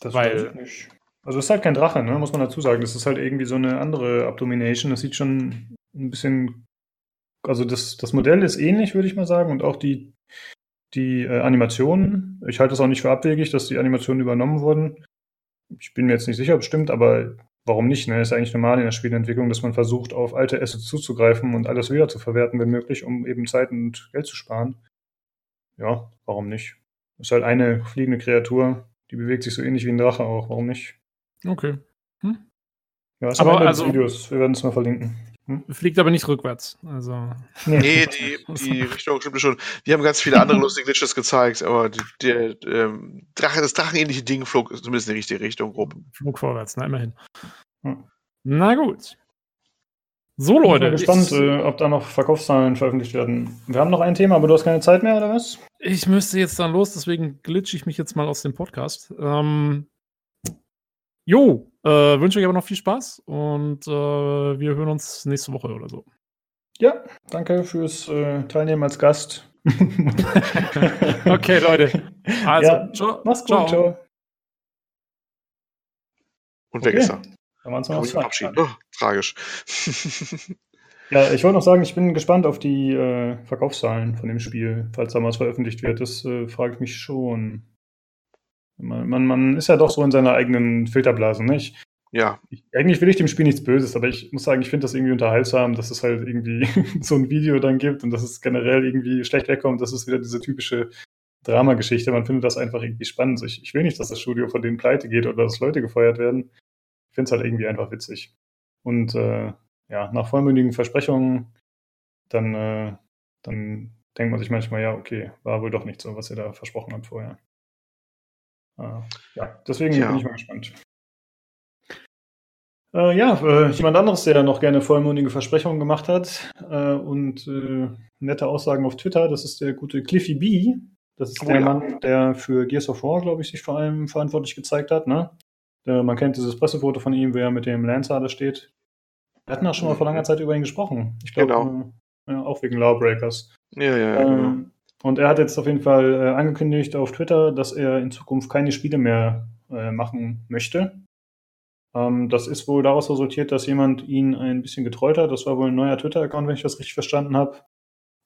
Das Weil, weiß ich nicht. Also es ist halt kein Drache, ne? muss man dazu sagen. Das ist halt irgendwie so eine andere Abdomination. Das sieht schon ein bisschen also das, das Modell ist ähnlich, würde ich mal sagen, und auch die, die äh, Animationen. Ich halte es auch nicht für abwegig, dass die Animationen übernommen wurden. Ich bin mir jetzt nicht sicher, ob es stimmt, aber warum nicht? Ne? Ist ja eigentlich normal in der Spielentwicklung, dass man versucht, auf alte Assets zuzugreifen und alles wieder zu verwerten, wenn möglich, um eben Zeit und Geld zu sparen. Ja, warum nicht? Ist halt eine fliegende Kreatur, die bewegt sich so ähnlich wie ein Drache auch. Warum nicht?
Okay. Hm?
Ja, ist
Aber also-
also, Videos. Wir werden es mal verlinken.
Fliegt aber nicht rückwärts. Also.
Nee, die, die Richtung stimmt schon. Die haben ganz viele andere lustige Glitches gezeigt, aber die, der ähm, Drache, das drachenähnliche Ding flog zumindest in die richtige Richtung grob.
Flug vorwärts, na immerhin.
Hm.
Na gut. So,
Ich bin
Leute.
gespannt,
ich,
äh, ob da noch Verkaufszahlen veröffentlicht werden. Wir haben noch ein Thema, aber du hast keine Zeit mehr, oder was?
ich müsste jetzt dann los, deswegen glitsch ich mich jetzt mal aus dem Podcast. Ähm, jo, äh, wünsche euch aber noch viel Spaß und äh, wir hören uns nächste Woche oder so.
Ja, danke fürs äh, Teilnehmen als Gast.
Okay, Leute. Also,
ja,
ciao.
mach's gut,
Ciao.
ciao.
Und weg
Okay.
ist er.
Dann waren's noch
Kann ich
zwei.
Oh, tragisch.
Ja, ich wollte noch sagen, ich bin gespannt auf die äh, Verkaufszahlen von dem Spiel, falls da mal was veröffentlicht wird. Das äh, frage ich mich schon. Man, man, man ist ja doch so in seiner eigenen Filterblase, nicht?
ja,
Ich, eigentlich will ich dem Spiel nichts Böses, aber ich muss sagen, ich finde das irgendwie unterhaltsam, dass es halt irgendwie so ein Video dann gibt und dass es generell irgendwie schlecht wegkommt. Das ist wieder diese typische Dramageschichte. Man findet das einfach irgendwie spannend. Ich, ich will nicht, dass das Studio von denen pleite geht oder dass Leute gefeuert werden. Ich finde es halt irgendwie einfach witzig. Und äh, ja, nach vollmündigen Versprechungen, dann, äh, dann denkt man sich manchmal, ja, okay, war wohl doch nicht so, was ihr da versprochen habt vorher. Äh, ja, deswegen
Ja.
bin ich mal gespannt. Äh, ja, äh, jemand anderes, der noch gerne vollmundige Versprechungen gemacht hat äh, und äh, nette Aussagen auf Twitter, das ist der gute Cliffy B. Das ist
Oh
der
ja.
Mann, der für Gears of War, glaube ich, sich vor allem verantwortlich gezeigt hat. Ne? Äh, man kennt dieses Pressefoto von ihm, wer mit dem Lancer da steht. Wir hatten auch schon mal vor langer Zeit über ihn gesprochen. Ich glaube,
Genau.
äh, ja, auch wegen Lawbreakers.
ja, ja, ja. genau.
Und er hat jetzt auf jeden Fall äh, angekündigt auf Twitter, dass er in Zukunft keine Spiele mehr äh, machen möchte. Ähm, das ist wohl daraus resultiert, dass jemand ihn ein bisschen getreut hat. Das war wohl ein neuer Twitter-Account, wenn ich das richtig verstanden habe,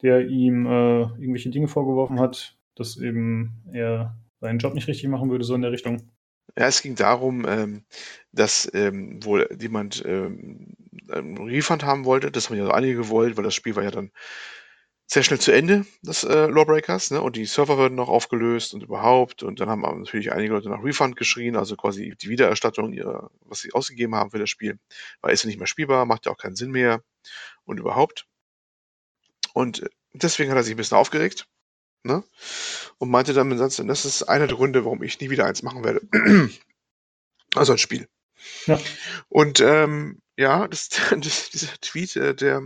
der ihm äh, irgendwelche Dinge vorgeworfen hat, dass eben er seinen Job nicht richtig machen würde, so in der Richtung.
Ja, es ging darum, ähm, dass ähm, wohl jemand ähm, einen Refund haben wollte. Das haben ja so einige gewollt, weil das Spiel war ja dann sehr schnell zu Ende, das äh, Lawbreakers, ne? Und die Server wurden noch aufgelöst und überhaupt. Und dann haben natürlich einige Leute nach Refund geschrien, also quasi die Wiedererstattung ihrer, was sie ausgegeben haben für das Spiel. Weil ist ja nicht mehr spielbar, macht ja auch keinen Sinn mehr und überhaupt. Und deswegen hat er sich ein bisschen aufgeregt. Ne? Und meinte dann mit Satz, das ist einer der Gründe, warum ich nie wieder eins machen werde. also ein Spiel.
Ja.
Und ähm, ja, das, das, dieser Tweet, äh, der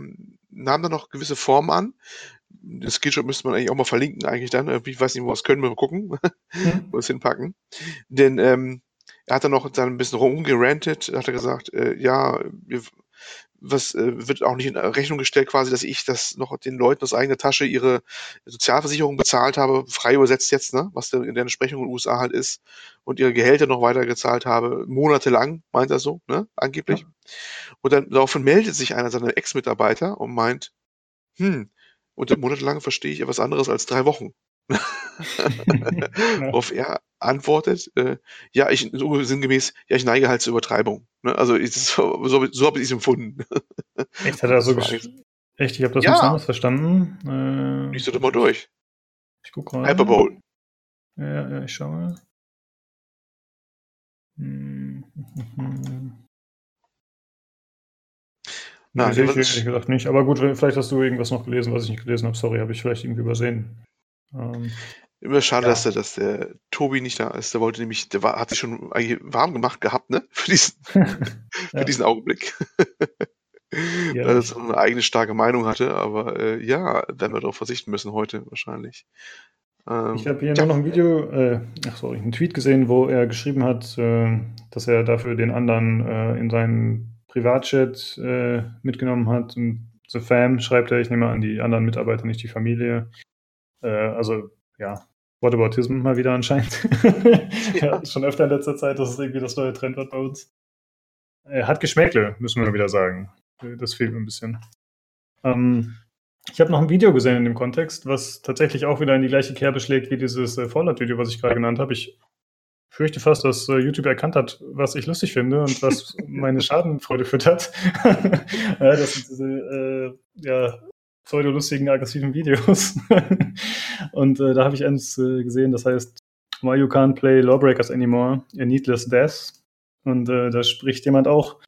nahm dann noch gewisse Formen an. Den Skillshot müsste man eigentlich auch mal verlinken, eigentlich dann. Irgendwie, Ich weiß nicht, wo wir es können, wir mal gucken,
Mhm.
wo wir es hinpacken. Denn ähm, er hat dann noch dann ein bisschen rumgerantet, hat er gesagt, äh, ja, wir, was äh, wird auch nicht in Rechnung gestellt, quasi, dass ich das noch den Leuten aus eigener Tasche ihre Sozialversicherung bezahlt habe, frei übersetzt jetzt, ne, was da in der Entsprechung in den USA halt ist, und ihre Gehälter noch weiter gezahlt habe, monatelang, meint er so, ne, angeblich. Und dann daraufhin meldet sich einer seiner Ex-Mitarbeiter und meint, hm, unter monatelang verstehe ich etwas anderes als drei Wochen. Worauf er antwortet, äh, ja, ich so sinngemäß, ja, ich neige halt zur Übertreibung. Ne? Also ich, so, so, so habe ich es empfunden.
Echt, hat er so Echt, ich habe das
Ja.
anderes verstanden. Äh,
Lies doch mal durch.
ich guck gerade.
Hyperbowl.
Ja, ja, ich schau mal. Hm, nee, sehe ich ehrlich gesagt nicht. Aber gut, vielleicht hast du irgendwas noch gelesen, was ich nicht gelesen habe. Sorry, habe ich vielleicht irgendwie übersehen. Ähm,
Immer schade,
Ja.
dass der, dass der Tobi nicht da ist. Der wollte nämlich, der war, hat sich schon warm gemacht gehabt, ne? Für diesen, für
Ja.
diesen Augenblick.
Ja.
Weil er so eine eigene starke Meinung hatte, aber äh, ja, werden wir darauf verzichten müssen heute wahrscheinlich. Ähm,
Ich habe hier
ja.
noch ein Video, äh, ach sorry, einen Tweet gesehen, wo er geschrieben hat, äh, dass er dafür den anderen äh, in seinen Privatchat äh, mitgenommen hat. Und The Fam schreibt er, ich nehme an, die anderen Mitarbeiter, nicht die Familie. Äh, also, ja, Whataboutism mal wieder anscheinend. ja. Schon öfter in letzter Zeit, dass es irgendwie das neue Trend wird bei uns. Er hat Geschmäckle, müssen wir wieder sagen. Äh, Das fehlt mir ein bisschen. Ähm, ich habe noch ein Video gesehen in dem Kontext, was tatsächlich auch wieder in die gleiche Kerbe schlägt wie dieses äh, Fallout-Video, was ich gerade genannt habe. Ich fürchte fast, dass äh, YouTube erkannt hat, was ich lustig finde und was meine Schadenfreude füttert. ja, das sind diese äh, ja, pseudolustigen, aggressiven Videos. und äh, da habe ich eins äh, gesehen, das heißt Why You Can't Play Lawbreakers Anymore, A Needless Death. Und äh, da spricht jemand auch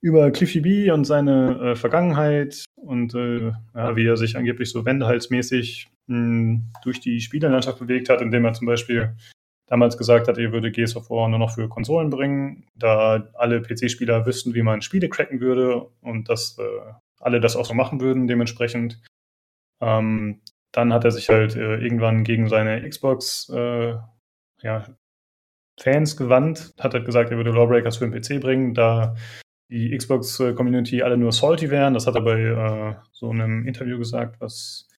über Cliffy B und seine äh, Vergangenheit und äh, ja, wie er sich angeblich so wendehalsmäßig mh, durch die Spielelandschaft bewegt hat, indem er zum Beispiel damals gesagt hat, er würde Gears of War nur noch für Konsolen bringen, da alle PC-Spieler wüssten, wie man Spiele cracken würde und dass äh, alle das auch so machen würden dementsprechend. Ähm, dann hat er sich halt äh, irgendwann gegen seine Xbox äh, ja, Fans gewandt, hat halt gesagt, er würde Lawbreakers für den PC bringen, da die Xbox-Community alle nur salty wären. Das hat er bei äh, so einem Interview gesagt, was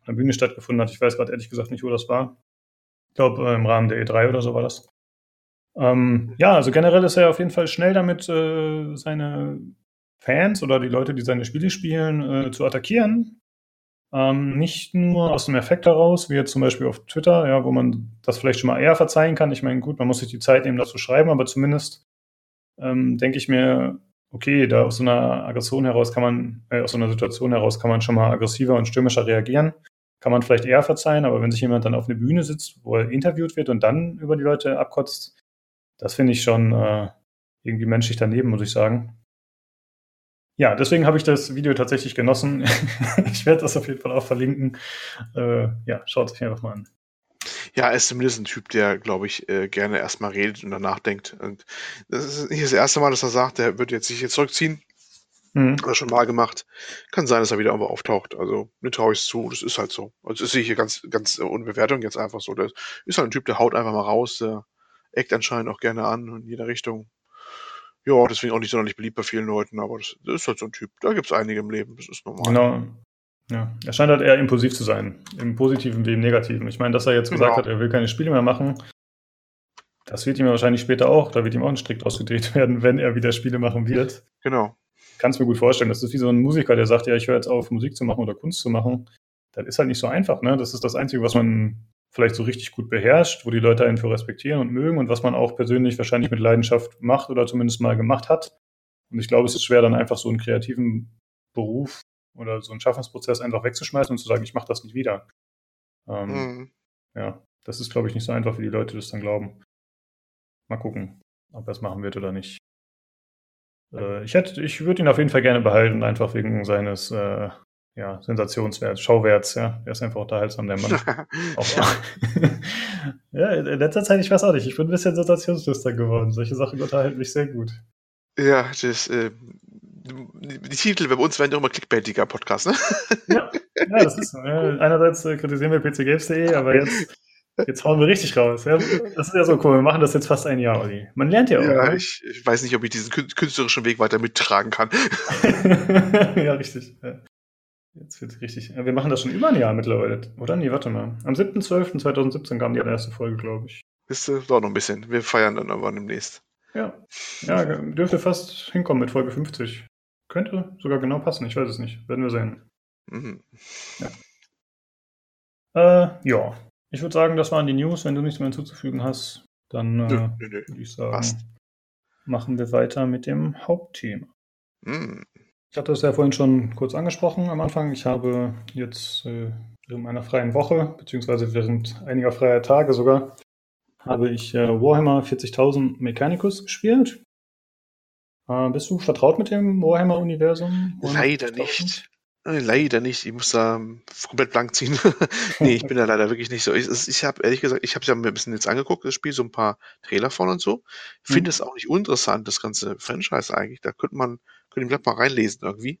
an der Bühne stattgefunden hat. Ich weiß gerade ehrlich gesagt nicht, wo das war. Ich glaube, äh, im Rahmen der E3 oder so war das. Ähm, ja, also generell ist er auf jeden Fall schnell damit, äh, seine Fans oder die Leute, die seine Spiele spielen, äh, zu attackieren. Ähm, nicht nur aus dem Effekt heraus, wie jetzt zum Beispiel auf Twitter, ja, wo man das vielleicht schon mal eher verzeihen kann. Ich meine, gut, man muss sich die Zeit nehmen, das zu schreiben, aber zumindest ähm, denke ich mir, okay, da aus so einer Aggression heraus kann man, äh, aus so einer Situation heraus kann man schon mal aggressiver und stürmischer reagieren kann man vielleicht eher verzeihen, aber wenn sich jemand dann auf eine Bühne sitzt, wo er interviewt wird und dann über die Leute abkotzt, das finde ich schon äh, irgendwie menschlich daneben, muss ich sagen. Ja, deswegen habe ich das Video tatsächlich genossen. ich werde das auf jeden Fall auch verlinken. Äh, ja, schaut es euch einfach mal an.
Ja, er ist zumindest ein Typ, der, glaube ich, äh, gerne erstmal redet und danach denkt. Und das ist nicht das erste Mal, dass er sagt, er wird jetzt sich jetzt zurückziehen. Mhm. Hat er schon mal gemacht. Kann sein, dass er wieder irgendwo auftaucht. Also, mir traue ich es zu. Das ist halt so. Also, das sehe ich hier ganz, ganz äh, ohne Bewertung jetzt einfach so. Der ist halt ein Typ, der haut einfach mal raus. Der eckt anscheinend auch gerne an in jeder Richtung. Ja, deswegen auch nicht sonderlich beliebt bei vielen Leuten, aber das, das ist halt so ein Typ. Da gibt es einige im Leben. Das ist normal.
Genau. Ja, er scheint halt eher impulsiv zu sein. Im Positiven wie im Negativen. Ich meine, dass er jetzt genau. gesagt hat, er will keine Spiele mehr machen, das wird ihm wahrscheinlich später auch, da wird ihm auch ein Strick ausgedreht werden, wenn er wieder Spiele machen wird.
Genau
kann es mir gut vorstellen. Das ist wie so ein Musiker, der sagt, ja, ich höre jetzt auf, Musik zu machen oder Kunst zu machen. Das ist halt nicht so einfach. Ne? Das ist das Einzige, was man vielleicht so richtig gut beherrscht, wo die Leute einen für respektieren und mögen und was man auch persönlich wahrscheinlich mit Leidenschaft macht oder zumindest mal gemacht hat. Und ich glaube, es ist schwer, dann einfach so einen kreativen Beruf oder so einen Schaffensprozess einfach wegzuschmeißen und zu sagen, ich mache das nicht wieder. Ähm, mhm. Ja, das ist, glaube ich, nicht so einfach, wie die Leute das dann glauben. Mal gucken, ob er es machen wird oder nicht. Äh, ich hätte, ich würde ihn auf jeden Fall gerne behalten, einfach wegen seines äh, ja, Sensationswerts, Schauwerts, ja. Er ist einfach unterhaltsam, der Mann. ja, in letzter Zeit, ich weiß auch nicht, ich bin ein bisschen sensationsluster geworden. Solche Sachen unterhalten mich sehr gut.
Ja, das, äh, die Titel bei uns werden ja immer clickbaitiger Podcast, ne?
ja, ja, das ist so. Ja. Einerseits äh, kritisieren wir pcgames.de, aber jetzt Jetzt hauen wir richtig raus. Ja, das ist ja so cool. Wir machen das jetzt fast ein Jahr, Olli. Man lernt ja auch.
Ja, ne? ich, ich, weiß nicht, ob ich diesen künstlerischen Weg weiter mittragen kann.
ja, richtig. Jetzt wird richtig. Wir machen das schon über ein Jahr mittlerweile, oder? Nee, warte mal. Am 7.12.2017 kam die erste Folge, glaube ich.
Ist äh, doch noch ein bisschen. Wir feiern dann aber demnächst.
Ja. Ja, dürfte fast hinkommen mit Folge 50. Könnte sogar genau passen, ich weiß es nicht. Werden wir sehen. Mhm. Ja. Äh, ja, ich würde sagen, das waren die News. Wenn du nichts mehr hinzuzufügen hast, dann äh, würde ich sagen, Passt. machen wir weiter mit dem Hauptthema. Mm. Ich hatte es ja vorhin schon kurz angesprochen am Anfang. Ich habe jetzt äh, während meiner freien Woche, beziehungsweise während einiger freier Tage sogar, habe ich äh, Warhammer 40.000 Mechanicus gespielt. Äh, bist du vertraut mit dem Warhammer-Universum?
Leider nicht. Leider nicht. Ich muss da ähm, komplett blank ziehen. nee, ich bin da leider wirklich nicht so. Ich, ich habe ehrlich gesagt, ich habe es ja mir ein bisschen jetzt angeguckt, das Spiel, so ein paar Trailer von und so. Finde mhm. es auch nicht uninteressant, das ganze Franchise eigentlich. Da könnte man, könnte ich vielleicht mal reinlesen irgendwie.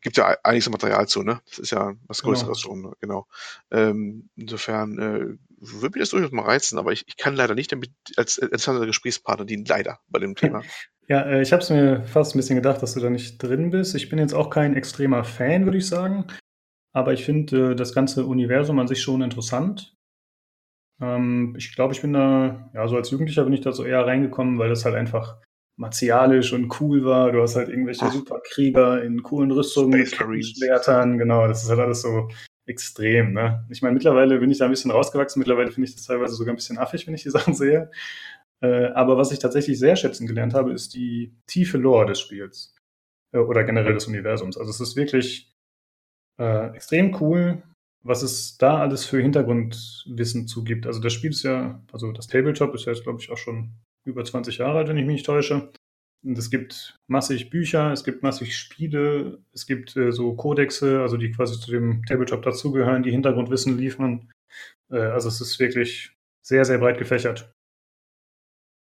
Gibt ja einiges Material zu, ne? Das ist ja was genau. Größeres genau. schon, ne? genau. Ähm, insofern äh, würde mich das durchaus mal reizen, aber ich, ich kann leider nicht damit als interessanter Gesprächspartner dienen, leider bei dem Thema.
Ja, äh, ich habe es mir fast ein bisschen gedacht, dass du da nicht drin bist. Ich bin jetzt auch kein extremer Fan, würde ich sagen. Aber ich finde äh, das ganze Universum an sich schon interessant. Ähm, ich glaube, ich bin da, ja, so als Jugendlicher bin ich da so eher reingekommen, weil das halt einfach martialisch und cool war. Du hast halt irgendwelche Superkrieger in coolen Rüstungen mit Schwertern, genau, das ist halt alles so extrem. Ne? Ich meine, mittlerweile bin ich da ein bisschen rausgewachsen. Mittlerweile finde ich das teilweise sogar ein bisschen affig, wenn ich die Sachen sehe. Äh, aber was ich tatsächlich sehr schätzen gelernt habe, ist die tiefe Lore des Spiels. Äh, oder generell des Universums. Also es ist wirklich äh, extrem cool, was es da alles für Hintergrundwissen zugibt. Also das Spiel ist ja, also das Tabletop ist ja jetzt, glaube ich, auch schon über 20 Jahre alt, wenn ich mich nicht täusche. Und es gibt massig Bücher, es gibt massig Spiele, es gibt äh, so Kodexe, also die quasi zu dem Tabletop dazugehören, die Hintergrundwissen liefern. Äh, also es ist wirklich sehr, sehr breit gefächert.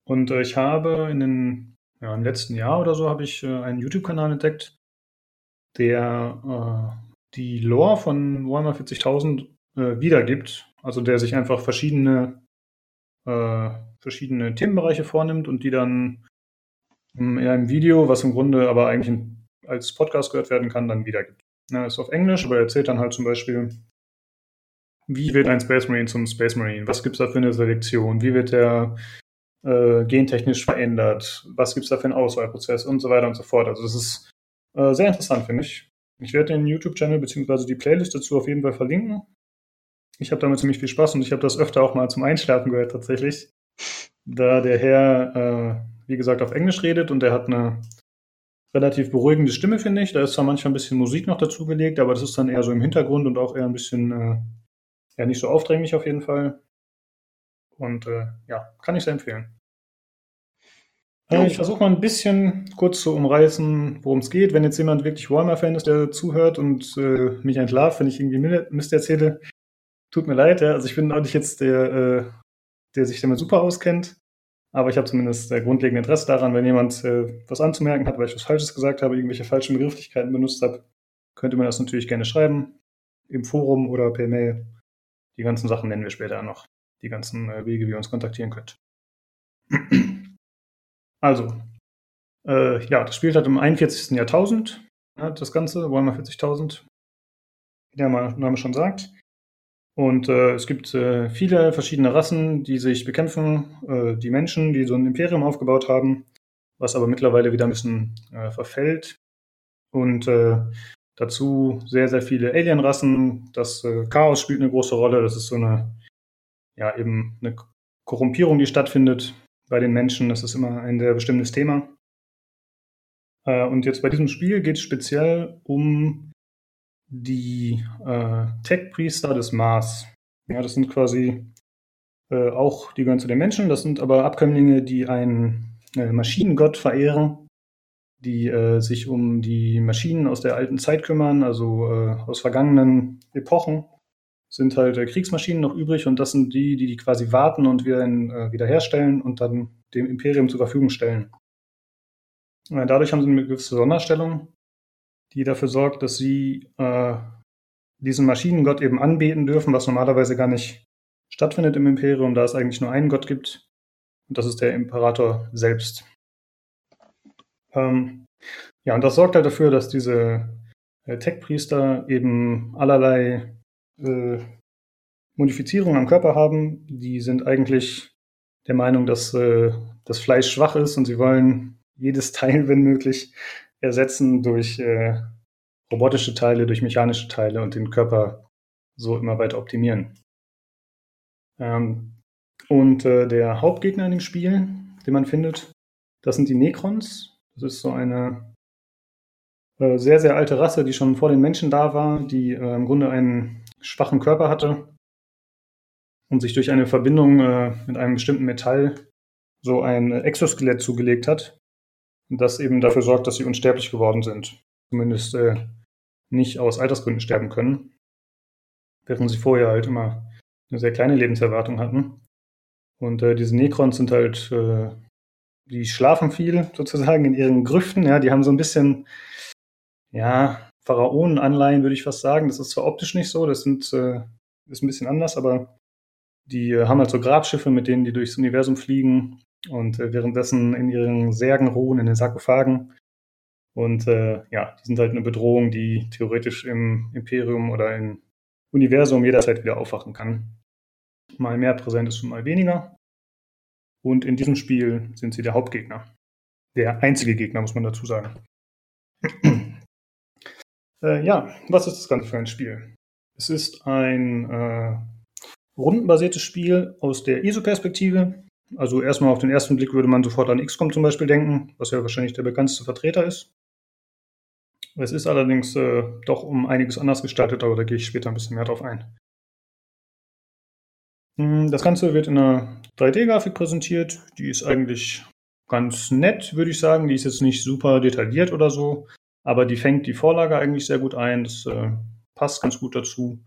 Und äh, ich habe in den, ja, im letzten Jahr oder so habe ich äh, einen YouTube-Kanal entdeckt, der äh, die Lore von Warhammer 40.000 äh, wiedergibt. Also der sich einfach verschiedene, verschiedene Themenbereiche vornimmt und die dann in einem Video, was im Grunde aber eigentlich als Podcast gehört werden kann, dann wiedergibt. Ja, ist auf Englisch, aber er erzählt dann halt zum Beispiel, wie wird ein Space Marine zum Space Marine? Was gibt es da für eine Selektion? Wie wird der äh, gentechnisch verändert? Was gibt es da für einen Auswahlprozess und so weiter und so fort? Also das ist äh, sehr interessant, finde ich. Ich werde den YouTube-Channel bzw. die Playlist dazu auf jeden Fall verlinken. Ich habe damit ziemlich viel Spaß und ich habe das öfter auch mal zum Einschlafen gehört tatsächlich. Da der Herr äh, wie gesagt, auf Englisch redet und der hat eine relativ beruhigende Stimme, finde ich. Da ist zwar manchmal ein bisschen Musik noch dazugelegt, aber das ist dann eher so im Hintergrund und auch eher ein bisschen, äh, ja, nicht so aufdringlich auf jeden Fall. Und äh, ja, kann ich sehr empfehlen. Äh, ich versuche mal ein bisschen kurz zu umreißen, worum es geht. Wenn jetzt jemand wirklich Warhammer-Fan ist, der zuhört und äh, mich entlarvt, wenn ich irgendwie Mist erzähle, tut mir leid. Ja. Also ich bin auch nicht jetzt der, äh, der sich damit super auskennt. Aber ich habe zumindest äh, grundlegende Interesse daran, wenn jemand äh, was anzumerken hat, weil ich was Falsches gesagt habe, irgendwelche falschen Begrifflichkeiten benutzt habe, könnte man das natürlich gerne schreiben. Im Forum oder per Mail. Die ganzen Sachen nennen wir später noch. Die ganzen äh, Wege, wie ihr uns kontaktieren könnt. also, äh, ja, das spielt halt im 41. Jahrtausend. Ja, das Ganze, Warhammer 40.000. Wie der Name schon sagt. Und äh, es gibt äh, viele verschiedene Rassen, die sich bekämpfen. Äh, die Menschen, die so ein Imperium aufgebaut haben, was aber mittlerweile wieder ein bisschen äh, verfällt. Und dazu sehr, sehr viele Alienrassen. Das Chaos spielt eine große Rolle. Das ist so eine, ja, eben eine Korrumpierung, die stattfindet bei den Menschen. Das ist immer ein sehr bestimmtes Thema. und jetzt bei diesem Spiel geht es speziell um die äh, Tech-Priester des Mars. Ja, das sind quasi äh, auch, die gehören zu den Menschen, das sind aber Abkömmlinge, die einen äh, Maschinengott verehren, die äh, sich um die Maschinen aus der alten Zeit kümmern, also äh, aus vergangenen Epochen sind halt äh, Kriegsmaschinen noch übrig und das sind die, die die quasi warten und wieder in, äh, wiederherstellen und dann dem Imperium zur Verfügung stellen. Äh, dadurch haben sie eine gewisse Sonderstellung die dafür sorgt, dass sie äh, diesen Maschinengott eben anbeten dürfen, was normalerweise gar nicht stattfindet im Imperium, da es eigentlich nur einen Gott gibt. Und das ist der Imperator selbst. Ähm, ja, und das sorgt halt dafür, dass diese äh, Tech-Priester eben allerlei äh, Modifizierungen am Körper haben. Die sind eigentlich der Meinung, dass äh, das Fleisch schwach ist und sie wollen jedes Teil, wenn möglich, ersetzen durch äh, robotische Teile, durch mechanische Teile und den Körper so immer weiter optimieren. Ähm, und äh, der Hauptgegner in dem Spiel, den man findet, das sind die Necrons. Das ist so eine äh, sehr, sehr alte Rasse, die schon vor den Menschen da war, die äh, im Grunde einen schwachen Körper hatte und sich durch eine Verbindung äh, mit einem bestimmten Metall so ein Exoskelett zugelegt hat, das eben dafür sorgt, dass sie unsterblich geworden sind. Zumindest äh, nicht aus Altersgründen sterben können. Während sie vorher halt immer eine sehr kleine Lebenserwartung hatten. Und äh, diese Necrons sind halt, äh, die schlafen viel sozusagen in ihren Grüften. Ja, die haben so ein bisschen, ja, Pharaonen-Anleihen, würde ich fast sagen. Das ist zwar optisch nicht so, das sind, äh, ist ein bisschen anders, aber die äh, haben halt so Grabschiffe, mit denen die durchs Universum fliegen und äh, währenddessen in ihren Särgen ruhen, in den Sarkophagen. Und äh, ja, die sind halt eine Bedrohung, die theoretisch im Imperium oder im Universum jederzeit wieder aufwachen kann. Mal mehr präsent ist und mal weniger. Und in diesem Spiel sind sie der Hauptgegner. Der einzige Gegner, muss man dazu sagen. Äh, ja, was ist das Ganze für ein Spiel? Es ist ein äh, rundenbasiertes Spiel aus der ISO-Perspektive. Also erstmal auf den ersten Blick würde man sofort an XCOM zum Beispiel denken, was ja wahrscheinlich der bekannteste Vertreter ist. Es ist allerdings äh, doch um einiges anders gestaltet, aber da gehe ich später ein bisschen mehr drauf ein. Hm, das Ganze wird in einer 3D-Grafik präsentiert. Die ist eigentlich ganz nett, würde ich sagen. Die ist jetzt nicht super detailliert oder so, aber die fängt die Vorlage eigentlich sehr gut ein. Das äh, passt ganz gut dazu.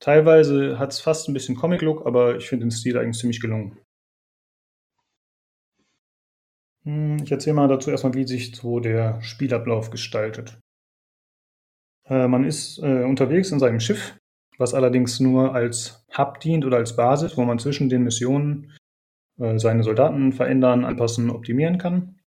Teilweise hat es fast ein bisschen Comic-Look, aber ich finde den Stil eigentlich ziemlich gelungen. Hm, ich erzähle mal dazu erstmal, wie sich so der Spielablauf gestaltet. Äh, man ist äh, unterwegs in seinem Schiff, was allerdings nur als Hub dient oder als Basis, wo man zwischen den Missionen äh, seine Soldaten verändern, anpassen, optimieren kann.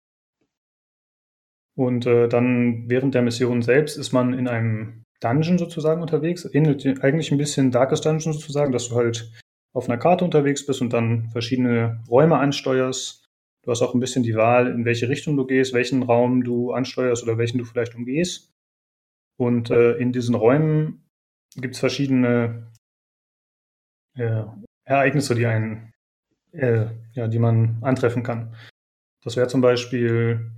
Und äh, dann während der Mission selbst ist man in einem Dungeon sozusagen unterwegs. Ähnelt eigentlich ein bisschen Darkest Dungeon sozusagen, dass du halt auf einer Karte unterwegs bist und dann verschiedene Räume ansteuerst. Du hast auch ein bisschen die Wahl, in welche Richtung du gehst, welchen Raum du ansteuerst oder welchen du vielleicht umgehst. Und äh, in diesen Räumen gibt es verschiedene äh, Ereignisse, die einen, äh, ja, die man antreffen kann. Das wäre zum Beispiel,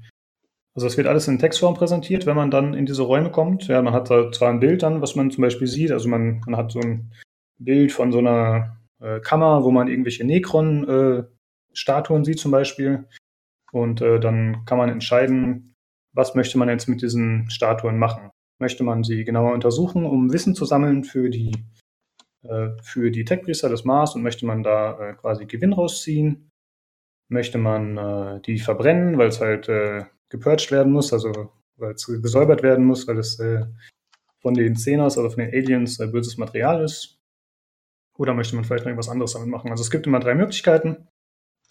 also es wird alles in Textform präsentiert, wenn man dann in diese Räume kommt. Ja, man hat da zwar ein Bild dann, was man zum Beispiel sieht, also man, man hat so ein Bild von so einer äh, Kammer, wo man irgendwelche Necron-Statuen äh, sieht zum Beispiel. Und äh, dann kann man entscheiden, was möchte man jetzt mit diesen Statuen machen möchte man sie genauer untersuchen, um Wissen zu sammeln für die, äh, für die Tech-Priester des Mars und möchte man da äh, quasi Gewinn rausziehen. Möchte man äh, die verbrennen, weil es halt gepurcht werden muss, also weil es gesäubert werden muss, weil es äh, von den Szeners oder von den Aliens äh, böses Material ist. Oder möchte man vielleicht noch etwas anderes damit machen? Also es gibt immer drei Möglichkeiten.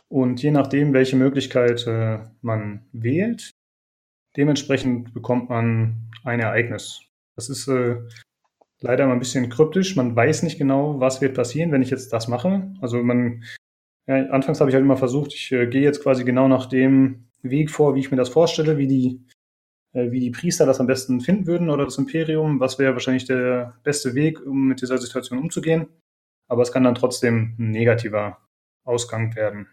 Und je nachdem, welche Möglichkeit äh, man wählt, dementsprechend bekommt man ein Ereignis. Das ist äh, leider immer ein bisschen kryptisch. Man weiß nicht genau, was wird passieren, wenn ich jetzt das mache. Also man, ja, anfangs habe ich halt immer versucht, ich äh, gehe jetzt quasi genau nach dem Weg vor, wie ich mir das vorstelle, wie die, äh, wie die Priester das am besten finden würden oder das Imperium. Was wäre wahrscheinlich der beste Weg, um mit dieser Situation umzugehen. Aber es kann dann trotzdem ein negativer Ausgang werden.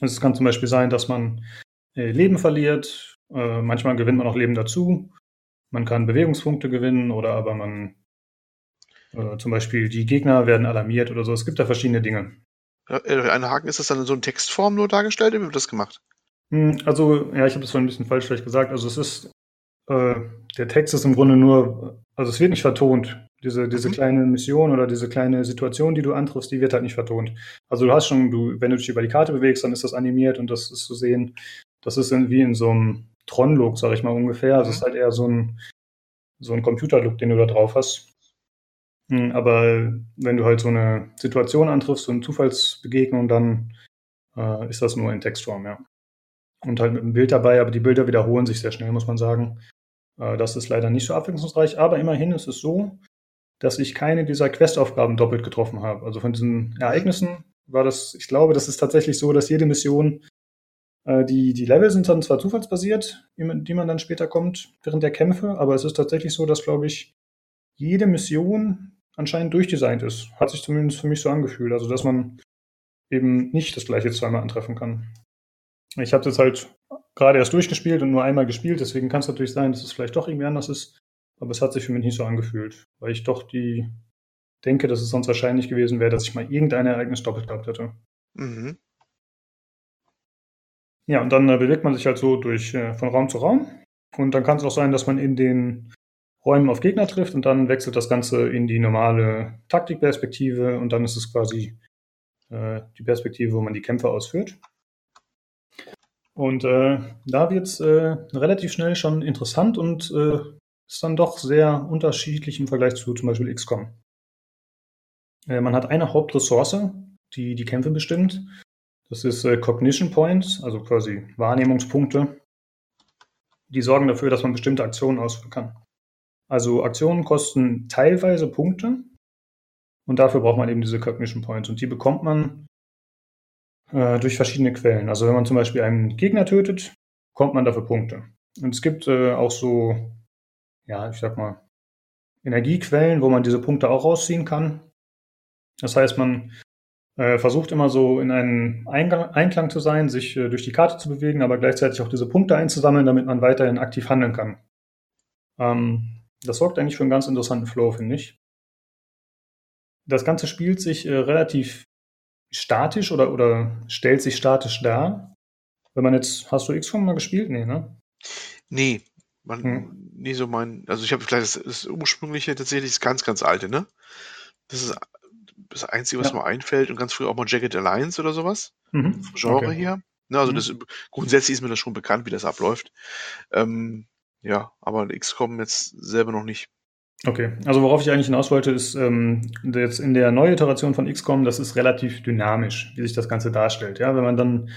Es kann zum Beispiel sein, dass man äh, Leben verliert. Äh, manchmal gewinnt man auch Leben dazu. Man kann Bewegungspunkte gewinnen oder aber man äh, zum Beispiel die Gegner werden alarmiert oder so. Es gibt da verschiedene Dinge.
Äh, ein Haken ist das dann in so einer Textform nur dargestellt? Wie wird das gemacht?
Hm, also, ja, ich habe das vorhin ein bisschen falsch vielleicht gesagt. Also es ist, äh, der Text ist im Grunde nur, also es wird nicht vertont. Diese, diese mhm. kleine Mission oder diese kleine Situation, die du antriffst, die wird halt nicht vertont. Also du hast schon, du, wenn du dich über die Karte bewegst, dann ist das animiert und das ist zu sehen. Das ist wie in so einem Tron-Look, sag ich mal ungefähr. Also es ist mhm. halt eher so ein, so ein Computer-Look, den du da drauf hast. Hm, aber wenn du halt so eine Situation antriffst, so eine Zufallsbegegnung, dann äh, ist das nur in Textform, ja. Und halt mit einem Bild dabei, aber die Bilder wiederholen sich sehr schnell, muss man sagen. Äh, das ist leider nicht so abwechslungsreich, aber immerhin ist es so, dass ich keine dieser Questaufgaben doppelt getroffen habe. Also von diesen Ereignissen war das, ich glaube, das ist tatsächlich so, dass jede Mission äh, die, die Level sind dann zwar zufallsbasiert, die man dann später kommt während der Kämpfe, aber es ist tatsächlich so, dass, glaube ich, jede Mission anscheinend durchdesignt ist. Hat sich zumindest für mich so angefühlt. Also, dass man eben nicht das gleiche zweimal antreffen kann. Ich habe jetzt halt gerade erst durchgespielt und nur einmal gespielt, deswegen kann es natürlich sein, dass es vielleicht doch irgendwie anders ist. Aber es hat sich für mich nicht so angefühlt, weil ich doch die denke, dass es sonst wahrscheinlich gewesen wäre, dass ich mal irgendein Ereignis doppelt gehabt hätte. Mhm. Ja, und dann äh, bewegt man sich halt so durch äh, von Raum zu Raum. Und dann kann es auch sein, dass man in den Räumen auf Gegner trifft und dann wechselt das Ganze in die normale Taktikperspektive und dann ist es quasi äh, die Perspektive, wo man die Kämpfe ausführt. Und äh, da wird es äh, relativ schnell schon interessant und äh, ist dann doch sehr unterschiedlich im Vergleich zu zum Beispiel XCOM. man hat eine Hauptressource, die die Kämpfe bestimmt. Das ist äh, Cognition Points, also quasi Wahrnehmungspunkte. Die sorgen dafür, dass man bestimmte Aktionen ausführen kann. Also Aktionen kosten teilweise Punkte und dafür braucht man eben diese Cognition Points und die bekommt man äh, durch verschiedene Quellen. Also wenn man zum Beispiel einen Gegner tötet, bekommt man dafür Punkte. Und es gibt äh, auch so, ja, ich sag mal, Energiequellen, wo man diese Punkte auch rausziehen kann. Das heißt, man äh, versucht immer so in einen Eingang, Einklang zu sein, sich äh, durch die Karte zu bewegen, aber gleichzeitig auch diese Punkte einzusammeln, damit man weiterhin aktiv handeln kann. Ähm, das sorgt eigentlich für einen ganz interessanten Flow, finde ich. Das Ganze spielt sich äh, relativ statisch oder, oder stellt sich statisch dar. Wenn man jetzt, hast du XCOM mal gespielt? Nee, ne?
Nee, man, hm. nie so mein, also ich habe vielleicht das, das, ursprüngliche tatsächlich das ganz, ganz alte, ne? Das ist das Einzige, was ja. mir einfällt und ganz früh auch mal Jagged Alliance oder sowas. Mhm. Genre okay. hier. Ne, also mhm. das, grundsätzlich ist mir das schon bekannt, wie das abläuft. Ähm, ja, aber XCOM jetzt selber noch nicht.
Okay, also worauf ich eigentlich hinaus wollte, ist ähm, jetzt in der neuen Iteration von XCOM, das ist relativ dynamisch, wie sich das Ganze darstellt. Ja, wenn man dann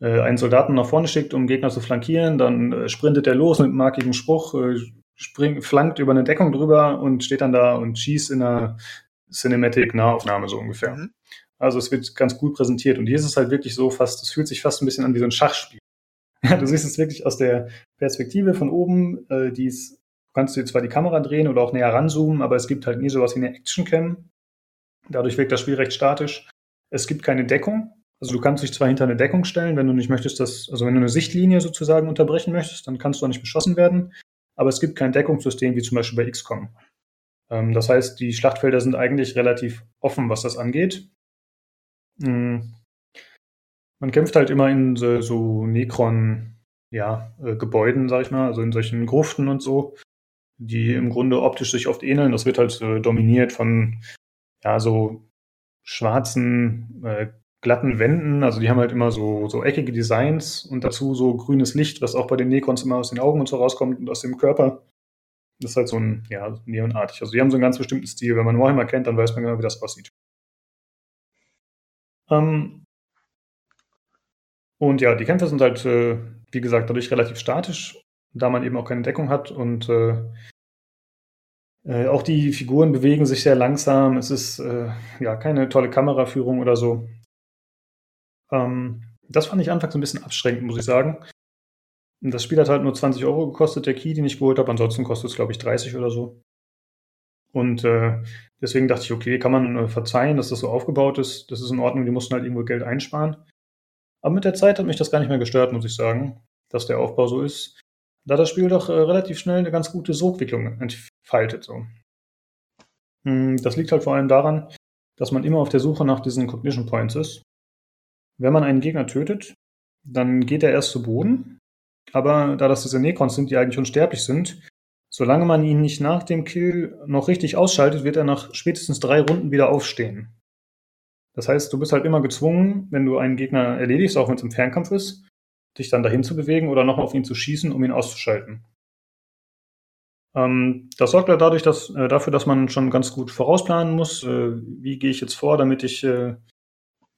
äh, einen Soldaten nach vorne schickt, um Gegner zu flankieren, dann äh, sprintet er los mit einem markigen Spruch, äh, springt, flankt über eine Deckung drüber und steht dann da und schießt in einer Cinematic-Nahaufnahme so ungefähr. Mhm. Also es wird ganz gut präsentiert. Und hier ist es halt wirklich so fast, es fühlt sich fast ein bisschen an wie so ein Schachspiel. Ja, du siehst es wirklich aus der Perspektive von oben, äh, die ist, kannst du zwar die Kamera drehen oder auch näher ranzoomen, aber es gibt halt nie sowas wie eine Action-Cam. Dadurch wirkt das Spiel recht statisch. Es gibt keine Deckung. Also du kannst dich zwar hinter eine Deckung stellen, wenn du nicht möchtest, dass, also wenn du eine Sichtlinie sozusagen unterbrechen möchtest, dann kannst du auch nicht beschossen werden. Aber es gibt kein Deckungssystem wie zum Beispiel bei XCOM. Ähm, das heißt, die Schlachtfelder sind eigentlich relativ offen, was das angeht. Mhm. Man kämpft halt immer in so, so Necron, ja, äh, Gebäuden, sag ich mal, also in solchen Gruften und so, die im Grunde optisch sich oft ähneln. Das wird halt äh, dominiert von, ja, so schwarzen, äh, glatten Wänden. Also die haben halt immer so, so eckige Designs und dazu so grünes Licht, was auch bei den Necrons immer aus den Augen und so rauskommt und aus dem Körper. Das ist halt so ein, ja, neonartig. Also die haben so einen ganz bestimmten Stil. Wenn man Warhammer kennt, dann weiß man genau, wie das aussieht. Ähm, und ja, die Kämpfe sind halt, äh, wie gesagt, dadurch relativ statisch, da man eben auch keine Deckung hat und äh, äh, auch die Figuren bewegen sich sehr langsam. Es ist äh, ja keine tolle Kameraführung oder so. Ähm, das fand ich anfangs ein bisschen abschränkend, muss ich sagen. Das Spiel hat halt nur 20 Euro gekostet, der Key, den ich geholt habe. Ansonsten kostet es, glaube ich, 30 oder so. Und äh, deswegen dachte ich, okay, kann man äh, verzeihen, dass das so aufgebaut ist. Das ist in Ordnung, die mussten halt irgendwo Geld einsparen. Aber mit der Zeit hat mich das gar nicht mehr gestört, muss ich sagen, dass der Aufbau so ist. Da das Spiel doch äh, relativ schnell eine ganz gute Sogwicklung entfaltet. So. Hm, das liegt halt vor allem daran, dass man immer auf der Suche nach diesen Cognition Points ist. Wenn man einen Gegner tötet, dann geht er erst zu Boden aber da das diese Necrons sind, die eigentlich unsterblich sind, solange man ihn nicht nach dem Kill noch richtig ausschaltet, wird er nach spätestens drei Runden wieder aufstehen. Das heißt, du bist halt immer gezwungen, wenn du einen Gegner erledigst, auch wenn es im Fernkampf ist, dich dann dahin zu bewegen oder noch auf ihn zu schießen, um ihn auszuschalten. Ähm, das sorgt halt dadurch, dass, äh, dafür, dass man schon ganz gut vorausplanen muss, äh, wie gehe ich jetzt vor, damit ich äh,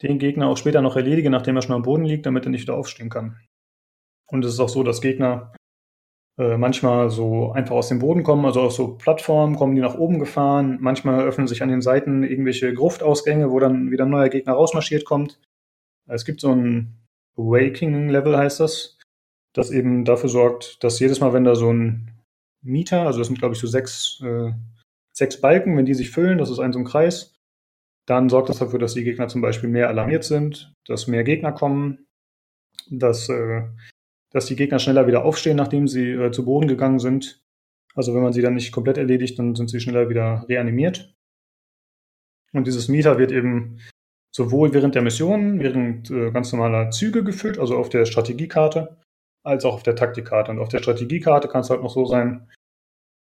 den Gegner auch später noch erledige, nachdem er schon am Boden liegt, damit er nicht wieder aufstehen kann. Und es ist auch so, dass Gegner äh, manchmal so einfach aus dem Boden kommen, also auf so Plattformen kommen die nach oben gefahren. Manchmal öffnen sich an den Seiten irgendwelche Gruftausgänge, wo dann wieder ein neuer Gegner rausmarschiert kommt. Es gibt so ein Awakening-Level, heißt das, das eben dafür sorgt, dass jedes Mal, wenn da so ein Mieter, also das sind glaube ich so sechs, äh, sechs Balken, wenn die sich füllen, das ist ein so ein Kreis, dann sorgt das dafür, dass die Gegner zum Beispiel mehr alarmiert sind, dass mehr Gegner kommen, dass äh, dass die Gegner schneller wieder aufstehen, nachdem sie äh, zu Boden gegangen sind. Also wenn man sie dann nicht komplett erledigt, dann sind sie schneller wieder reanimiert. Und dieses Meter wird eben sowohl während der Mission, während äh, ganz normaler Züge gefüllt, also auf der Strategiekarte, als auch auf der Taktikkarte. Und auf der Strategiekarte kann es halt noch so sein,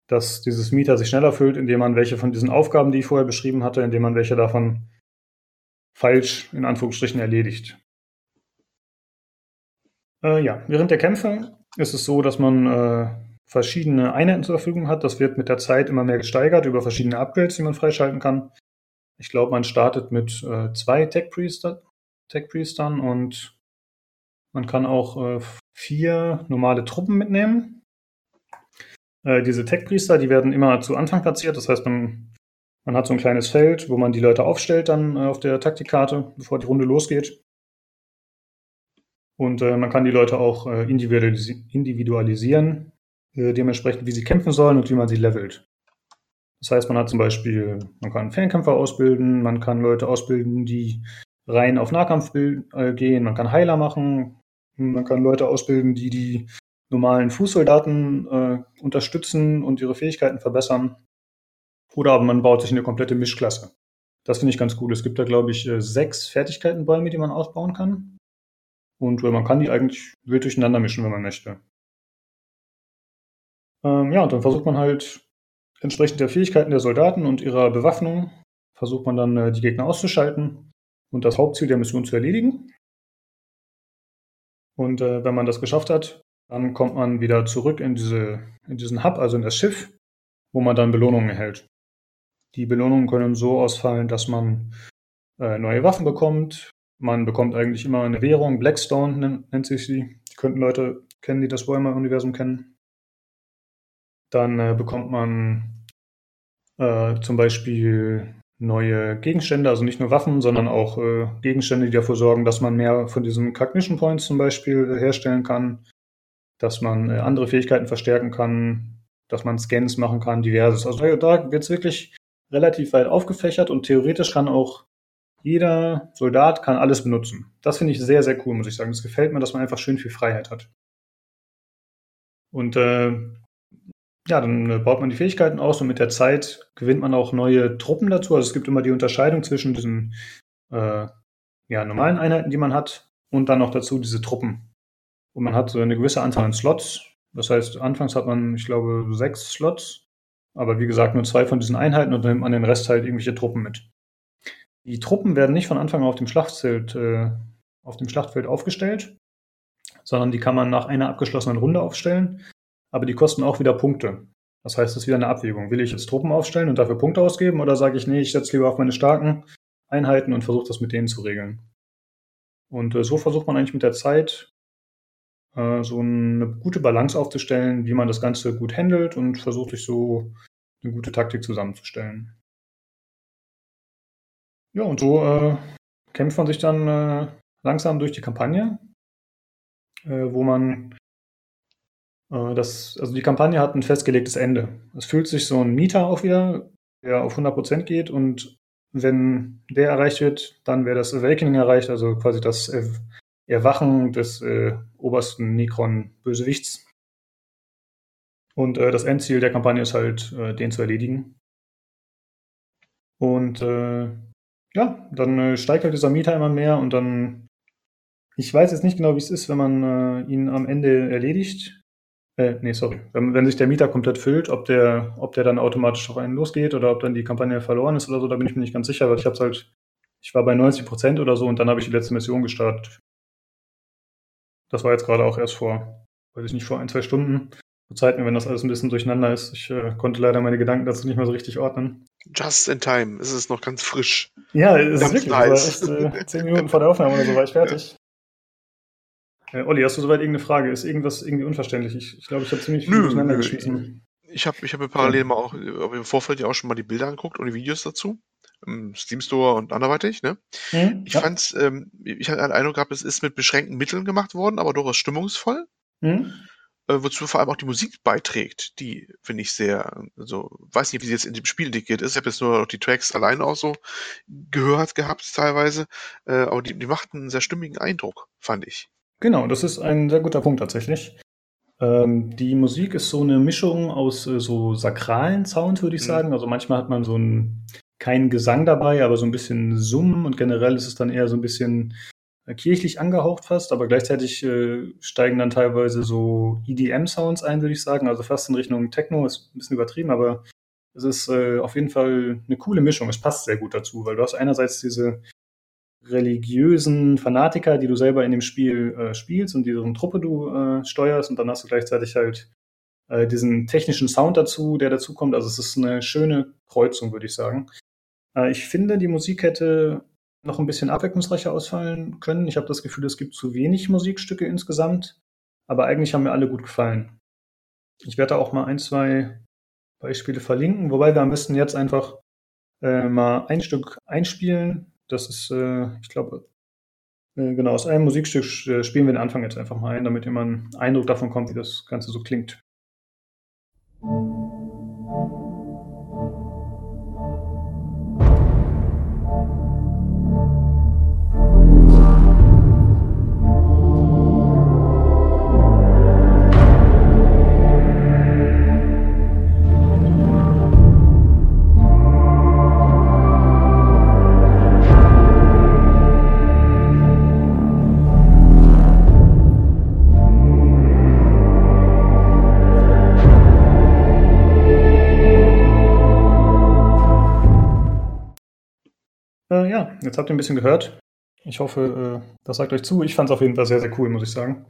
dass dieses Meter sich schneller füllt, indem man welche von diesen Aufgaben, die ich vorher beschrieben hatte, indem man welche davon falsch in Anführungsstrichen erledigt. Äh, ja, während der Kämpfe ist es so, dass man äh, verschiedene Einheiten zur Verfügung hat. Das wird mit der Zeit immer mehr gesteigert über verschiedene Upgrades, die man freischalten kann. Ich glaube, man startet mit äh, zwei Tech-Priestern Tech und man kann auch äh, vier normale Truppen mitnehmen. Äh, diese Tech-Priester, die werden immer zu Anfang platziert. Das heißt, man, man hat so ein kleines Feld, wo man die Leute aufstellt dann äh, auf der Taktikkarte, bevor die Runde losgeht. Und äh, man kann die Leute auch äh, individualisi individualisieren, dementsprechend, wie sie kämpfen sollen und wie man sie levelt.
Das heißt, man hat zum Beispiel, man kann Fernkämpfer ausbilden, man kann Leute ausbilden, die rein auf Nahkampf äh, gehen, man kann Heiler machen, man kann Leute ausbilden, die die normalen Fußsoldaten äh, unterstützen und ihre Fähigkeiten verbessern. Oder aber man baut sich eine komplette Mischklasse. Das finde ich ganz cool. Es gibt da, glaube ich, äh, sechs Fertigkeitenbäume, die man ausbauen kann. Und äh, man kann die eigentlich wild durcheinander mischen, wenn man möchte. Ähm, ja, und dann versucht man halt entsprechend der Fähigkeiten der Soldaten und ihrer Bewaffnung, versucht man dann äh, die Gegner auszuschalten und das Hauptziel der Mission zu erledigen. Und äh, wenn man das geschafft hat, dann kommt man wieder zurück in, diese, in diesen Hub, also in das Schiff, wo man dann Belohnungen erhält. Die Belohnungen können so ausfallen, dass man äh, neue Waffen bekommt. Man bekommt eigentlich immer eine Währung, Blackstone nennt, sich sie. Die könnten Leute kennen, die das Warhammer-Universum kennen. Dann äh, bekommt man äh, zum Beispiel neue Gegenstände, also nicht nur Waffen, sondern auch äh, Gegenstände, die dafür sorgen, dass man mehr von diesen Cognition Points zum Beispiel herstellen kann, dass man äh, andere Fähigkeiten verstärken kann, dass man Scans machen kann, diverses. Also da wird es wirklich relativ weit aufgefächert und theoretisch kann auch jeder Soldat kann alles benutzen. Das finde ich sehr, sehr cool, muss ich sagen. Das gefällt mir, dass man einfach schön viel Freiheit hat. Und äh, ja, dann äh, baut man die Fähigkeiten aus und mit der Zeit gewinnt man auch neue Truppen dazu. Also es gibt immer die Unterscheidung zwischen diesen äh, ja, normalen Einheiten, die man hat, und dann noch dazu diese Truppen. Und man hat so eine gewisse Anzahl an Slots. Das heißt, anfangs hat man, ich glaube, sechs Slots, aber wie gesagt, nur zwei von diesen Einheiten und dann nimmt man den Rest halt irgendwelche Truppen mit. Die Truppen werden nicht von Anfang an auf dem Schlachtfeld, äh, auf dem Schlachtfeld aufgestellt, sondern die kann man nach einer abgeschlossenen Runde aufstellen aber die kosten auch wieder Punkte. Das heißt, es ist wieder eine Abwägung. Will ich jetzt Truppen aufstellen und dafür Punkte ausgeben oder sage ich, nee, ich setze lieber auf meine starken Einheiten und versuche das mit denen zu regeln. Und äh, so versucht man eigentlich mit der Zeit äh, so eine gute Balance aufzustellen, wie man das Ganze gut handelt und versucht sich so eine gute Taktik zusammenzustellen. Ja, und so äh, kämpft man sich dann äh, langsam durch die Kampagne, äh, wo man das, also die Kampagne hat ein festgelegtes Ende. Es fühlt sich so ein Mieter auch wieder, der auf 100% geht und wenn der erreicht wird, dann wäre das Awakening erreicht, also quasi das Erwachen des äh, obersten Necron-Bösewichts. Und äh, das Endziel der Kampagne ist halt, äh, den zu erledigen. Und äh, ja, dann äh, steigt halt dieser Mieter immer mehr und dann, ich weiß jetzt nicht genau, wie es ist, wenn man äh, ihn am Ende erledigt. Äh, nee, sorry. Wenn, wenn sich der Mieter komplett füllt, ob der, ob der dann automatisch auf einen losgeht oder ob dann die Kampagne verloren ist oder so, da bin ich mir nicht ganz sicher, weil ich hab's halt, ich war bei 90 Prozent oder so und dann habe ich die letzte Mission gestartet. Das war jetzt gerade auch erst vor, weiß ich nicht, vor ein, zwei Stunden. Verzeiht mir, wenn das alles ein bisschen durcheinander ist. Ich äh, konnte leider meine Gedanken dazu nicht mehr so richtig ordnen.
Just in time. Es ist noch ganz frisch.
Ja, es ist wirklich. Nice. Echt, äh, zehn Minuten vor der Aufnahme oder so war ich fertig. Äh, Olli, hast du soweit irgendeine Frage? Ist irgendwas irgendwie unverständlich? Ich, ich glaube, ich habe ziemlich viel durcheinander geschmissen.
Ich habe ich hab mir parallel mal auch im Vorfeld ja auch schon mal die Bilder angeguckt und die Videos dazu. Im Steam Store und anderweitig, ne? Mhm, ich ja. fand's, ähm, ich hatte den Eindruck gehabt, es ist mit beschränkten Mitteln gemacht worden, aber durchaus stimmungsvoll. Mhm. Äh, wozu vor allem auch die Musik beiträgt, die finde ich sehr, also weiß nicht, wie sie jetzt in dem Spiel integriert ist. Ich habe jetzt nur noch die Tracks alleine auch so gehört gehabt teilweise, äh, aber die, die machten einen sehr stimmigen Eindruck, fand ich.
Genau, das ist ein sehr guter Punkt tatsächlich. Ähm, die Musik ist so eine Mischung aus äh, so sakralen Sound, würde ich mhm. sagen. Also manchmal hat man so ein, keinen Gesang dabei, aber so ein bisschen Summen und generell ist es dann eher so ein bisschen äh, kirchlich angehaucht fast, aber gleichzeitig äh, steigen dann teilweise so EDM-Sounds ein, würde ich sagen. Also fast in Richtung Techno, ist ein bisschen übertrieben, aber es ist äh, auf jeden Fall eine coole Mischung. Es passt sehr gut dazu, weil du hast einerseits diese religiösen Fanatiker, die du selber in dem Spiel äh, spielst und deren Truppe du äh, steuerst und dann hast du gleichzeitig halt äh, diesen technischen Sound dazu, der dazu kommt. Also es ist eine schöne Kreuzung, würde ich sagen. Äh, ich finde, die Musik hätte noch ein bisschen abwechslungsreicher ausfallen können. Ich habe das Gefühl, es gibt zu wenig Musikstücke insgesamt, aber eigentlich haben mir alle gut gefallen. Ich werde auch mal ein, zwei Beispiele verlinken, wobei wir am besten jetzt einfach äh, mal ein Stück einspielen, das ist, äh, ich glaube, äh, genau, aus einem Musikstück äh, spielen wir den Anfang jetzt einfach mal ein, damit ihr mal einen Eindruck davon kommt, wie das Ganze so klingt. Musik ja, jetzt habt ihr ein bisschen gehört. Ich hoffe, äh, das sagt euch zu. Ich fand es auf jeden Fall sehr, sehr cool, muss ich sagen.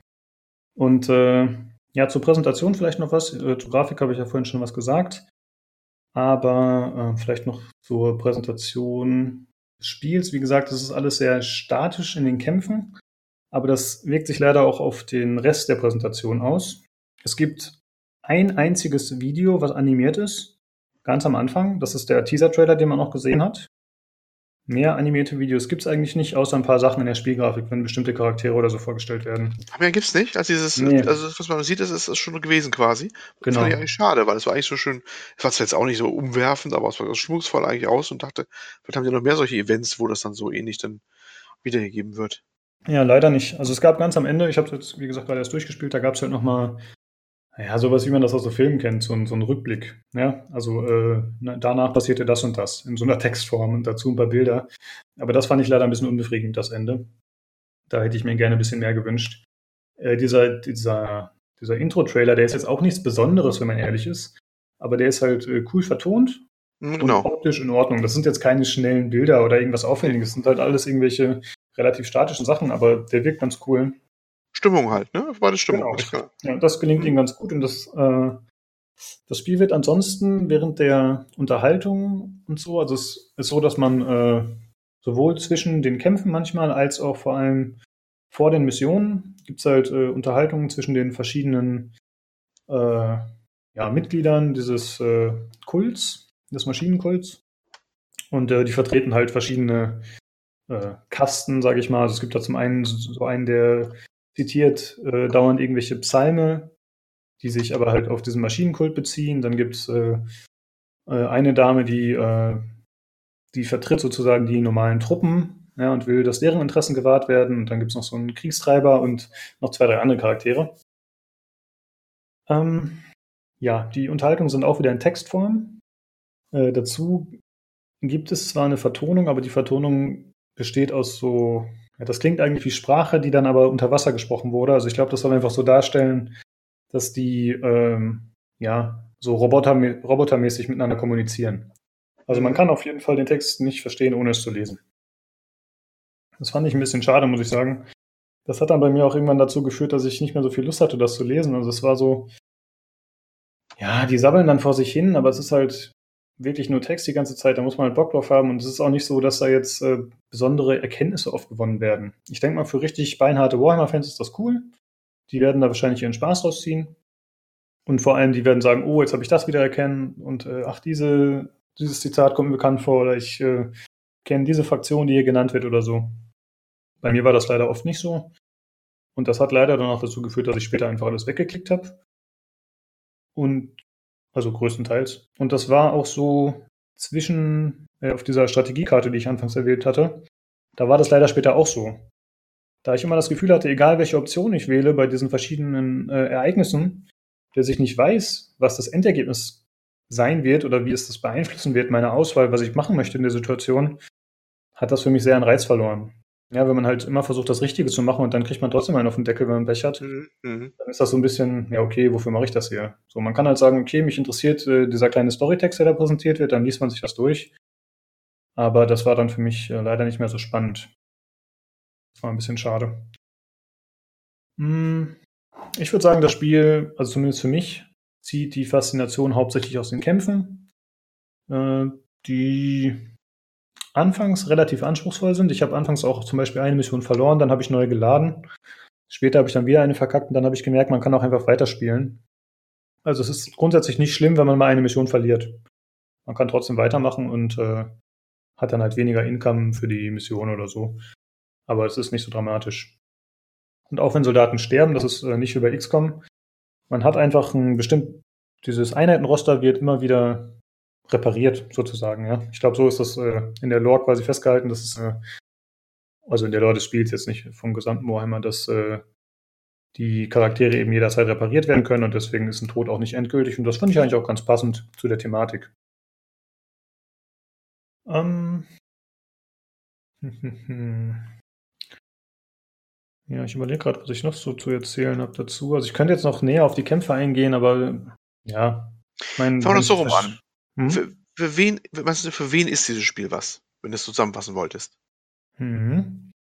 Und äh, ja, zur Präsentation vielleicht noch was. Äh, zur Grafik habe ich ja vorhin schon was gesagt. Aber äh, vielleicht noch zur Präsentation des Spiels. Wie gesagt, das ist alles sehr statisch in den Kämpfen. Aber das wirkt sich leider auch auf den Rest der Präsentation aus. Es gibt ein einziges Video, was animiert ist, ganz am Anfang. Das ist der Teaser-Trailer, den man auch gesehen hat. Mehr animierte Videos gibt es eigentlich nicht, außer ein paar Sachen in der Spielgrafik, wenn bestimmte Charaktere oder so vorgestellt werden.
Aber mehr gibt's nicht. Also dieses,
Nee.
also das, was man sieht, ist, ist, schon gewesen quasi. Das
Genau.
fand ich eigentlich schade, weil es war eigentlich so schön, es war zwar jetzt auch nicht so umwerfend, aber es war schmucksvoll eigentlich aus und dachte, vielleicht haben die noch mehr solche Events, wo das dann so ähnlich dann wiedergegeben wird.
Ja, leider nicht. Also es gab ganz am Ende, ich habe jetzt, wie gesagt, gerade erst durchgespielt, da gab es halt nochmal, ja, sowas, wie man das aus so Filmen kennt, so, ein- so ein Rückblick. Ja, also äh, na, danach passierte das und das in so einer Textform und dazu ein paar Bilder. Aber das fand ich leider ein bisschen unbefriedigend, das Ende. Da hätte ich mir gerne ein bisschen mehr gewünscht. Äh, dieser dieser, dieser Intro-Trailer, der ist jetzt auch nichts Besonderes, wenn man ehrlich ist. Aber der ist halt äh, cool vertont und
Genau.
optisch in Ordnung. Das sind jetzt keine schnellen Bilder oder irgendwas Auffälliges. Das sind halt alles irgendwelche relativ statischen Sachen, aber der wirkt ganz cool.
Stimmung halt, ne? War das Stimmung.
Genau. Ja, das gelingt ihm ganz gut und das, äh, das Spiel wird ansonsten während der Unterhaltung und so, also es ist so, dass man äh, sowohl zwischen den Kämpfen manchmal als auch vor allem vor den Missionen gibt es halt äh, Unterhaltungen zwischen den verschiedenen äh, ja, Mitgliedern dieses äh, Kults, des Maschinenkults. Und äh, die vertreten halt verschiedene äh, Kasten, sage ich mal. Also es gibt da zum einen so einen, der zitiert äh, dauernd irgendwelche Psalme, die sich aber halt auf diesen Maschinenkult beziehen. Dann gibt es äh, äh, eine Dame, die, äh, die vertritt sozusagen die normalen Truppen ja, und will, dass deren Interessen gewahrt werden. Und dann gibt es noch so einen Kriegstreiber und noch zwei, drei andere Charaktere. Ähm, ja, die Unterhaltungen sind auch wieder in Textform. Äh, dazu gibt es zwar eine Vertonung, aber die Vertonung besteht aus so, ja, das klingt eigentlich wie Sprache, die dann aber unter Wasser gesprochen wurde. Also ich glaube, das soll einfach so darstellen, dass die ähm, ja so roboter, robotermäßig miteinander kommunizieren. Also man kann auf jeden Fall den Text nicht verstehen, ohne es zu lesen. Das fand ich ein bisschen schade, muss ich sagen. Das hat dann bei mir auch irgendwann dazu geführt, dass ich nicht mehr so viel Lust hatte, das zu lesen. Also es war so, ja, die sabbeln dann vor sich hin, aber es ist halt wirklich nur Text die ganze Zeit, da muss man halt Bock drauf haben und es ist auch nicht so, dass da jetzt äh, besondere Erkenntnisse oft gewonnen werden. Ich denke mal, für richtig beinharte Warhammer-Fans ist das cool. Die werden da wahrscheinlich ihren Spaß draus ziehen. Und vor allem, die werden sagen, oh, jetzt habe ich das wieder erkennen und äh, ach, diese, dieses Zitat kommt mir bekannt vor oder ich äh, kenne diese Fraktion, die hier genannt wird oder so. Bei mir war das leider oft nicht so. Und das hat leider dann auch dazu geführt, dass ich später einfach alles weggeklickt habe. Und also größtenteils. Und das war auch so zwischen äh, auf dieser Strategiekarte, die ich anfangs erwähnt hatte. Da war das leider später auch so. Da ich immer das Gefühl hatte, egal welche Option ich wähle bei diesen verschiedenen äh, Ereignissen, dass ich nicht weiß, was das Endergebnis sein wird oder wie es das beeinflussen wird, meine Auswahl, was ich machen möchte in der Situation, hat das für mich sehr einen Reiz verloren. Ja, wenn man halt immer versucht, das Richtige zu machen und dann kriegt man trotzdem einen auf den Deckel, wenn man Pech hat,
Mhm. Mhm.
dann ist das so ein bisschen, ja, okay, wofür mache ich das hier? So, man kann halt sagen, okay, mich interessiert äh, dieser kleine Storytext, der da präsentiert wird, dann liest man sich das durch. Aber das war dann für mich äh, leider nicht mehr so spannend. Das war ein bisschen schade. Hm, ich würde sagen, das Spiel, also zumindest für mich, zieht die Faszination hauptsächlich aus den Kämpfen, äh, die anfangs relativ anspruchsvoll sind. Ich habe anfangs auch zum Beispiel eine Mission verloren, dann habe ich neu geladen. Später habe ich dann wieder eine verkackt und dann habe ich gemerkt, man kann auch einfach weiterspielen. Also es ist grundsätzlich nicht schlimm, wenn man mal eine Mission verliert. Man kann trotzdem weitermachen und äh, hat dann halt weniger Income für die Mission oder so. Aber es ist nicht so dramatisch. Und auch wenn Soldaten sterben, das ist äh, nicht wie bei XCOM. Man hat einfach ein bestimmt, dieses Einheitenroster wird immer wieder repariert, sozusagen, ja. Ich glaube, so ist das äh, in der Lore quasi festgehalten, dass es, äh, also in der Lore des Spiels jetzt nicht vom gesamten Warhammer, dass äh, die Charaktere eben jederzeit repariert werden können und deswegen ist ein Tod auch nicht endgültig. Und das fand ich eigentlich auch ganz passend zu der Thematik. Ähm. Ja, ich überlege gerade, was ich noch so zu erzählen habe dazu. Also ich könnte jetzt noch näher auf die Kämpfe eingehen, aber ja. Mein,
Fangen wir doch so rum an.
Hm?
Für, für wen, was, für wen ist dieses Spiel was? wenn du es zusammenfassen wolltest.
Mhm.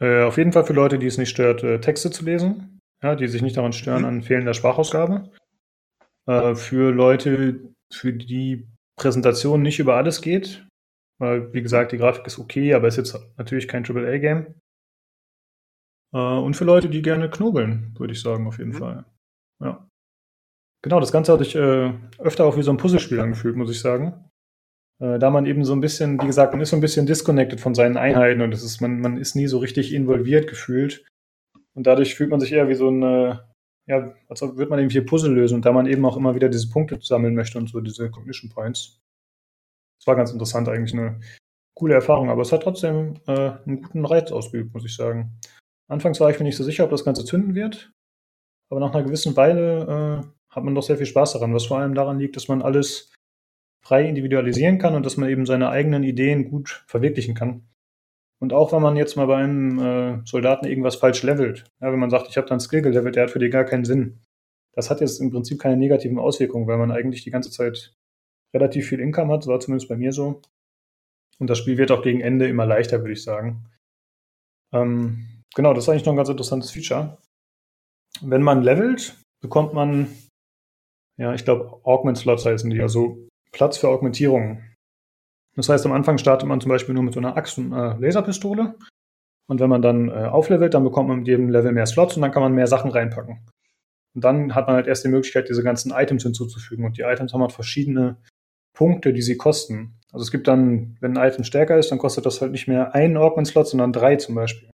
Äh, auf jeden Fall für Leute, die es nicht stört, äh, Texte zu lesen, ja, die sich nicht daran stören
Mhm.
an fehlender Sprachausgabe. Äh, für Leute, für die Präsentation nicht über alles geht, weil, wie gesagt, die Grafik ist okay, aber ist jetzt natürlich kein AAA-Game. Äh, und für Leute, die gerne knobeln, würde ich sagen, auf jeden
Mhm.
Fall. Ja. Genau, das Ganze hat sich äh, öfter auch wie so ein Puzzlespiel angefühlt, muss ich sagen. Äh, da man eben so ein bisschen, wie gesagt, man ist so ein bisschen disconnected von seinen Einheiten und es ist, man, man ist nie so richtig involviert gefühlt. Und dadurch fühlt man sich eher wie so ein, äh, ja, als würde man irgendwie Puzzle lösen und da man eben auch immer wieder diese Punkte sammeln möchte und so diese Cognition Points. Das war ganz interessant, eigentlich eine coole Erfahrung, aber es hat trotzdem äh, einen guten Reiz ausgeübt, muss ich sagen. Anfangs war ich mir nicht so sicher, ob das Ganze zünden wird, aber nach einer gewissen Weile äh, hat man doch sehr viel Spaß daran, was vor allem daran liegt, dass man alles frei individualisieren kann und dass man eben seine eigenen Ideen gut verwirklichen kann. Und auch wenn man jetzt mal bei einem äh, Soldaten irgendwas falsch levelt, ja, wenn man sagt, ich habe da einen Skill gelevelt, der hat für dich gar keinen Sinn. Das hat jetzt im Prinzip keine negativen Auswirkungen, weil man eigentlich die ganze Zeit relativ viel Income hat, war zumindest bei mir so. Und das Spiel wird auch gegen Ende immer leichter, würde ich sagen. Ähm, genau, das ist eigentlich noch ein ganz interessantes Feature. Wenn man levelt, bekommt man, ja, ich glaube, Augment-Slots heißen die, also Platz für Augmentierungen. Das heißt, am Anfang startet man zum Beispiel nur mit so einer Axt und einer Laserpistole. Und wenn man dann äh, auflevelt, dann bekommt man mit jedem Level mehr Slots und dann kann man mehr Sachen reinpacken. Und dann hat man halt erst die Möglichkeit, diese ganzen Items hinzuzufügen. Und die Items haben halt verschiedene Punkte, die sie kosten. Also es gibt dann, wenn ein Item stärker ist, dann kostet das halt nicht mehr einen Augment-Slot, sondern drei zum Beispiel.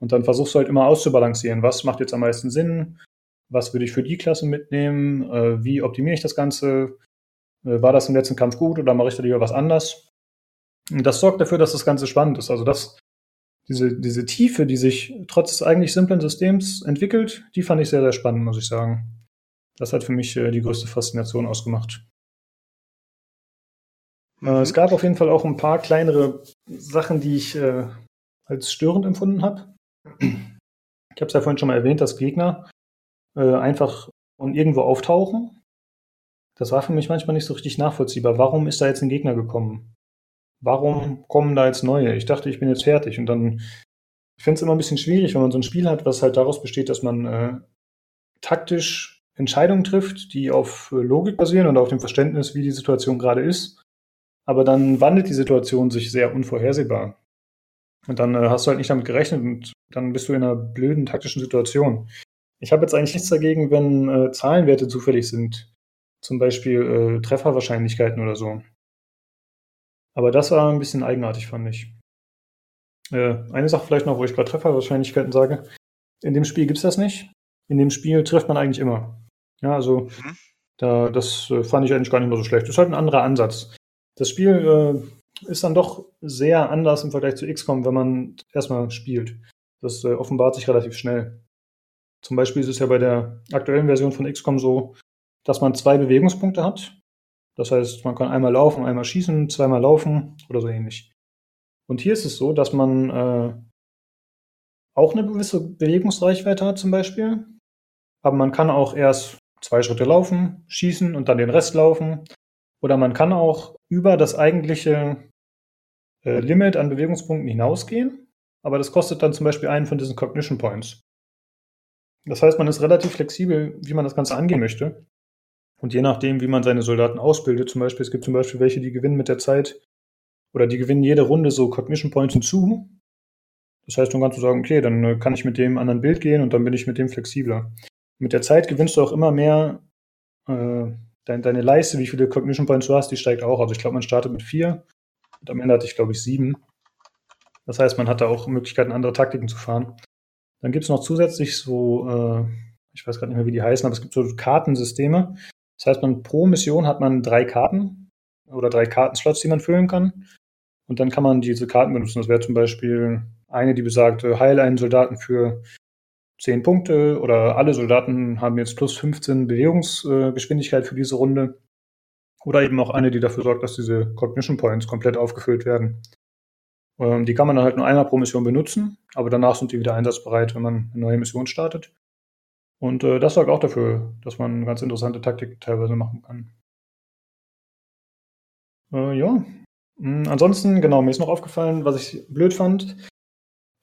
Und dann versuchst du halt immer auszubalancieren. Was macht jetzt am meisten Sinn? Was würde ich für die Klasse mitnehmen? Äh, wie optimiere ich das Ganze? Äh, war das im letzten Kampf gut oder mache ich da lieber was anders? Und das sorgt dafür, dass das Ganze spannend ist. Also das, diese, diese Tiefe, die sich trotz des eigentlich simplen Systems entwickelt, die fand ich sehr, sehr spannend, muss ich sagen. Das hat für mich äh, die größte Faszination ausgemacht. Äh,
Mhm.
es gab auf jeden Fall auch ein paar kleinere Sachen, die ich äh, als störend empfunden habe. Ich habe es ja vorhin schon mal erwähnt, dass Gegner äh, einfach von irgendwo auftauchen. Das war für mich manchmal nicht so richtig nachvollziehbar. Warum ist da jetzt ein Gegner gekommen? Warum kommen da jetzt neue? Ich dachte, ich bin jetzt fertig. Und dann, ich finde es immer ein bisschen schwierig, wenn man so ein Spiel hat, was halt daraus besteht, dass man äh, taktisch Entscheidungen trifft, die auf äh, Logik basieren und auf dem Verständnis, wie die Situation gerade ist. Aber dann wandelt die Situation sich sehr unvorhersehbar. Und dann äh, hast du halt nicht damit gerechnet und dann bist du in einer blöden taktischen Situation. Ich habe jetzt eigentlich nichts dagegen, wenn äh, Zahlenwerte zufällig sind. Zum Beispiel äh, Trefferwahrscheinlichkeiten oder so. Aber das war ein bisschen eigenartig, fand ich. Äh, eine Sache vielleicht noch, wo ich gerade Trefferwahrscheinlichkeiten sage. In dem Spiel gibt's das nicht. In dem Spiel trifft man eigentlich immer. Ja, also
Mhm.
da, das äh, fand ich eigentlich gar nicht mal so schlecht. Das ist halt ein anderer Ansatz. Das Spiel äh, ist dann doch sehr anders im Vergleich zu XCOM, wenn man erstmal spielt. Das äh, offenbart sich relativ schnell. Zum Beispiel ist es ja bei der aktuellen Version von XCOM so, dass man zwei Bewegungspunkte hat. Das heißt, man kann einmal laufen, einmal schießen, zweimal laufen oder so ähnlich. Und hier ist es so, dass man äh, auch eine gewisse Bewegungsreichweite hat zum Beispiel. Aber man kann auch erst zwei Schritte laufen, schießen und dann den Rest laufen. Oder man kann auch über das eigentliche äh, Limit an Bewegungspunkten hinausgehen. Aber das kostet dann zum Beispiel einen von diesen Cognition Points. Das heißt, man ist relativ flexibel, wie man das Ganze angehen möchte. Und je nachdem, wie man seine Soldaten ausbildet, zum Beispiel, es gibt zum Beispiel welche, die gewinnen mit der Zeit oder die gewinnen jede Runde so Cognition Points hinzu. Das heißt, dann kannst du sagen, okay, dann äh, kann ich mit dem anderen Bild gehen und dann bin ich mit dem flexibler. Mit der Zeit gewinnst du auch immer mehr. Äh, dein, deine Leiste, wie viele Cognition Points du hast, die steigt auch. Also ich glaube, man startet mit vier und am Ende hatte ich, glaube ich, sieben. Das heißt, man hat da auch Möglichkeiten, andere Taktiken zu fahren. Dann gibt es noch zusätzlich so, äh, ich weiß gerade nicht mehr, wie die heißen, aber es gibt so Kartensysteme. Das heißt, man pro Mission hat man drei Karten oder drei Kartenslots, die man füllen kann. Und dann kann man diese Karten benutzen. Das wäre zum Beispiel eine, die besagt, äh, heil einen Soldaten für 10 Punkte oder alle Soldaten haben jetzt plus 15 Bewegungsgeschwindigkeit für diese Runde. Oder eben auch eine, die dafür sorgt, dass diese Cognition Points komplett aufgefüllt werden. Ähm, die kann man dann halt nur einmal pro Mission benutzen, aber danach sind die wieder einsatzbereit, wenn man eine neue Mission startet. Und äh, das sorgt auch dafür, dass man ganz interessante Taktiken teilweise machen kann. Äh, ja, Mm, ansonsten, genau, mir ist noch aufgefallen, was ich blöd fand.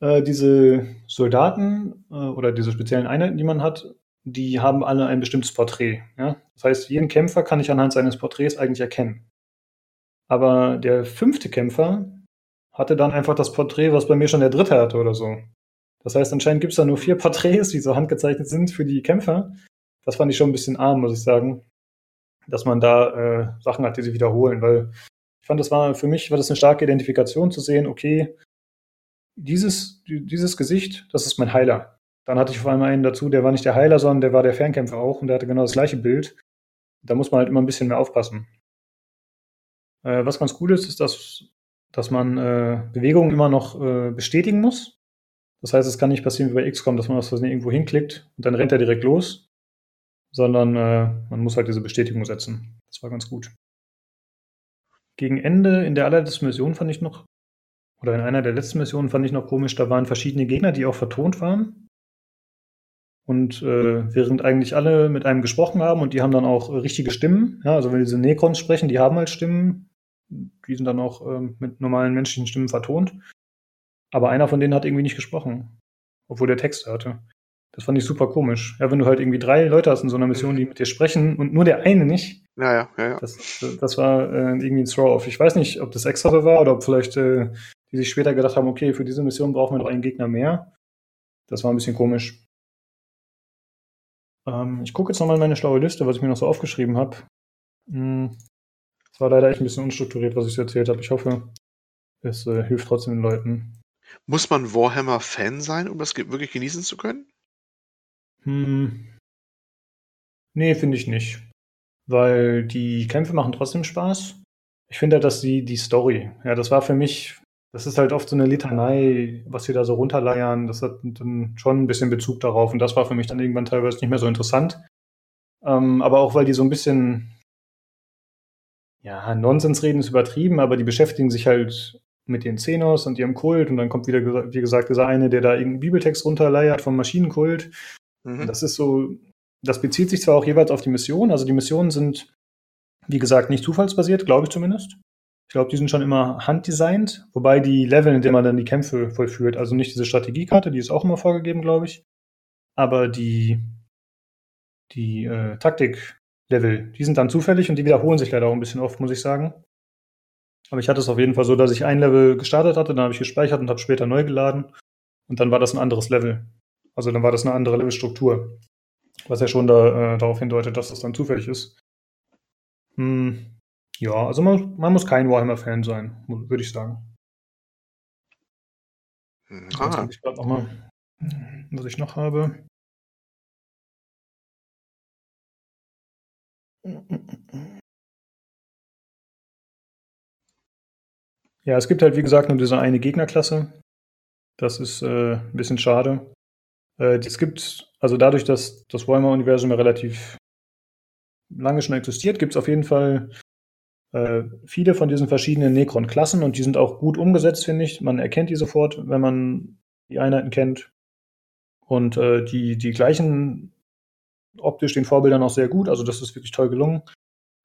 Äh, diese Soldaten äh, oder diese speziellen Einheiten, die man hat, die haben alle ein bestimmtes Porträt. Ja? Das heißt, jeden Kämpfer kann ich anhand seines Porträts eigentlich erkennen. Aber der fünfte Kämpfer hatte dann einfach das Porträt, was bei mir schon der dritte hatte oder so. Das heißt, anscheinend gibt es da nur vier Porträts, die so handgezeichnet sind für die Kämpfer. Das fand ich schon ein bisschen arm, muss ich sagen, dass man da äh, Sachen hat, die sich wiederholen, weil ich fand, das war für mich war das eine starke Identifikation zu sehen, okay, dieses, dieses Gesicht, das ist mein Heiler. Dann hatte ich vor allem einen dazu, der war nicht der Heiler, sondern der war der Fernkämpfer auch und der hatte genau das gleiche Bild. Da muss man halt immer ein bisschen mehr aufpassen. Äh, was ganz cool ist, ist, dass, dass man äh, Bewegungen immer noch äh, bestätigen muss. Das heißt, es kann nicht passieren wie bei XCOM, dass man aus Versehen irgendwo hinklickt und dann rennt er direkt los, sondern äh, man muss halt diese Bestätigung setzen. Das war ganz gut. Gegen Ende in der allerletzten Mission fand ich noch, oder in einer der letzten Missionen fand ich noch komisch, da waren verschiedene Gegner, die auch vertont waren. Und äh, während eigentlich alle mit einem gesprochen haben und die haben dann auch äh, richtige Stimmen, ja, also wenn diese Necrons sprechen, die haben halt Stimmen, die sind dann auch ähm, mit normalen menschlichen Stimmen vertont. Aber einer von denen hat irgendwie nicht gesprochen, obwohl der Text hörte. Das fand ich super komisch. Ja, wenn du halt irgendwie drei Leute hast in so einer Mission, die mit dir sprechen und nur der eine nicht.
Ja, ja, ja. ja.
Das, das war äh, irgendwie ein Throw-off. Ich weiß nicht, ob das extra so war oder ob vielleicht äh, die sich später gedacht haben, okay, für diese Mission brauchen wir noch einen Gegner mehr. Das war ein bisschen komisch. Ähm, ich gucke jetzt nochmal in meine schlaue Liste, was ich mir noch so aufgeschrieben habe. Hm, war leider echt ein bisschen unstrukturiert, was ich so erzählt habe. Ich hoffe, es äh, hilft trotzdem den Leuten.
Muss man Warhammer-Fan sein, um das wirklich genießen zu können?
Hm. Nee, finde ich nicht. Weil die Kämpfe machen trotzdem Spaß. Ich finde halt, dass die, die Story, ja, das war für mich, das ist halt oft so eine Litanei, was sie da so runterleiern. Das hat dann schon ein bisschen Bezug darauf. Und das war für mich dann irgendwann teilweise nicht mehr so interessant. Ähm, aber auch, weil die so ein bisschen, ja, Nonsens reden ist übertrieben, aber die beschäftigen sich halt mit den Xenos und ihrem Kult und dann kommt wieder, wie gesagt, dieser eine, der da irgendeinen Bibeltext runterleiert vom Maschinenkult. Mhm. Das ist so, das bezieht sich zwar auch jeweils auf die Mission, also die Missionen sind, wie gesagt, nicht zufallsbasiert, glaube ich zumindest. Ich glaube, die sind schon immer handdesignt, wobei die Level, in denen man dann die Kämpfe vollführt, also nicht diese Strategiekarte, die ist auch immer vorgegeben, glaube ich, aber die, die äh, Taktik-Level, die sind dann zufällig und die wiederholen sich leider auch ein bisschen oft, muss ich sagen. Aber ich hatte es auf jeden Fall so, dass ich ein Level gestartet hatte, dann habe ich gespeichert und habe später neu geladen. Und dann war das ein anderes Level. Also dann war das eine andere Levelstruktur. Was ja schon da, äh, darauf hindeutet, dass das dann zufällig ist. Hm, ja, also man, man muss kein Warhammer-Fan sein, würde ich sagen. Ah. Ich gerade nochmal, was ich noch habe. Ja, es gibt halt, wie gesagt, nur diese eine Gegnerklasse. Das ist äh, ein bisschen schade. Äh, es gibt, also dadurch, dass das Warhammer-Universum ja relativ lange schon existiert, gibt es auf jeden Fall äh, viele von diesen verschiedenen Necron-Klassen und die sind auch gut umgesetzt, finde ich. Man erkennt die sofort, wenn man die Einheiten kennt. Und äh, die, die gleichen optisch den Vorbildern auch sehr gut, also das ist wirklich toll gelungen.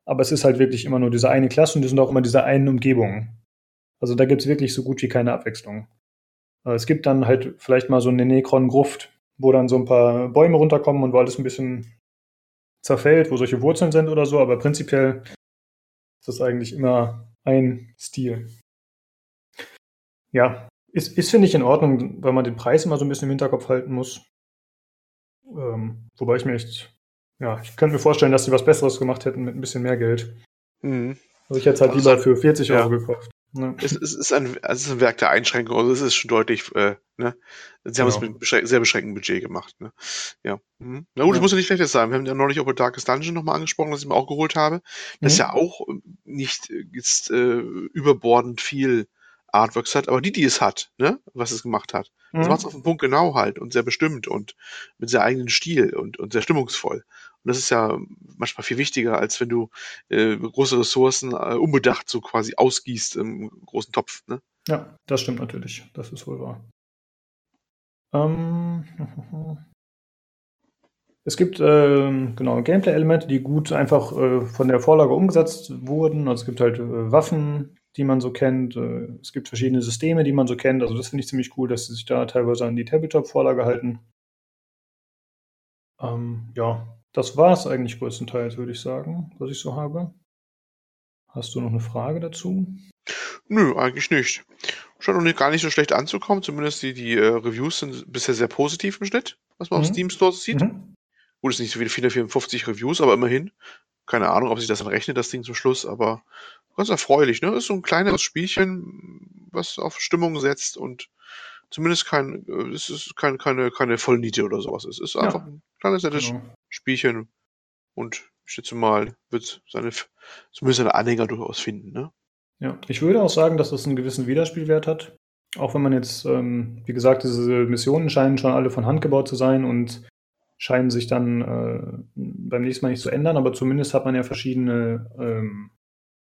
Aber es ist halt wirklich immer nur diese eine Klasse und die sind auch immer diese einen Umgebung. Also da gibt es wirklich so gut wie keine Abwechslung. Äh, es gibt dann halt vielleicht mal so eine Necron-Gruft, wo dann so ein paar Bäume runterkommen und wo alles ein bisschen zerfällt, wo solche Wurzeln sind oder so, aber prinzipiell ist das eigentlich immer ein Stil. Ja, ist, ist finde ich in Ordnung, weil man den Preis immer so ein bisschen im Hinterkopf halten muss. Ähm, wobei ich mir echt, ja, ich könnte mir vorstellen, dass sie was Besseres gemacht hätten mit ein bisschen mehr Geld. Mhm. Also ich hätte es halt lieber für 40 Euro ja. gekauft.
Ne? Es, es, ist ein, es ist ein Werk der Einschränkung, also es ist schon deutlich, äh, ne? Sie haben es genau. mit sehr beschränktem Budget gemacht, ne? Ja. Mhm. Na gut, ja. das muss ja nicht schlechtes sein. Wir haben ja neulich auch über Darkest Dungeon nochmal angesprochen, das ich mir auch geholt habe. Das mhm. ist ja auch nicht jetzt äh, überbordend viel Artworks hat, aber die, die es hat, ne, was es gemacht hat, mhm. das macht es auf den Punkt genau halt und sehr bestimmt und mit sehr eigenen Stil und, und sehr stimmungsvoll. Und das ist ja manchmal viel wichtiger, als wenn du äh, große Ressourcen äh, unbedacht so quasi ausgießt im großen Topf. Ne?
Ja, das stimmt natürlich. Das ist wohl wahr. Ähm, es gibt äh, genau Gameplay-Elemente, die gut einfach äh, von der Vorlage umgesetzt wurden. Also es gibt halt äh, Waffen, die man so kennt. Äh, es gibt verschiedene Systeme, die man so kennt. Also das finde ich ziemlich cool, dass sie sich da teilweise an die Tabletop-Vorlage halten. Ähm, ja, das war es eigentlich größtenteils, würde ich sagen, was ich so habe. Hast du noch eine Frage dazu?
Nö, eigentlich nicht. Scheint noch gar nicht so schlecht anzukommen. Zumindest die, die äh, Reviews sind bisher sehr positiv im Schnitt, was man mhm. auf Steam Store sieht. Mhm. Gut, es sind nicht so viele 454 Reviews, aber immerhin. Keine Ahnung, ob sich das dann rechnet, das Ding zum Schluss, aber ganz erfreulich, ne? Ist so ein kleineres Spielchen, was auf Stimmung setzt und zumindest kein, äh, es ist kein, keine, keine Vollniete oder sowas. Es ist einfach ja. ein kleines, nettes genau. Spielchen und ich schätze mal, wird seine, zumindest seine Anhänger durchaus finden, ne?
Ja, ich würde auch sagen, dass das einen gewissen Wiederspielwert hat. Auch wenn man jetzt, ähm, wie gesagt, diese Missionen scheinen schon alle von Hand gebaut zu sein und scheinen sich dann äh, beim nächsten Mal nicht zu ändern, aber zumindest hat man ja verschiedene ähm,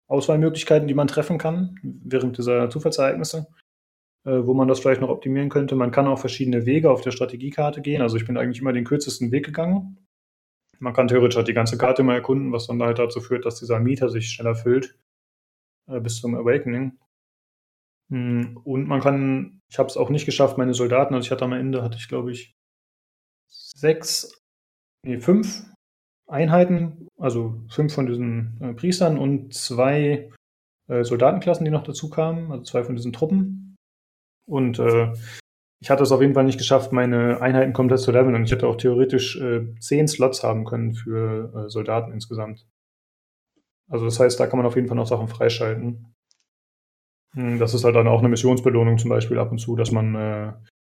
Auswahlmöglichkeiten, die man treffen kann während dieser Zufallsereignisse, äh, wo man das vielleicht noch optimieren könnte. Man kann auch verschiedene Wege auf der Strategiekarte gehen. Also ich bin eigentlich immer den kürzesten Weg gegangen. Man kann theoretisch halt die ganze Karte mal erkunden, was dann halt dazu führt, dass dieser Mieter sich schneller füllt äh, bis zum Awakening. Hm, und man kann, ich habe es auch nicht geschafft, meine Soldaten, also ich hatte am Ende, hatte ich glaube ich sechs, nee, fünf Einheiten, also fünf von diesen äh, Priestern und zwei äh, Soldatenklassen, die noch dazu kamen, also zwei von diesen Truppen. Und äh, ich hatte es auf jeden Fall nicht geschafft, meine Einheiten komplett zu leveln und ich hätte auch theoretisch äh, zehn Slots haben können für äh, Soldaten insgesamt. Also das heißt, da kann man auf jeden Fall noch Sachen freischalten. Hm, das ist halt dann auch eine Missionsbelohnung zum Beispiel ab und zu, dass man äh,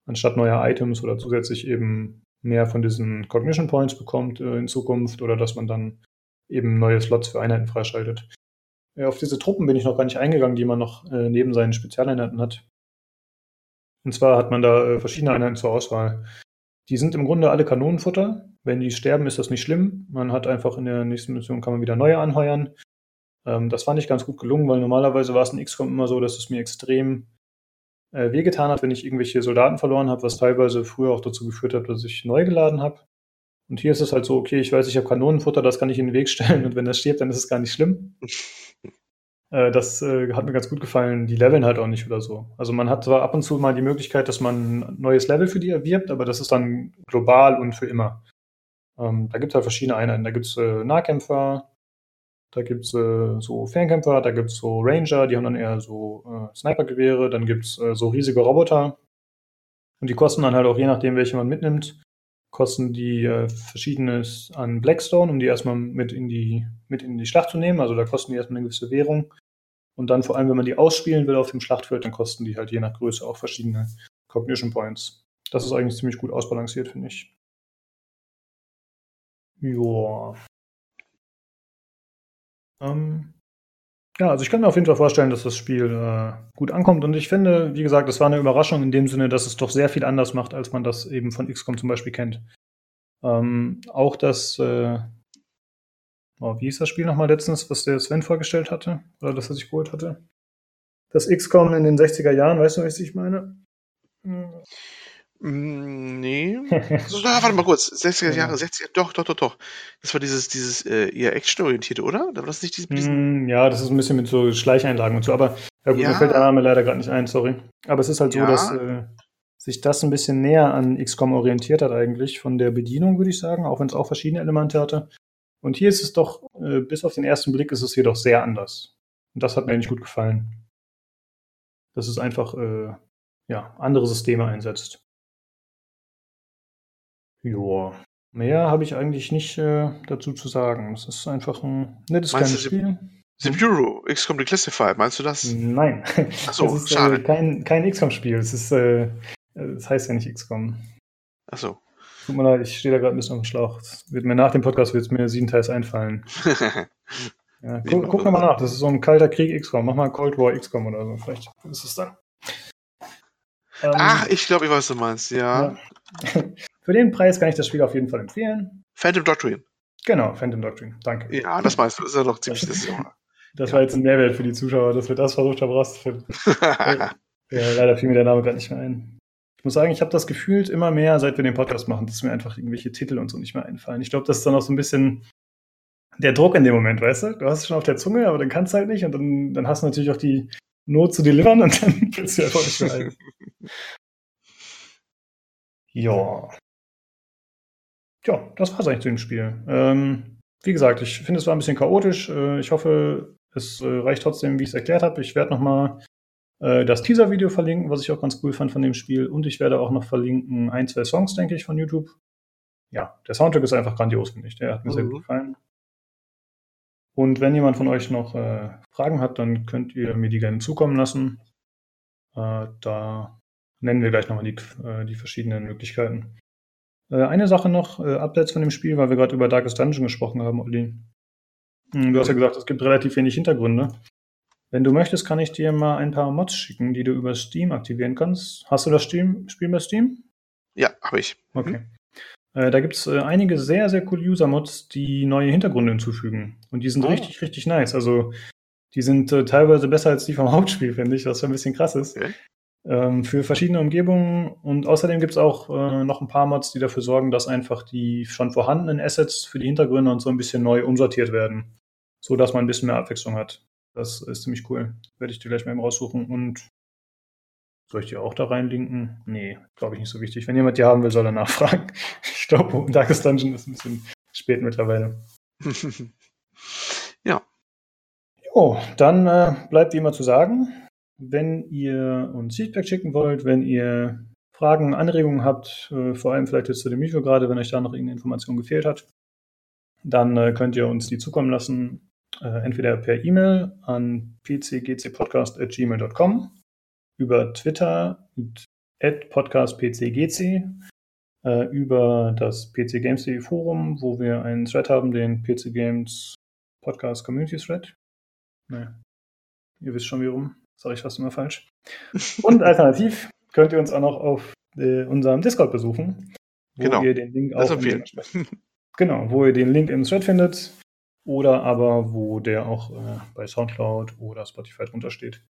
anstatt neuer Items oder zusätzlich eben mehr von diesen Cognition Points bekommt äh, in Zukunft oder dass man dann eben neue Slots für Einheiten freischaltet. Ja, auf diese Truppen bin ich noch gar nicht eingegangen, die man noch äh, neben seinen Spezialeinheiten hat. Und zwar hat man da äh, verschiedene Einheiten zur Auswahl. Die sind im Grunde alle Kanonenfutter. Wenn die sterben, ist das nicht schlimm. Man hat einfach in der nächsten Mission kann man wieder neue anheuern. Ähm, das fand ich ganz gut gelungen, weil normalerweise war es in XCOM immer so, dass es mir extrem äh, wehgetan hat, wenn ich irgendwelche Soldaten verloren habe, was teilweise früher auch dazu geführt hat, dass ich neu geladen habe. Und hier ist es halt so, okay, ich weiß, ich habe Kanonenfutter, das kann ich in den Weg stellen und wenn das stirbt, dann ist es gar nicht schlimm. äh, das äh, hat mir ganz gut gefallen. Die leveln halt auch nicht oder so. Also man hat zwar ab und zu mal die Möglichkeit, dass man ein neues Level für die erwirbt, aber das ist dann global und für immer. Ähm, da gibt es halt verschiedene Einheiten. Da gibt es äh, Nahkämpfer, da gibt es äh, so Fernkämpfer, da gibt es so Ranger, die haben dann eher so äh, Snipergewehre, dann gibt es äh, so riesige Roboter. Und die kosten dann halt auch, je nachdem, welche man mitnimmt, kosten die äh, verschiedenes an Blackstone, um die erstmal mit in die, mit in die Schlacht zu nehmen. Also da kosten die erstmal eine gewisse Währung. Und dann vor allem, wenn man die ausspielen will auf dem Schlachtfeld, dann kosten die halt je nach Größe auch verschiedene Cognition Points. Das ist eigentlich ziemlich gut ausbalanciert, finde ich. Joa. Ähm, ja, also ich kann mir auf jeden Fall vorstellen, dass das Spiel äh, gut ankommt. Und ich finde, wie gesagt, es war eine Überraschung in dem Sinne, dass es doch sehr viel anders macht, als man das eben von XCOM zum Beispiel kennt. Ähm, auch das, äh, oh, wie hieß das Spiel nochmal letztens, was der Sven vorgestellt hatte? Oder das, was ich geholt hatte? Das XCOM in den 60er Jahren, weißt du, was ich meine? Hm.
Hm, nee. Also, warte mal kurz. 60er Jahre, 60er, doch, doch, doch, doch. Das war dieses, dieses äh, eher actionorientierte, oder? Da war das nicht dieses,
mm, ja, das ist ein bisschen mit so Schleicheinlagen und so, aber ja gut, ja. mir fällt der Name leider gerade nicht ein, sorry. Aber es ist halt so, ja. dass äh, sich das ein bisschen näher an XCOM orientiert hat eigentlich, von der Bedienung, würde ich sagen, auch wenn es auch verschiedene Elemente hatte. Und hier ist es doch, äh, bis auf den ersten Blick, ist es jedoch sehr anders. Und das hat mir eigentlich gut gefallen. Dass es einfach, äh, ja, andere Systeme einsetzt. Ja, mehr habe ich eigentlich nicht äh, dazu zu sagen. Es ist einfach ein nettes
Meinst
kleines Spiel.
The Bureau, XCOM Declassified, meinst du das?
Nein.
Achso,
es ist
schade.
Äh, kein, kein XCOM-Spiel. Es ist, äh, das heißt ja nicht XCOM.
Achso.
Tut mir leid, ich stehe da gerade ein bisschen auf dem Schlauch. Das wird mir nach dem Podcast wird mir sieben Teils einfallen. ja, gu guck mal nach, das ist so ein kalter Krieg XCOM. Mach mal Cold War XCOM oder so. Vielleicht ist es dann.
Ähm, Ach, ich glaube, ich weiß, was du meinst, ja.
ja. Für den Preis kann ich das Spiel auf jeden Fall empfehlen.
Phantom Doctrine.
Genau, Phantom Doctrine. Danke.
Ja, das meinst du. Das ist ja noch ziemlich das.
Das war jetzt ein Mehrwert für die Zuschauer, dass wir das versucht haben rauszufinden. ja, leider fiel mir der Name gerade nicht mehr ein. Ich muss sagen, ich habe das gefühlt immer mehr, seit wir den Podcast machen, dass mir einfach irgendwelche Titel und so nicht mehr einfallen. Ich glaube, das ist dann auch so ein bisschen der Druck in dem Moment, weißt du? Du hast es schon auf der Zunge, aber dann kannst du halt nicht. Und dann, dann hast du natürlich auch die, Not zu delivern und dann willst du einfach nicht mehr ein. Ja. Ja, das war es eigentlich zu dem Spiel. Ähm, wie gesagt, ich finde, es war ein bisschen chaotisch. Äh, ich hoffe, es äh, reicht trotzdem, wie ich es erklärt habe. Ich werde nochmal äh, das Teaser-Video verlinken, was ich auch ganz cool fand von dem Spiel. Und ich werde auch noch verlinken ein, zwei Songs, denke ich, von YouTube. Ja, der Soundtrack ist einfach grandios, finde ich. Der hat mir mhm. sehr gut gefallen. Und wenn jemand von euch noch äh, Fragen hat, dann könnt ihr mir die gerne zukommen lassen. Äh, da nennen wir gleich nochmal die, äh, die verschiedenen Möglichkeiten. Äh, eine Sache noch, äh, abseits von dem Spiel, weil wir gerade über Darkest Dungeon gesprochen haben, Olli. Hm, du hast ja gesagt, es gibt relativ wenig Hintergründe. Wenn du möchtest, kann ich dir mal ein paar Mods schicken, die du über Steam aktivieren kannst. Hast du das Steam, Spiel bei Steam?
Ja, habe ich.
Okay. Mhm. Äh, da gibt es äh, einige sehr, sehr coole User-Mods, die neue Hintergründe hinzufügen. Und die sind oh. richtig, richtig nice. Also, die sind äh, teilweise besser als die vom Hauptspiel, finde ich, was ein bisschen krass ist. Okay. Ähm, für verschiedene Umgebungen. Und außerdem gibt es auch äh, noch ein paar Mods, die dafür sorgen, dass einfach die schon vorhandenen Assets für die Hintergründe und so ein bisschen neu umsortiert werden. So dass man ein bisschen mehr Abwechslung hat. Das ist ziemlich cool. Werde ich dir gleich mal eben raussuchen. Und soll ich die auch da reinlinken? Nee, glaube ich nicht so wichtig. Wenn jemand die haben will, soll er nachfragen. Ich glaube, Darkest Dungeon ist ein bisschen spät mittlerweile.
ja.
Jo, dann äh, bleibt wie immer zu sagen, wenn ihr uns Feedback schicken wollt, wenn ihr Fragen, Anregungen habt, äh, vor allem vielleicht jetzt zu dem Video gerade, wenn euch da noch irgendeine Information gefehlt hat, dann äh, könnt ihr uns die zukommen lassen, äh, entweder per E-Mail an pcgcpodcast.gmail.com über Twitter at podcastpcgc, äh, über das PC Games.de Forum, wo wir einen Thread haben, den PC Games Podcast Community Thread. Nee. Ihr wisst schon, wie rum. Sage ich fast immer falsch. Und alternativ könnt ihr uns auch noch auf äh, unserem Discord besuchen,
wo genau.
ihr den Link auch im Genau, wo ihr den Link im Thread findet oder aber wo der auch äh, bei Soundcloud oder Spotify drunter steht.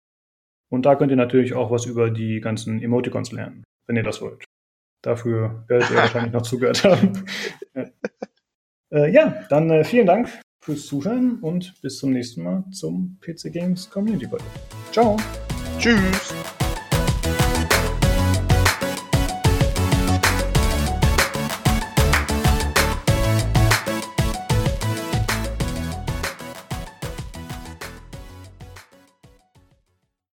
Und da könnt ihr natürlich auch was über die ganzen Emoticons lernen, wenn ihr das wollt. Dafür werdet ihr wahrscheinlich noch zugehört haben. äh, ja, dann äh, vielen Dank fürs Zuhören und bis zum nächsten Mal zum PC Games Community Podcast. Ciao.
Tschüss.